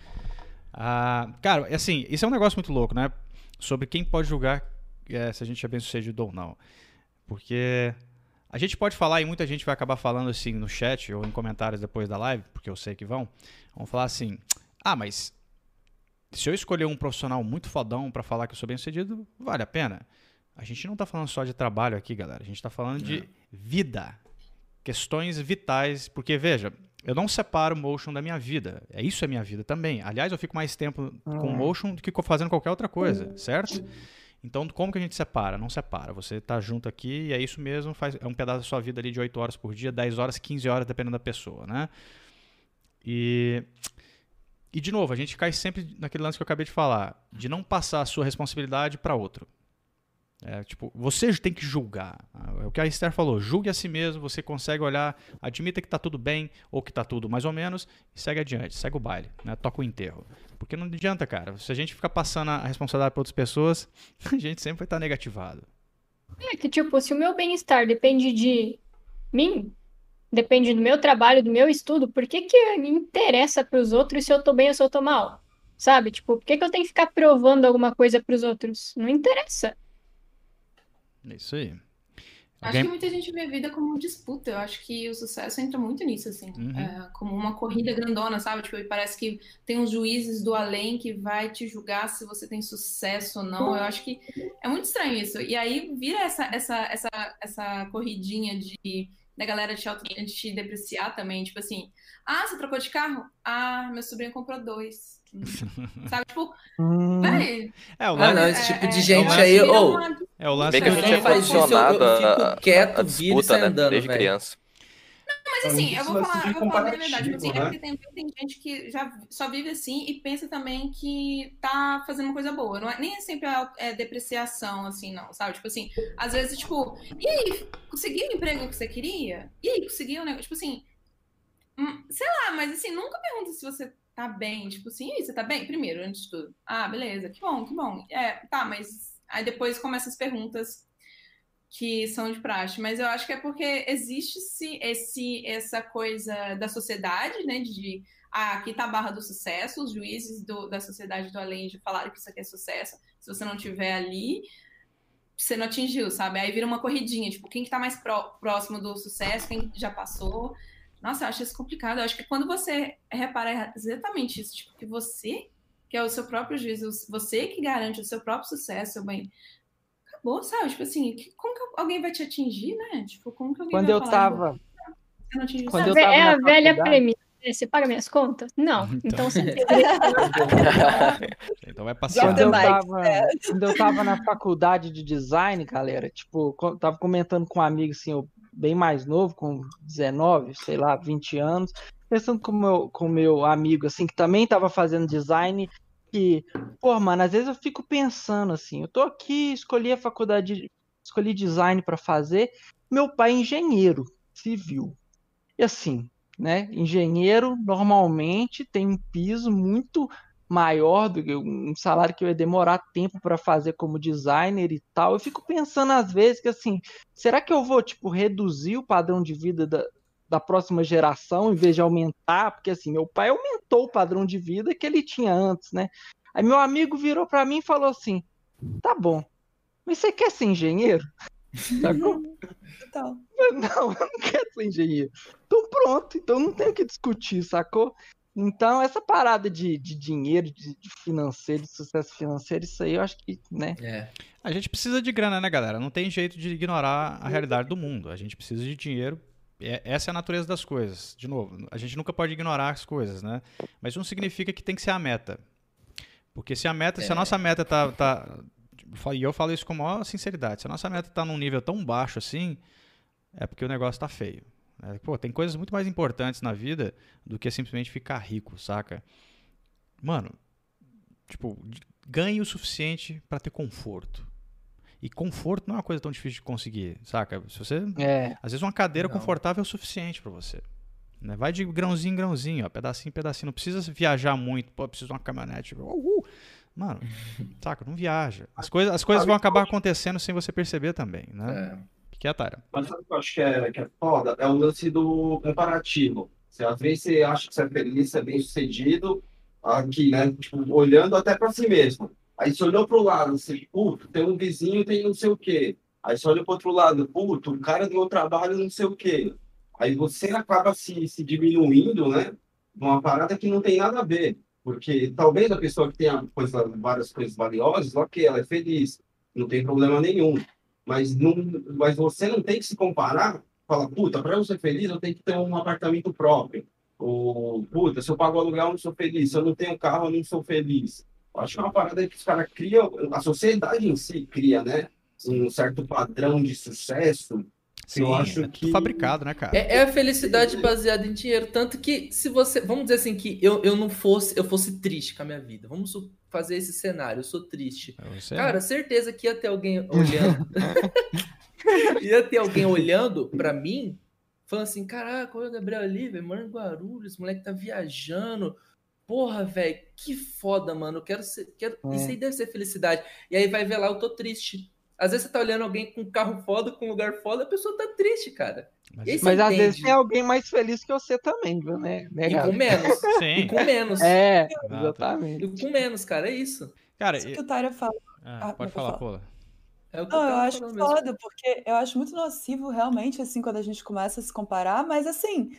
Ah, cara, assim, isso é um negócio muito louco, né? Sobre quem pode julgar é, se a gente é bem sucedido ou não. Porque a gente pode falar, e muita gente vai acabar falando assim no chat ou em comentários depois da live, porque eu sei que vão. Vão falar assim: ah, mas se eu escolher um profissional muito fodão para falar que eu sou bem sucedido, vale a pena. A gente não está falando só de trabalho aqui, galera. A gente está falando de vida. Questões vitais. Porque, veja, eu não separo motion da minha vida. É isso é minha vida também. Aliás, eu fico mais tempo com hum. motion do que fazendo qualquer outra coisa, certo? Então, como que a gente separa? Não separa. Você está junto aqui e é isso mesmo, faz, é um pedaço da sua vida ali de 8 horas por dia, 10 horas, 15 horas, dependendo da pessoa, né? E, e de novo, a gente cai sempre naquele lance que eu acabei de falar, de não passar a sua responsabilidade para outro. É, tipo, você tem que julgar. É o que a Esther falou, julgue a si mesmo, você consegue olhar, admita que está tudo bem ou que está tudo mais ou menos e segue adiante, segue o baile, né? toca o enterro. Porque não adianta, cara. Se a gente ficar passando a responsabilidade para outras pessoas, a gente sempre vai estar tá negativado. É que, tipo, se o meu bem-estar depende de mim, depende do meu trabalho, do meu estudo, por que que me interessa para os outros se eu tô bem ou se eu tô mal? Sabe? Tipo, por que que eu tenho que ficar provando alguma coisa para os outros? Não interessa. É isso aí. Acho Alguém... que muita gente vê a vida como disputa. Eu acho que o sucesso entra muito nisso, assim. Uhum. É, como uma corrida grandona, sabe? Tipo, parece que tem uns juízes do além que vai te julgar se você tem sucesso ou não. Eu acho que é muito estranho isso. E aí vira essa, essa, essa, essa corridinha de da galera te, auto, te depreciar também. Tipo assim, ah, você trocou de carro? Ah, meu sobrinho comprou dois. Sabe, tipo, hum. É, o lance, ah, não, esse tipo de é, gente é, aí, ou. Oh, é o lance que a gente faz isso, eu, eu fico quieto, a, a disputa, né, andando, desde véio. criança. Não, mas assim, eu vou falar, eu vou falar a verdade. Assim, é né? é porque tem, tem gente que já só vive assim e pensa também que tá fazendo uma coisa boa. Não é, nem é sempre é depreciação, assim, não, sabe? Tipo assim, às vezes, tipo, e aí, conseguiu o emprego que você queria? E aí, conseguiu o negócio? Tipo assim, hum, sei lá, mas assim, nunca pergunta se você tá bem, tipo assim, você tá bem? Primeiro, antes de tudo. Ah, beleza, que bom, que bom. É, tá, mas aí depois começam as perguntas que são de praxe, mas eu acho que é porque existe-se esse, essa coisa da sociedade, né, de ah, aqui tá a barra do sucesso, os juízes do, da sociedade do além de falaram que isso aqui é sucesso, se você não tiver ali, você não atingiu, sabe? Aí vira uma corridinha, tipo, quem que tá mais pró, próximo do sucesso, quem já passou, nossa, eu acho isso complicado. Eu acho que quando você repara exatamente isso, tipo, que você, que é o seu próprio juízo, você que garante o seu próprio sucesso, seu bem, acabou, sabe? Tipo assim, como que alguém vai te atingir, né? Tipo, como que alguém quando vai eu tava... De quando eu tava é a velha premissa. Né? Você paga minhas contas? Não. Então, então você Então vai passar. Quando eu, tava, quando eu tava na faculdade de design, galera, tipo, tava comentando com um amigo assim, eu bem mais novo, com 19, sei lá, 20 anos, pensando com meu, com meu amigo, assim, que também estava fazendo design, e, pô, mano, às vezes eu fico pensando assim, eu tô aqui, escolhi a faculdade, escolhi design para fazer, meu pai é engenheiro civil. E assim, né, engenheiro normalmente tem um piso muito maior do que um salário que eu ia demorar tempo para fazer como designer e tal. Eu fico pensando às vezes que assim, será que eu vou tipo reduzir o padrão de vida da, da próxima geração em vez de aumentar? Porque assim, meu pai aumentou o padrão de vida que ele tinha antes, né? Aí meu amigo virou para mim e falou assim: "Tá bom. Mas você quer ser engenheiro?" Então. Não, eu não quero ser engenheiro. Então pronto, então não tem o que discutir, sacou? Então, essa parada de, de dinheiro, de, de, financeiro, de sucesso financeiro, isso aí eu acho que, né? É. A gente precisa de grana, né, galera? Não tem jeito de ignorar a realidade do mundo. A gente precisa de dinheiro. É, essa é a natureza das coisas. De novo, a gente nunca pode ignorar as coisas, né? Mas não significa que tem que ser a meta. Porque se a meta, é. se a é. nossa meta tá, tá. E eu falo isso com maior sinceridade. Se a nossa meta tá num nível tão baixo assim, é porque o negócio tá feio. É, pô, tem coisas muito mais importantes na vida do que simplesmente ficar rico, saca? mano, tipo, ganhe o suficiente para ter conforto. E conforto não é uma coisa tão difícil de conseguir, saca? Se você, é. às vezes uma cadeira não. confortável é o suficiente para você. Né? Vai de grãozinho em grãozinho, ó, pedacinho em pedacinho. Não precisa viajar muito. Pô, preciso de uma caminhonete. Uhul. Mano, saca? Não viaja. As coisas, as coisas vão acabar acontecendo sem você perceber também, né? É. O que é, Tara? Mas sabe o que eu acho que é, que é foda? É o lance do comparativo. Você, às vezes você acha que você é feliz, você é bem sucedido, aqui, né? Tipo, olhando até para si mesmo. Aí você olhou para o lado, você, puto, tem um vizinho, tem não sei o quê. Aí você olha para outro lado, puto, o cara do meu trabalho, não sei o quê. Aí você acaba se, se diminuindo, né? Uma parada que não tem nada a ver. Porque talvez a pessoa que tenha coisa, várias coisas valiosas, ok, ela é feliz, não tem problema nenhum. Mas, não, mas você não tem que se comparar, fala, puta, para eu ser feliz, eu tenho que ter um apartamento próprio. Ou, puta, se eu pago aluguel, eu não sou feliz. Se eu não tenho carro, eu não sou feliz. Eu acho que é uma parada que os caras criam, a sociedade em si cria, né? Um certo padrão de sucesso. Sim, eu acho é que... fabricado, né, cara? É, é, a felicidade baseada em dinheiro. Tanto que, se você. Vamos dizer assim, que eu, eu não fosse, eu fosse triste com a minha vida. Vamos fazer esse cenário, eu sou triste. Cara, é. certeza que ia ter alguém olhando. ia ter alguém olhando para mim falando assim: caraca, olha o Gabriel ali, velho, mora em Guarulhos, esse moleque tá viajando. Porra, velho, que foda, mano. Eu quero ser. Quero... É. Isso aí deve ser felicidade. E aí vai ver lá, eu tô triste. Às vezes você tá olhando alguém com um carro foda, com um lugar foda, a pessoa tá triste, cara. Mas, mas às vezes tem alguém mais feliz que você também, viu, né? né e com menos. Sim. E com menos. É, exatamente. E com menos, cara, é isso. Cara, isso que o Tyra fala. Ah, ah, pode falar, pô. É não, eu acho foda, mesmo. porque eu acho muito nocivo realmente, assim, quando a gente começa a se comparar, mas assim,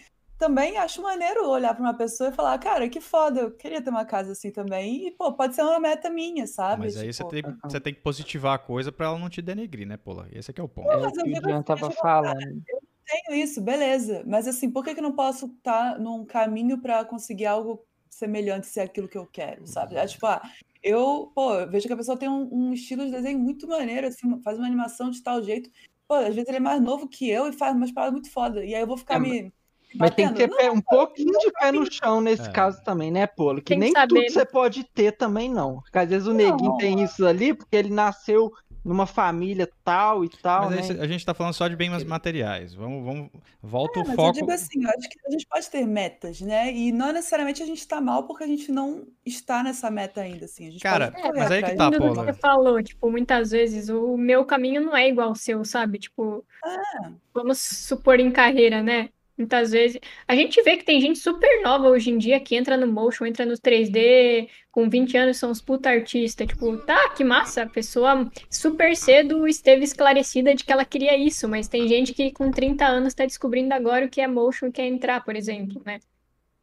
também acho maneiro olhar para uma pessoa e falar, cara, que foda, eu queria ter uma casa assim também. E, pô, pode ser uma meta minha, sabe? Mas aí tipo... você, tem, você tem que positivar a coisa para ela não te denegrir, né, Pô? Esse é, é o ponto. Não, mas eu, eu assim, tava falando. Eu tenho isso, beleza. Mas assim, por que, que eu não posso estar tá num caminho para conseguir algo semelhante se é aquilo que eu quero, sabe? É tipo, ah, eu, pô, eu vejo que a pessoa tem um, um, estilo de desenho muito maneiro, assim, faz uma animação de tal jeito. Pô, às vezes ele é mais novo que eu e faz umas paradas muito foda. E aí eu vou ficar é, me. Mas tem que ter não, um pouquinho de pé no chão nesse é. caso também, né, Polo? Que nem tudo você pode ter também, não. Porque às vezes o neguinho tem isso ali porque ele nasceu numa família tal e tal. Mas né? a gente tá falando só de bens materiais. Vamos, vamos volta é, o mas foco. Eu digo assim, eu acho que a gente pode ter metas, né? E não necessariamente a gente tá mal porque a gente não está nessa meta ainda, assim. A gente Cara, pode mas aí que tá, pô. Você falou, tipo, muitas vezes o meu caminho não é igual ao seu, sabe? Tipo, ah. vamos supor em carreira, né? Muitas vezes. A gente vê que tem gente super nova hoje em dia que entra no motion, entra no 3D, com 20 anos são os puta artistas. Tipo, tá, que massa. A pessoa super cedo esteve esclarecida de que ela queria isso, mas tem gente que com 30 anos tá descobrindo agora o que é motion e quer entrar, por exemplo, né?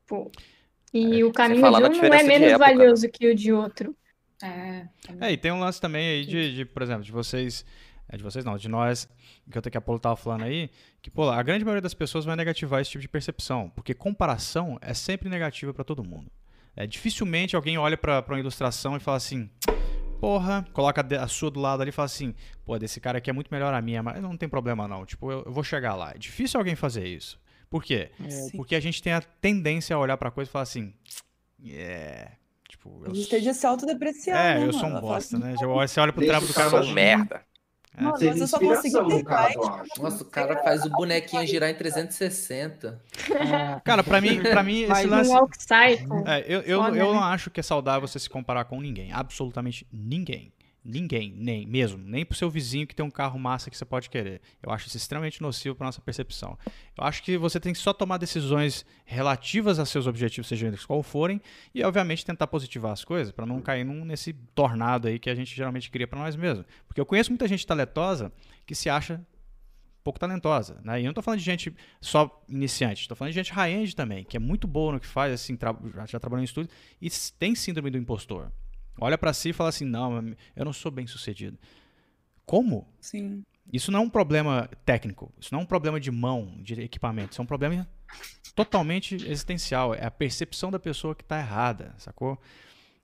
Tipo, e é, o caminho de um não é menos época, né? valioso né? que o de outro. É, é, e tem um lance também aí de, de por exemplo, de vocês é de vocês não, de nós, que eu que a Paulo tava falando aí, que pô, a grande maioria das pessoas vai negativar esse tipo de percepção, porque comparação é sempre negativa para todo mundo. É, dificilmente alguém olha para uma ilustração e fala assim, porra, coloca a sua do lado ali e fala assim, pô, desse cara aqui é muito melhor a minha, mas não tem problema não, tipo, eu, eu vou chegar lá. É difícil alguém fazer isso. Por quê? É. Porque a gente tem a tendência a olhar pra coisa e falar assim, yeah, Tipo, eu... A gente tende a se autodepreciar. É, né, eu sou um bosta, assim, né? Você olha pro trampo do cara e fala. merda. É. Nossa, mas eu só consegui Nossa, o cara faz o bonequinho girar em 360. Cara, pra mim, pra mim esse lance. Um é, eu, eu, eu não acho que é saudável você se comparar com ninguém. Absolutamente ninguém. Ninguém, nem mesmo, nem pro seu vizinho que tem um carro massa que você pode querer. Eu acho isso extremamente nocivo para nossa percepção. Eu acho que você tem que só tomar decisões relativas a seus objetivos, sejam eles qual forem, e obviamente tentar positivar as coisas para não cair num, nesse tornado aí que a gente geralmente cria para nós mesmos. Porque eu conheço muita gente talentosa que se acha pouco talentosa, né? E eu não estou falando de gente só iniciante, estou falando de gente high-end também, que é muito boa no que faz, assim, tra já trabalhou em estúdio e tem síndrome do impostor. Olha para si e fala assim: não, eu não sou bem sucedido. Como? Sim. Isso não é um problema técnico, isso não é um problema de mão, de equipamento, isso é um problema totalmente existencial. É a percepção da pessoa que está errada, sacou?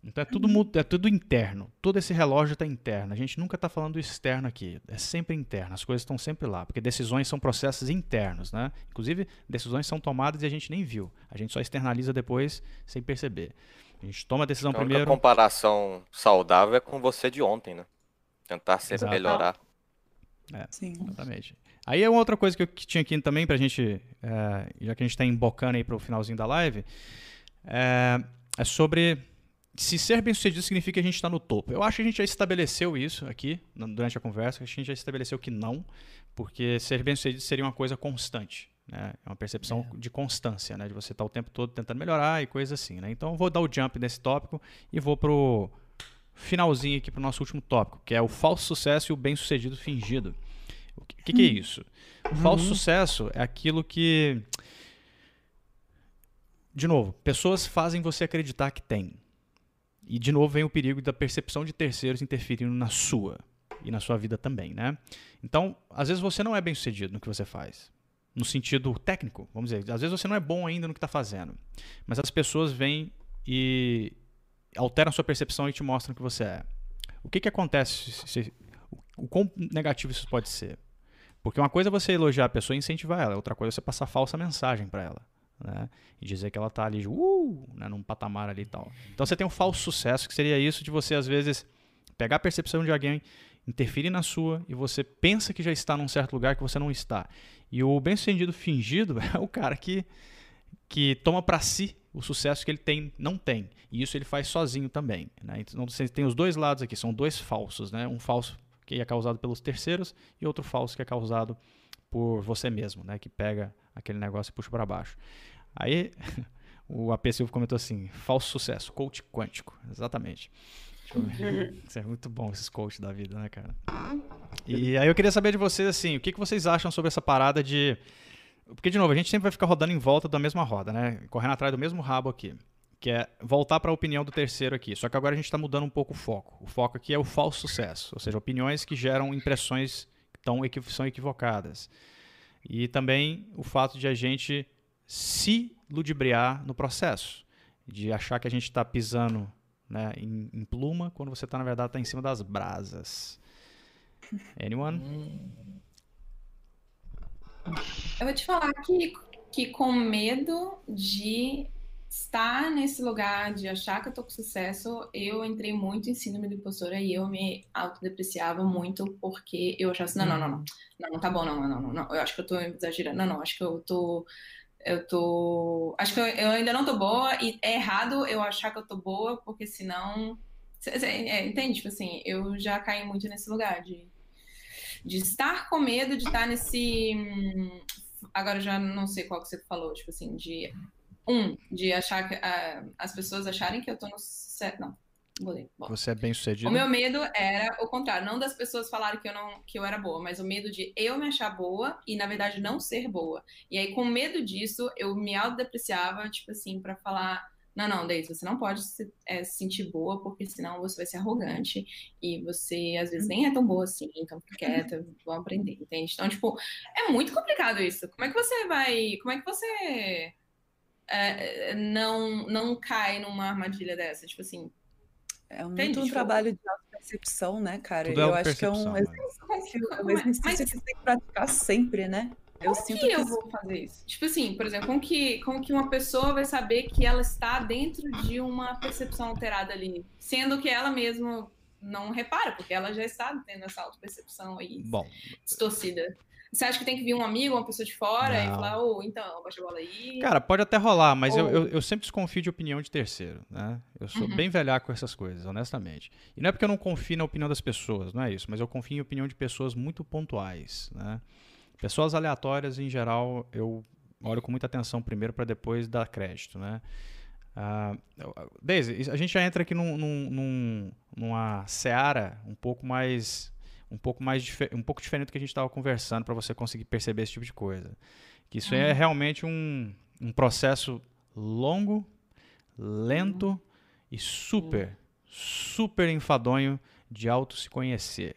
Então é tudo, é tudo interno. Todo esse relógio está interno. A gente nunca está falando do externo aqui. É sempre interno. As coisas estão sempre lá. Porque decisões são processos internos. Né? Inclusive, decisões são tomadas e a gente nem viu. A gente só externaliza depois sem perceber. A gente toma a decisão então, primeiro. A comparação saudável é com você de ontem, né? Tentar sempre Exato. melhorar. É, Sim. exatamente. Aí é uma outra coisa que eu tinha aqui também pra gente, é, já que a gente está embocando aí pro finalzinho da live, é, é sobre se ser bem sucedido significa que a gente está no topo. Eu acho que a gente já estabeleceu isso aqui durante a conversa, a gente já estabeleceu que não, porque ser bem sucedido seria uma coisa constante. Né? É uma percepção é. de constância, né? de você estar tá o tempo todo tentando melhorar e coisas assim. Né? Então eu vou dar o jump nesse tópico e vou pro finalzinho aqui pro nosso último tópico, que é o falso sucesso e o bem sucedido fingido. O que, que, que é hum. isso? O falso uhum. sucesso é aquilo que. De novo, pessoas fazem você acreditar que tem. E de novo vem o perigo da percepção de terceiros interferindo na sua e na sua vida também, né? Então, às vezes você não é bem sucedido no que você faz. No sentido técnico, vamos dizer. Às vezes você não é bom ainda no que está fazendo. Mas as pessoas vêm e alteram sua percepção e te mostram que você é. O que, que acontece? Se, o quão negativo isso pode ser? Porque uma coisa é você elogiar a pessoa e incentivar ela, outra coisa é você passar falsa mensagem para ela né? E dizer que ela tá ali, uh, né, num patamar ali e tal. Então você tem um falso sucesso, que seria isso de você, às vezes, pegar a percepção de alguém, interferir na sua, e você pensa que já está num certo lugar que você não está. E o bem-sucedido fingido é o cara que, que toma para si o sucesso que ele tem, não tem. E isso ele faz sozinho também. Né? Então você tem os dois lados aqui, são dois falsos. Né? Um falso que é causado pelos terceiros e outro falso que é causado por você mesmo, né? Que pega aquele negócio e puxa para baixo. Aí o AP Silva comentou assim: falso sucesso, coach quântico. Exatamente. Isso é muito bom, esses coaches da vida, né, cara? E aí eu queria saber de vocês, assim, o que, que vocês acham sobre essa parada de. Porque, de novo, a gente sempre vai ficar rodando em volta da mesma roda, né? Correndo atrás do mesmo rabo aqui. Que é voltar para a opinião do terceiro aqui. Só que agora a gente está mudando um pouco o foco. O foco aqui é o falso sucesso, ou seja, opiniões que geram impressões tão, são equivocadas. E também o fato de a gente se ludibriar no processo, de achar que a gente está pisando né, em, em, pluma, quando você está, na verdade, tá em cima das brasas. Anyone? Eu vou te falar que, que com medo de estar nesse lugar de achar que eu tô com sucesso, eu entrei muito em síndrome de impostora e eu me autodepreciava muito porque eu achava assim, não, não, não, não, não, não tá bom, não, não, não, não, eu acho que eu tô exagerando, não, não, acho que eu tô, eu tô, acho que eu, eu ainda não tô boa e é errado eu achar que eu tô boa porque senão, é, entende? Tipo assim, eu já caí muito nesse lugar de, de estar com medo de estar nesse, agora já não sei qual que você falou, tipo assim, de um, de achar que uh, as pessoas acharem que eu tô no certo. Não. Você é bem sucedido? O meu medo era o contrário, não das pessoas falarem que eu não que eu era boa, mas o medo de eu me achar boa e na verdade não ser boa. E aí com medo disso, eu me autodepreciava, tipo assim, para falar não, não, Deise, você não pode se, é, se, sentir boa, porque senão você vai ser arrogante e você às vezes nem é tão boa assim, então fica quieta, vou aprender, entende? Então, tipo, é muito complicado isso. Como é que você vai. Como é que você é, é, não, não cai numa armadilha dessa. Tipo assim. É muito um tipo... trabalho de percepção, né, cara? Tudo é eu é acho que é um exercício, é um exercício mas... que você tem que praticar sempre, né? Eu como sinto que, que eu vou fazer isso? Tipo assim, por exemplo, como que, como que uma pessoa vai saber que ela está dentro de uma percepção alterada ali, sendo que ela mesma não repara, porque ela já está tendo essa auto-percepção aí Bom, distorcida. Você acha que tem que vir um amigo, uma pessoa de fora não. e falar, ô, oh, então, baixa a bola aí? Cara, pode até rolar, mas Ou... eu, eu, eu, sempre desconfio de opinião de terceiro, né? Eu sou uhum. bem velhaco com essas coisas, honestamente. E não é porque eu não confio na opinião das pessoas, não é isso, mas eu confio em opinião de pessoas muito pontuais, né? Pessoas aleatórias, em geral, eu olho com muita atenção primeiro para depois dar crédito, né? Uh, Daisy, a gente já entra aqui num, num, numa seara um pouco mais um pouco mais um pouco diferente do que a gente estava conversando para você conseguir perceber esse tipo de coisa. Que isso é uhum. realmente um, um processo longo, lento uhum. e super, uhum. super enfadonho de auto se conhecer.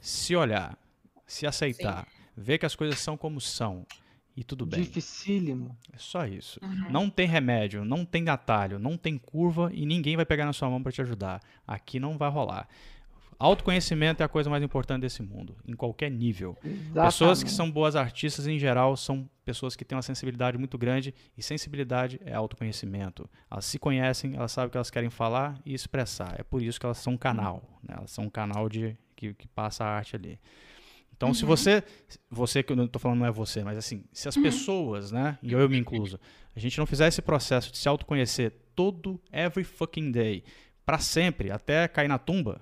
Se olhar, se aceitar, Sim. ver que as coisas são como são E tudo bem. Dificílimo. É só isso. Uhum. Não tem remédio, não tem atalho, não tem curva e ninguém vai pegar na sua mão para te ajudar. Aqui não vai rolar. Autoconhecimento é a coisa mais importante desse mundo, em qualquer nível. Exatamente. Pessoas que são boas artistas, em geral, são pessoas que têm uma sensibilidade muito grande, e sensibilidade é autoconhecimento. Elas se conhecem, elas sabem o que elas querem falar e expressar. É por isso que elas são um canal. Né? Elas são um canal de, que, que passa a arte ali. Então, uhum. se você, você que eu não estou falando não é você, mas assim, se as uhum. pessoas, né, e eu, eu me incluso, a gente não fizer esse processo de se autoconhecer todo, every fucking day, para sempre, até cair na tumba,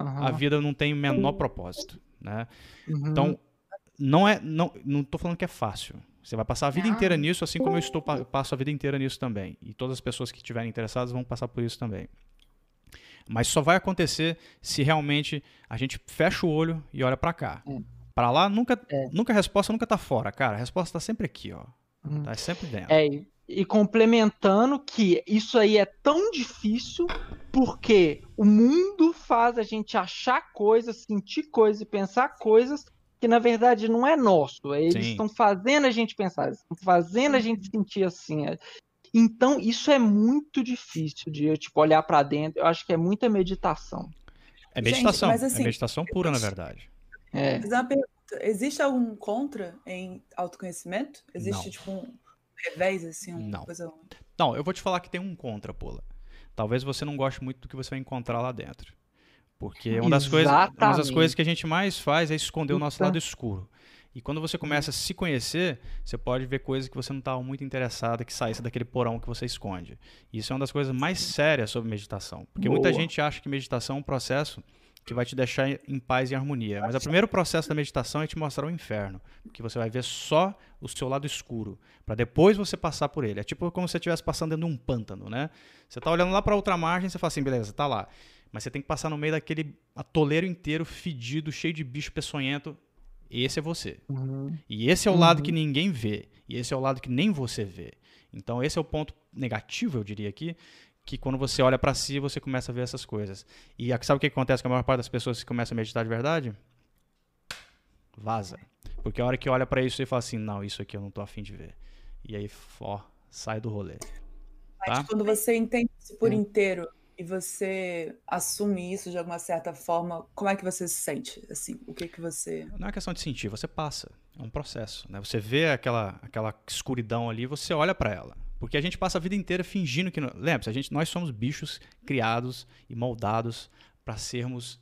uhum. a vida não tem o menor propósito, né? Uhum. Então, não é, não, não tô falando que é fácil. Você vai passar a vida inteira nisso, assim como eu estou passo a vida inteira nisso também. E todas as pessoas que estiverem interessadas vão passar por isso também. Mas só vai acontecer se realmente a gente fecha o olho e olha para cá. É. Para lá nunca, é. nunca a resposta nunca tá fora, cara. A resposta tá sempre aqui, ó. Hum. Tá sempre dentro. É, e complementando que isso aí é tão difícil porque o mundo faz a gente achar coisas, sentir coisas e pensar coisas que na verdade não é nosso. Eles estão fazendo a gente pensar, estão fazendo a gente sentir assim. Então isso é muito difícil de tipo olhar para dentro. Eu acho que é muita meditação. É meditação, gente, assim, é meditação pura na verdade. É. Existe algum contra em autoconhecimento? Existe não. tipo um revés, assim, uma não. coisa. Não, eu vou te falar que tem um contra, Pula. Talvez você não goste muito do que você vai encontrar lá dentro. Porque uma das, coisas, uma das coisas que a gente mais faz é esconder o nosso lado escuro. E quando você começa a se conhecer, você pode ver coisas que você não estava muito interessada que saísse daquele porão que você esconde. Isso é uma das coisas mais sérias sobre meditação. Porque Boa. muita gente acha que meditação é um processo que vai te deixar em paz e harmonia. Mas o primeiro processo da meditação é te mostrar o inferno, que você vai ver só o seu lado escuro, para depois você passar por ele. É tipo como se você estivesse passando dentro de um pântano, né? Você está olhando lá para outra margem, você fala assim, beleza, tá lá. Mas você tem que passar no meio daquele atoleiro inteiro, fedido, cheio de bicho peçonhento. Esse é você. Uhum. E esse é o uhum. lado que ninguém vê. E esse é o lado que nem você vê. Então esse é o ponto negativo, eu diria aqui, que quando você olha para si, você começa a ver essas coisas. E sabe o que acontece com a maior parte das pessoas que começam a meditar de verdade? Vaza. Porque a hora que olha para isso e fala assim, não, isso aqui eu não tô afim de ver. E aí, ó, sai do rolê. Mas tá? quando você entende isso por hum. inteiro e você assume isso de alguma certa forma, como é que você se sente? Assim, o que que você... Não é questão de sentir, você passa. É um processo, né? Você vê aquela, aquela escuridão ali, você olha para ela. Porque a gente passa a vida inteira fingindo que. Lembre-se, a gente, nós somos bichos criados e moldados para sermos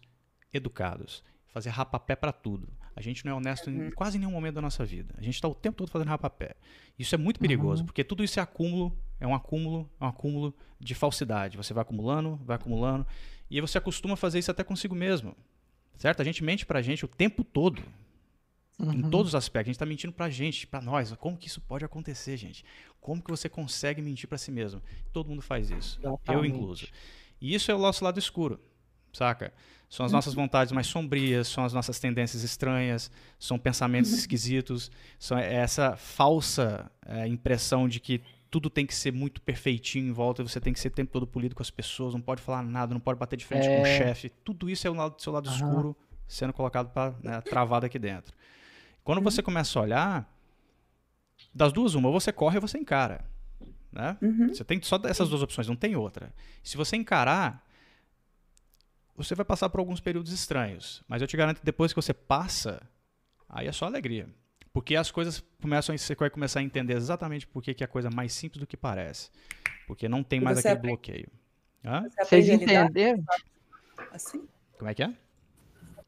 educados, fazer rapapé para tudo. A gente não é honesto uhum. em quase nenhum momento da nossa vida. A gente está o tempo todo fazendo rapapé. Isso é muito perigoso, uhum. porque tudo isso é acúmulo, é um acúmulo, é um acúmulo de falsidade. Você vai acumulando, vai acumulando, e aí você acostuma a fazer isso até consigo mesmo. Certo? A gente mente pra gente o tempo todo. Uhum. Em todos os aspectos. A gente está mentindo pra gente, pra nós. Como que isso pode acontecer, gente? Como que você consegue mentir para si mesmo? Todo mundo faz isso. Exatamente. Eu incluso. E isso é o nosso lado escuro, saca? São as uhum. nossas vontades mais sombrias, são as nossas tendências estranhas, são pensamentos uhum. esquisitos, são essa falsa é, impressão de que tudo tem que ser muito perfeitinho em volta, você tem que ser o tempo todo polido com as pessoas, não pode falar nada, não pode bater de frente é... com o chefe. Tudo isso é o seu lado uhum. escuro sendo colocado para né, travado aqui dentro. Quando uhum. você começa a olhar, das duas, uma, ou você corre ou você encara. Né? Uhum. Você tem só essas duas opções, não tem outra. Se você encarar, você vai passar por alguns períodos estranhos. Mas eu te garanto que depois que você passa, aí é só alegria. Porque as coisas começam, você vai começar a entender exatamente por que é a coisa mais simples do que parece. Porque não tem mais aquele aprende... bloqueio. Hã? Vocês entenderam? Assim? Como é que é?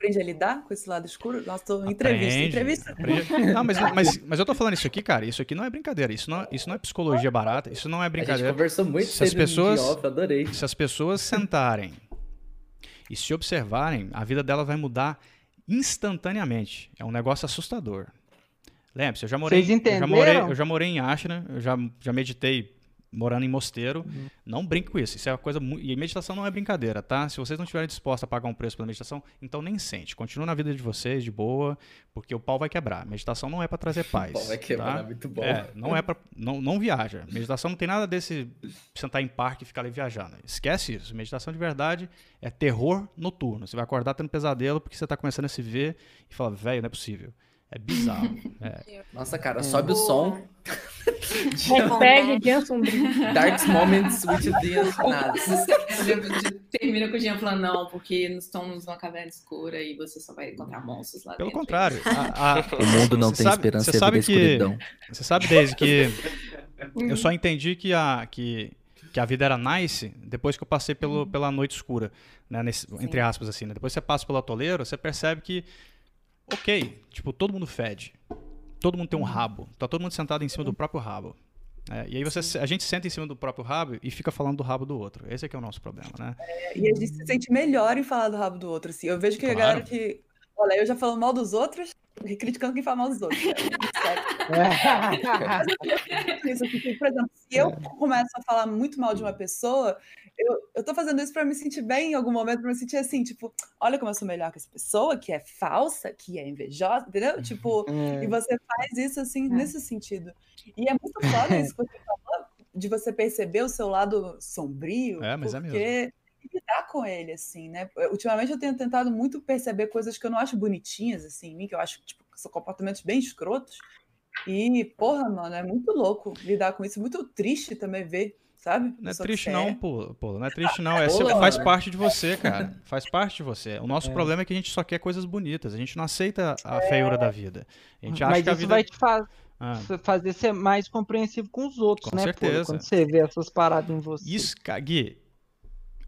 Aprende a lidar com esse lado escuro? Nossa, estou em entrevista. entrevista. Aprende. Não, mas, mas, mas eu tô falando isso aqui, cara. Isso aqui não é brincadeira. Isso não, isso não é psicologia barata. Isso não é brincadeira. A gente conversou muito se as pessoas, off, adorei. Se as pessoas sentarem e se observarem, a vida delas vai mudar instantaneamente. É um negócio assustador. Lembre-se, eu já morei, Vocês eu já morei, eu já morei em Ashna, eu já, já meditei morando em mosteiro. Uhum. Não brinque com isso. Isso é uma coisa muito... E meditação não é brincadeira, tá? Se vocês não estiverem dispostos a pagar um preço pela meditação, então nem sente. Continua na vida de vocês, de boa, porque o pau vai quebrar. Meditação não é para trazer paz. o pau vai quebrar, tá? muito bom. É, não é para não, não viaja. Meditação não tem nada desse sentar em parque e ficar ali viajando. Esquece isso. Meditação de verdade é terror noturno. Você vai acordar tendo pesadelo porque você está começando a se ver e fala, velho, não é possível. É bizarro. É. Nossa, cara, sobe o som. Hashtag Jean Sombrio. Dark Moments with Jean Termina com o Jean falando, não, porque nós estamos numa caverna escura e você só vai encontrar monstros lá Pelo dentro. contrário. A, a... O mundo não tem sabe, esperança você sabe vida que, escuridão. Você sabe, Daisy, que eu só entendi que a, que, que a vida era nice depois que eu passei pelo, pela noite escura, né? Nesse, entre aspas, assim, né? Depois você passa pelo atoleiro, você percebe que, ok, tipo, todo mundo fede. Todo mundo tem um rabo. Tá todo mundo sentado em cima do próprio rabo. É, e aí você, a gente senta em cima do próprio rabo e fica falando do rabo do outro. Esse é que é o nosso problema, né? É, e a gente se sente melhor em falar do rabo do outro, assim. Eu vejo que Claro. a galera que. Olha, eu já falo mal dos outros criticando quem fala mal dos outros. Isso, assim, por exemplo, se eu começo a falar muito mal de uma pessoa, eu, eu tô fazendo isso pra me sentir bem em algum momento, pra me sentir assim, tipo, olha como eu sou melhor que essa pessoa, que é falsa, que é invejosa, entendeu? Tipo, e você faz isso assim, nesse sentido. E é muito foda isso que você falou, de você perceber o seu lado sombrio, É, mas é porque mesmo. e lidar com ele, assim, né? Ultimamente eu tenho tentado muito perceber coisas que eu não acho bonitinhas, assim, em mim, que eu acho, tipo, são comportamentos bem escrotos. E, porra, mano, é muito louco lidar com isso. Muito triste também ver, sabe? Não é triste não, é. pô, pô, não é triste não, é, Pô, você- faz mano. parte de você, cara, faz parte de você. O nosso problema é que a gente só quer coisas bonitas, a gente não aceita a feiura da vida. A gente acha Mas que a isso vida... vai te fa- Ah, fazer ser mais compreensivo com os outros, Com né? pô? certeza. Quando você vê essas paradas em você. Isso, Gui,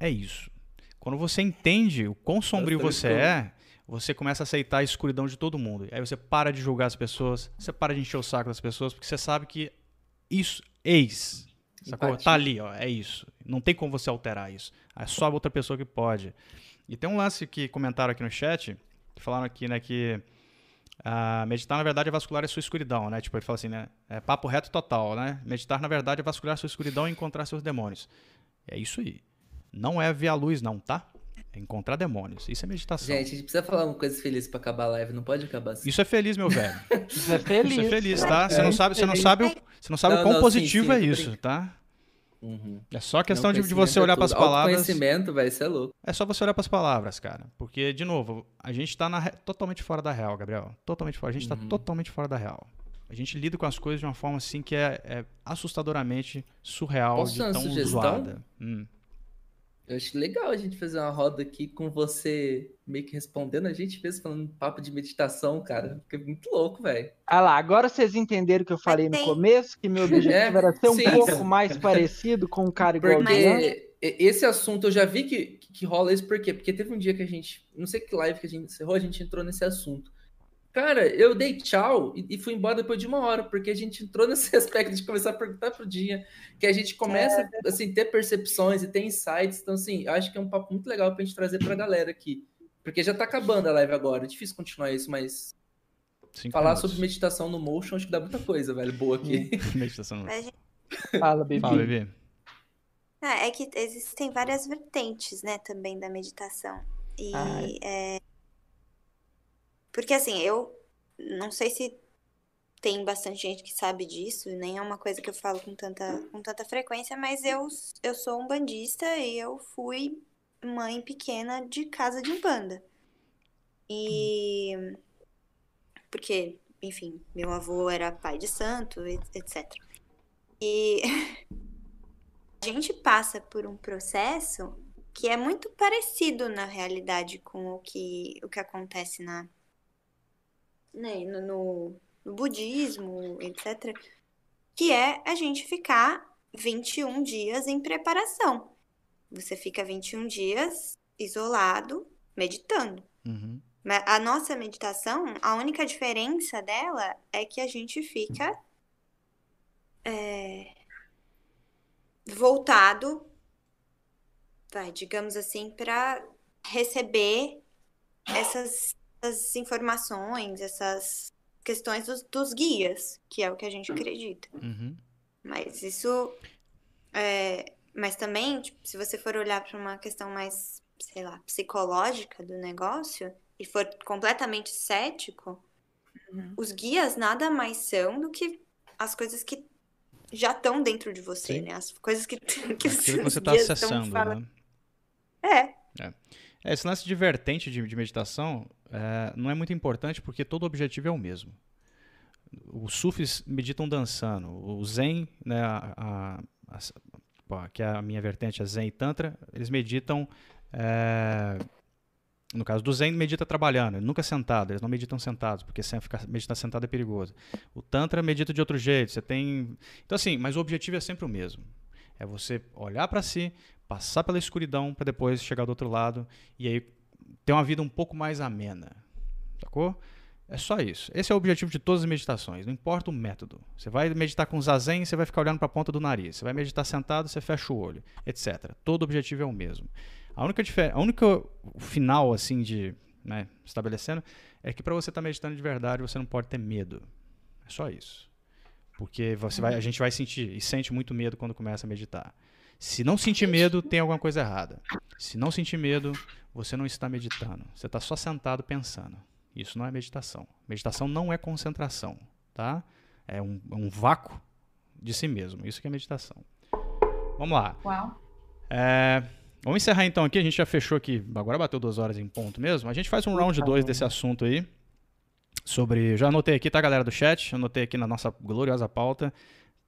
é isso. Quando você entende o quão sombrio Nossa, você é, você começa a aceitar a escuridão de todo mundo. Aí você para de julgar as pessoas, você para de encher o saco das pessoas, porque você sabe que isso, eis, sacou? Tá ali, ó, é isso. Não tem como você alterar isso. É só outra pessoa que pode. E tem um lance que comentaram aqui no chat, que falaram aqui, né, que ah, meditar, na verdade, é vascular a sua escuridão, né? Tipo, ele fala assim, né? É papo reto total, né? Meditar, na verdade, é vascular a sua escuridão e encontrar seus demônios. É isso aí. Não é ver a luz, não, tá? É encontrar demônios. Isso é meditação. Gente, a gente precisa falar uma coisa feliz pra acabar a live, não pode acabar assim. Isso é feliz, meu velho. Isso é feliz. Isso é feliz, tá? Você não sabe, você não sabe, o, você não sabe Não, o quão não, sim, positivo sim, é tô isso, brincando. tá? Uhum. É só questão de, de você olhar conhecimento para as é palavras. Autoconhecimento, vai ser louco. É só você olhar para as palavras, cara. Porque, de novo, a gente tá na re- totalmente fora da real, Gabriel. Totalmente fora. A gente tá Uhum. totalmente fora da real. A gente lida com as coisas de uma forma assim que é, é assustadoramente surreal Posso de tão sugestão? zoada. Hum. Eu acho legal a gente fazer uma roda aqui com você meio que respondendo a gente mesmo, falando papo de meditação, cara. Fica muito louco, velho. Ah lá, agora vocês entenderam o que eu falei no começo, que meu objetivo É, era ser um sim. pouco mais parecido com um cara igual Porque esse assunto eu já vi que, que rola isso, por quê? Porque teve um dia que a gente, não sei que live que a gente encerrou, a gente entrou nesse assunto. Cara, eu dei tchau e, e fui embora depois de uma hora, porque a gente entrou nesse aspecto de começar a perguntar pro dia, que a gente começa, assim, ter percepções e ter insights. Então, assim, eu acho que é um papo muito legal pra gente trazer pra galera aqui. Porque já tá acabando a live agora, é difícil continuar isso, mas Cinco falar minutos. sobre meditação no motion acho que dá muita coisa, velho, boa aqui. Meditação. Mas, gente, Fala, bebê. Fala, bebê. ah, é que existem várias vertentes, né, também da meditação. E Ah, é... Porque assim, eu não sei se tem bastante gente que sabe disso, nem é uma coisa que eu falo com tanta, com tanta frequência, mas eu, eu sou um bandista e eu fui mãe pequena de casa de umbanda. E porque, enfim, meu avô era pai de santo, et- etc. E a gente passa por um processo que é muito parecido na realidade com o que, o que acontece na, né, no, no- no budismo, etc. Que é a gente ficar 21 dias em preparação. Você fica 21 dias isolado, meditando. Uhum. A nossa meditação, a única diferença dela é que a gente fica é, voltado, vai, digamos assim, para receber essas, essas informações, essas questões dos, dos guias, que é o que a gente acredita. Uhum. Mas isso. é, mas também, tipo, se você for olhar para uma questão mais, sei lá, psicológica do negócio e for completamente cético, Uhum. os guias nada mais são do que as coisas que já estão dentro de você, Sim. né? As coisas que, que Aquilo que você tá estão acessando, né? É, É, esse lance de vertente de, de meditação é, não é muito importante porque todo objetivo é o mesmo. Os sufis meditam dançando. O Zen, né, a, a, a, que é a minha vertente, a Zen e Tantra, eles meditam. É, no caso do Zen, medita trabalhando, nunca sentado, eles não meditam sentados, porque ficar meditar sentado é perigoso. O Tantra medita de outro jeito, você tem. Então, assim, mas o objetivo é sempre o mesmo. É você olhar para si, passar pela escuridão para depois chegar do outro lado e aí ter uma vida um pouco mais amena. Sacou? É só isso. Esse é o objetivo de todas as meditações, não importa o método. Você vai meditar com zazen, você vai ficar olhando para a ponta do nariz. Você vai meditar sentado, você fecha o olho, etc. Todo objetivo é o mesmo. A única diferença, a única final assim de, né, estabelecendo é que para você estar tá meditando de verdade, você não pode ter medo. É só isso. Porque você vai, a gente vai sentir e sente muito medo quando começa a meditar. Se não sentir medo, tem alguma coisa errada. Se não sentir medo, você não está meditando. Você está só sentado pensando. Isso não é meditação. Meditação não é concentração, tá? É um, é um vácuo de si mesmo. Isso que é meditação. Vamos lá. Uau. É, vamos encerrar então aqui. A gente já fechou aqui. Agora bateu duas horas em ponto mesmo. A gente faz um round 2 desse assunto aí. Sobre. Já anotei aqui, tá, galera do chat? Anotei aqui na nossa gloriosa pauta.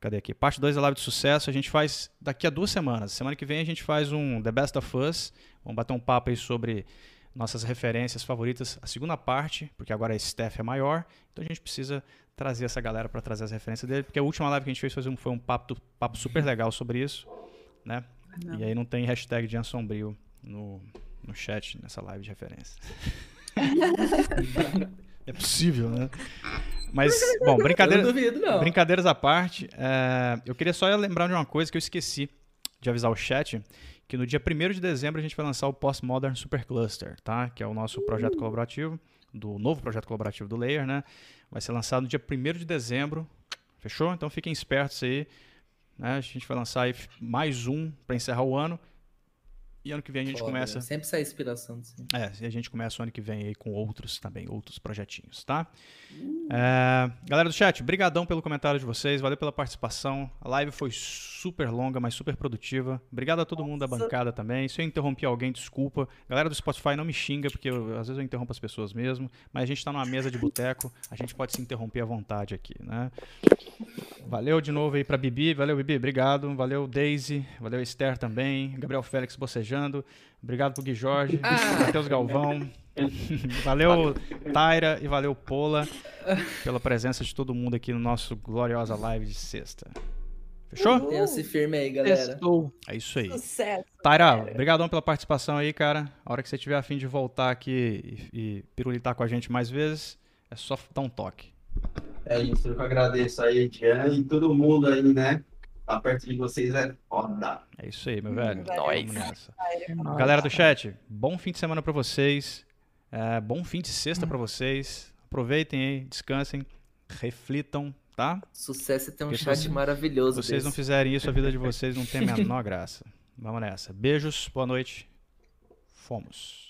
Cadê aqui? Parte 2 da live de sucesso. A gente faz daqui a duas semanas. Semana que vem a gente faz um The Best of Us. Vamos bater um papo aí sobre nossas referências favoritas, a segunda parte, porque agora a staff é maior, então a gente precisa trazer essa galera para trazer as referências dele, porque a última live que a gente fez foi um, foi um papo, papo super legal sobre isso, né? Não. E aí não tem hashtag de Sombrio no, no chat nessa live de referência. é possível, né? Mas, bom, brincadeira, duvido, brincadeiras à parte, é, eu queria só lembrar de uma coisa que eu esqueci de avisar o chat, que no dia 1 de dezembro a gente vai lançar o Postmodern Supercluster, tá? Que é o nosso projeto uh! colaborativo, do novo projeto colaborativo do Layer, né? Vai ser lançado no dia 1 de dezembro. Fechou? Então fiquem espertos aí. Né? A gente vai lançar mais um para encerrar o ano. E ano que vem a gente Foda, começa. Né? Sempre sai inspiração. Assim. É, e a gente começa o ano que vem aí com outros também, outros projetinhos, tá? Uh. É, galera do chat, brigadão pelo comentário de vocês, valeu pela participação. A live foi super longa, mas super produtiva. Obrigado a todo mundo da bancada também. Se eu interrompi alguém, desculpa. Galera do Spotify, não me xinga, porque eu, às vezes eu interrompo as pessoas mesmo. Mas a gente tá numa mesa de boteco, a gente pode se interromper à vontade aqui, né? Valeu de novo aí pra Bibi. Valeu, Bibi, obrigado. Valeu, Daisy. Valeu, Esther também. Gabriel Félix bocejando. Obrigado pro Gui Jorge. Ah. Matheus Galvão. valeu, Taira. E valeu, Pola, pela presença de todo mundo aqui no nosso gloriosa live de sexta. Fechou? Tenha-se firme aí, galera. Estou. É isso aí. Sucesso. Taira, obrigadão pela participação aí, cara. A hora que você tiver afim de voltar aqui e, e pirulitar com a gente mais vezes, é só dar um toque. É isso, eu agradeço aí, Diana, e todo mundo aí, né? A perto de vocês é foda. É isso aí, meu velho. Nós. Galera do chat, bom fim de semana para vocês. É, bom fim de sexta para vocês. Aproveitem aí, descansem, reflitam, tá? Sucesso é ter um Porque chat maravilhoso. Se vocês desse. não fizerem isso, a vida de vocês não tem a menor graça. Vamos nessa. Beijos, boa noite. Fomos.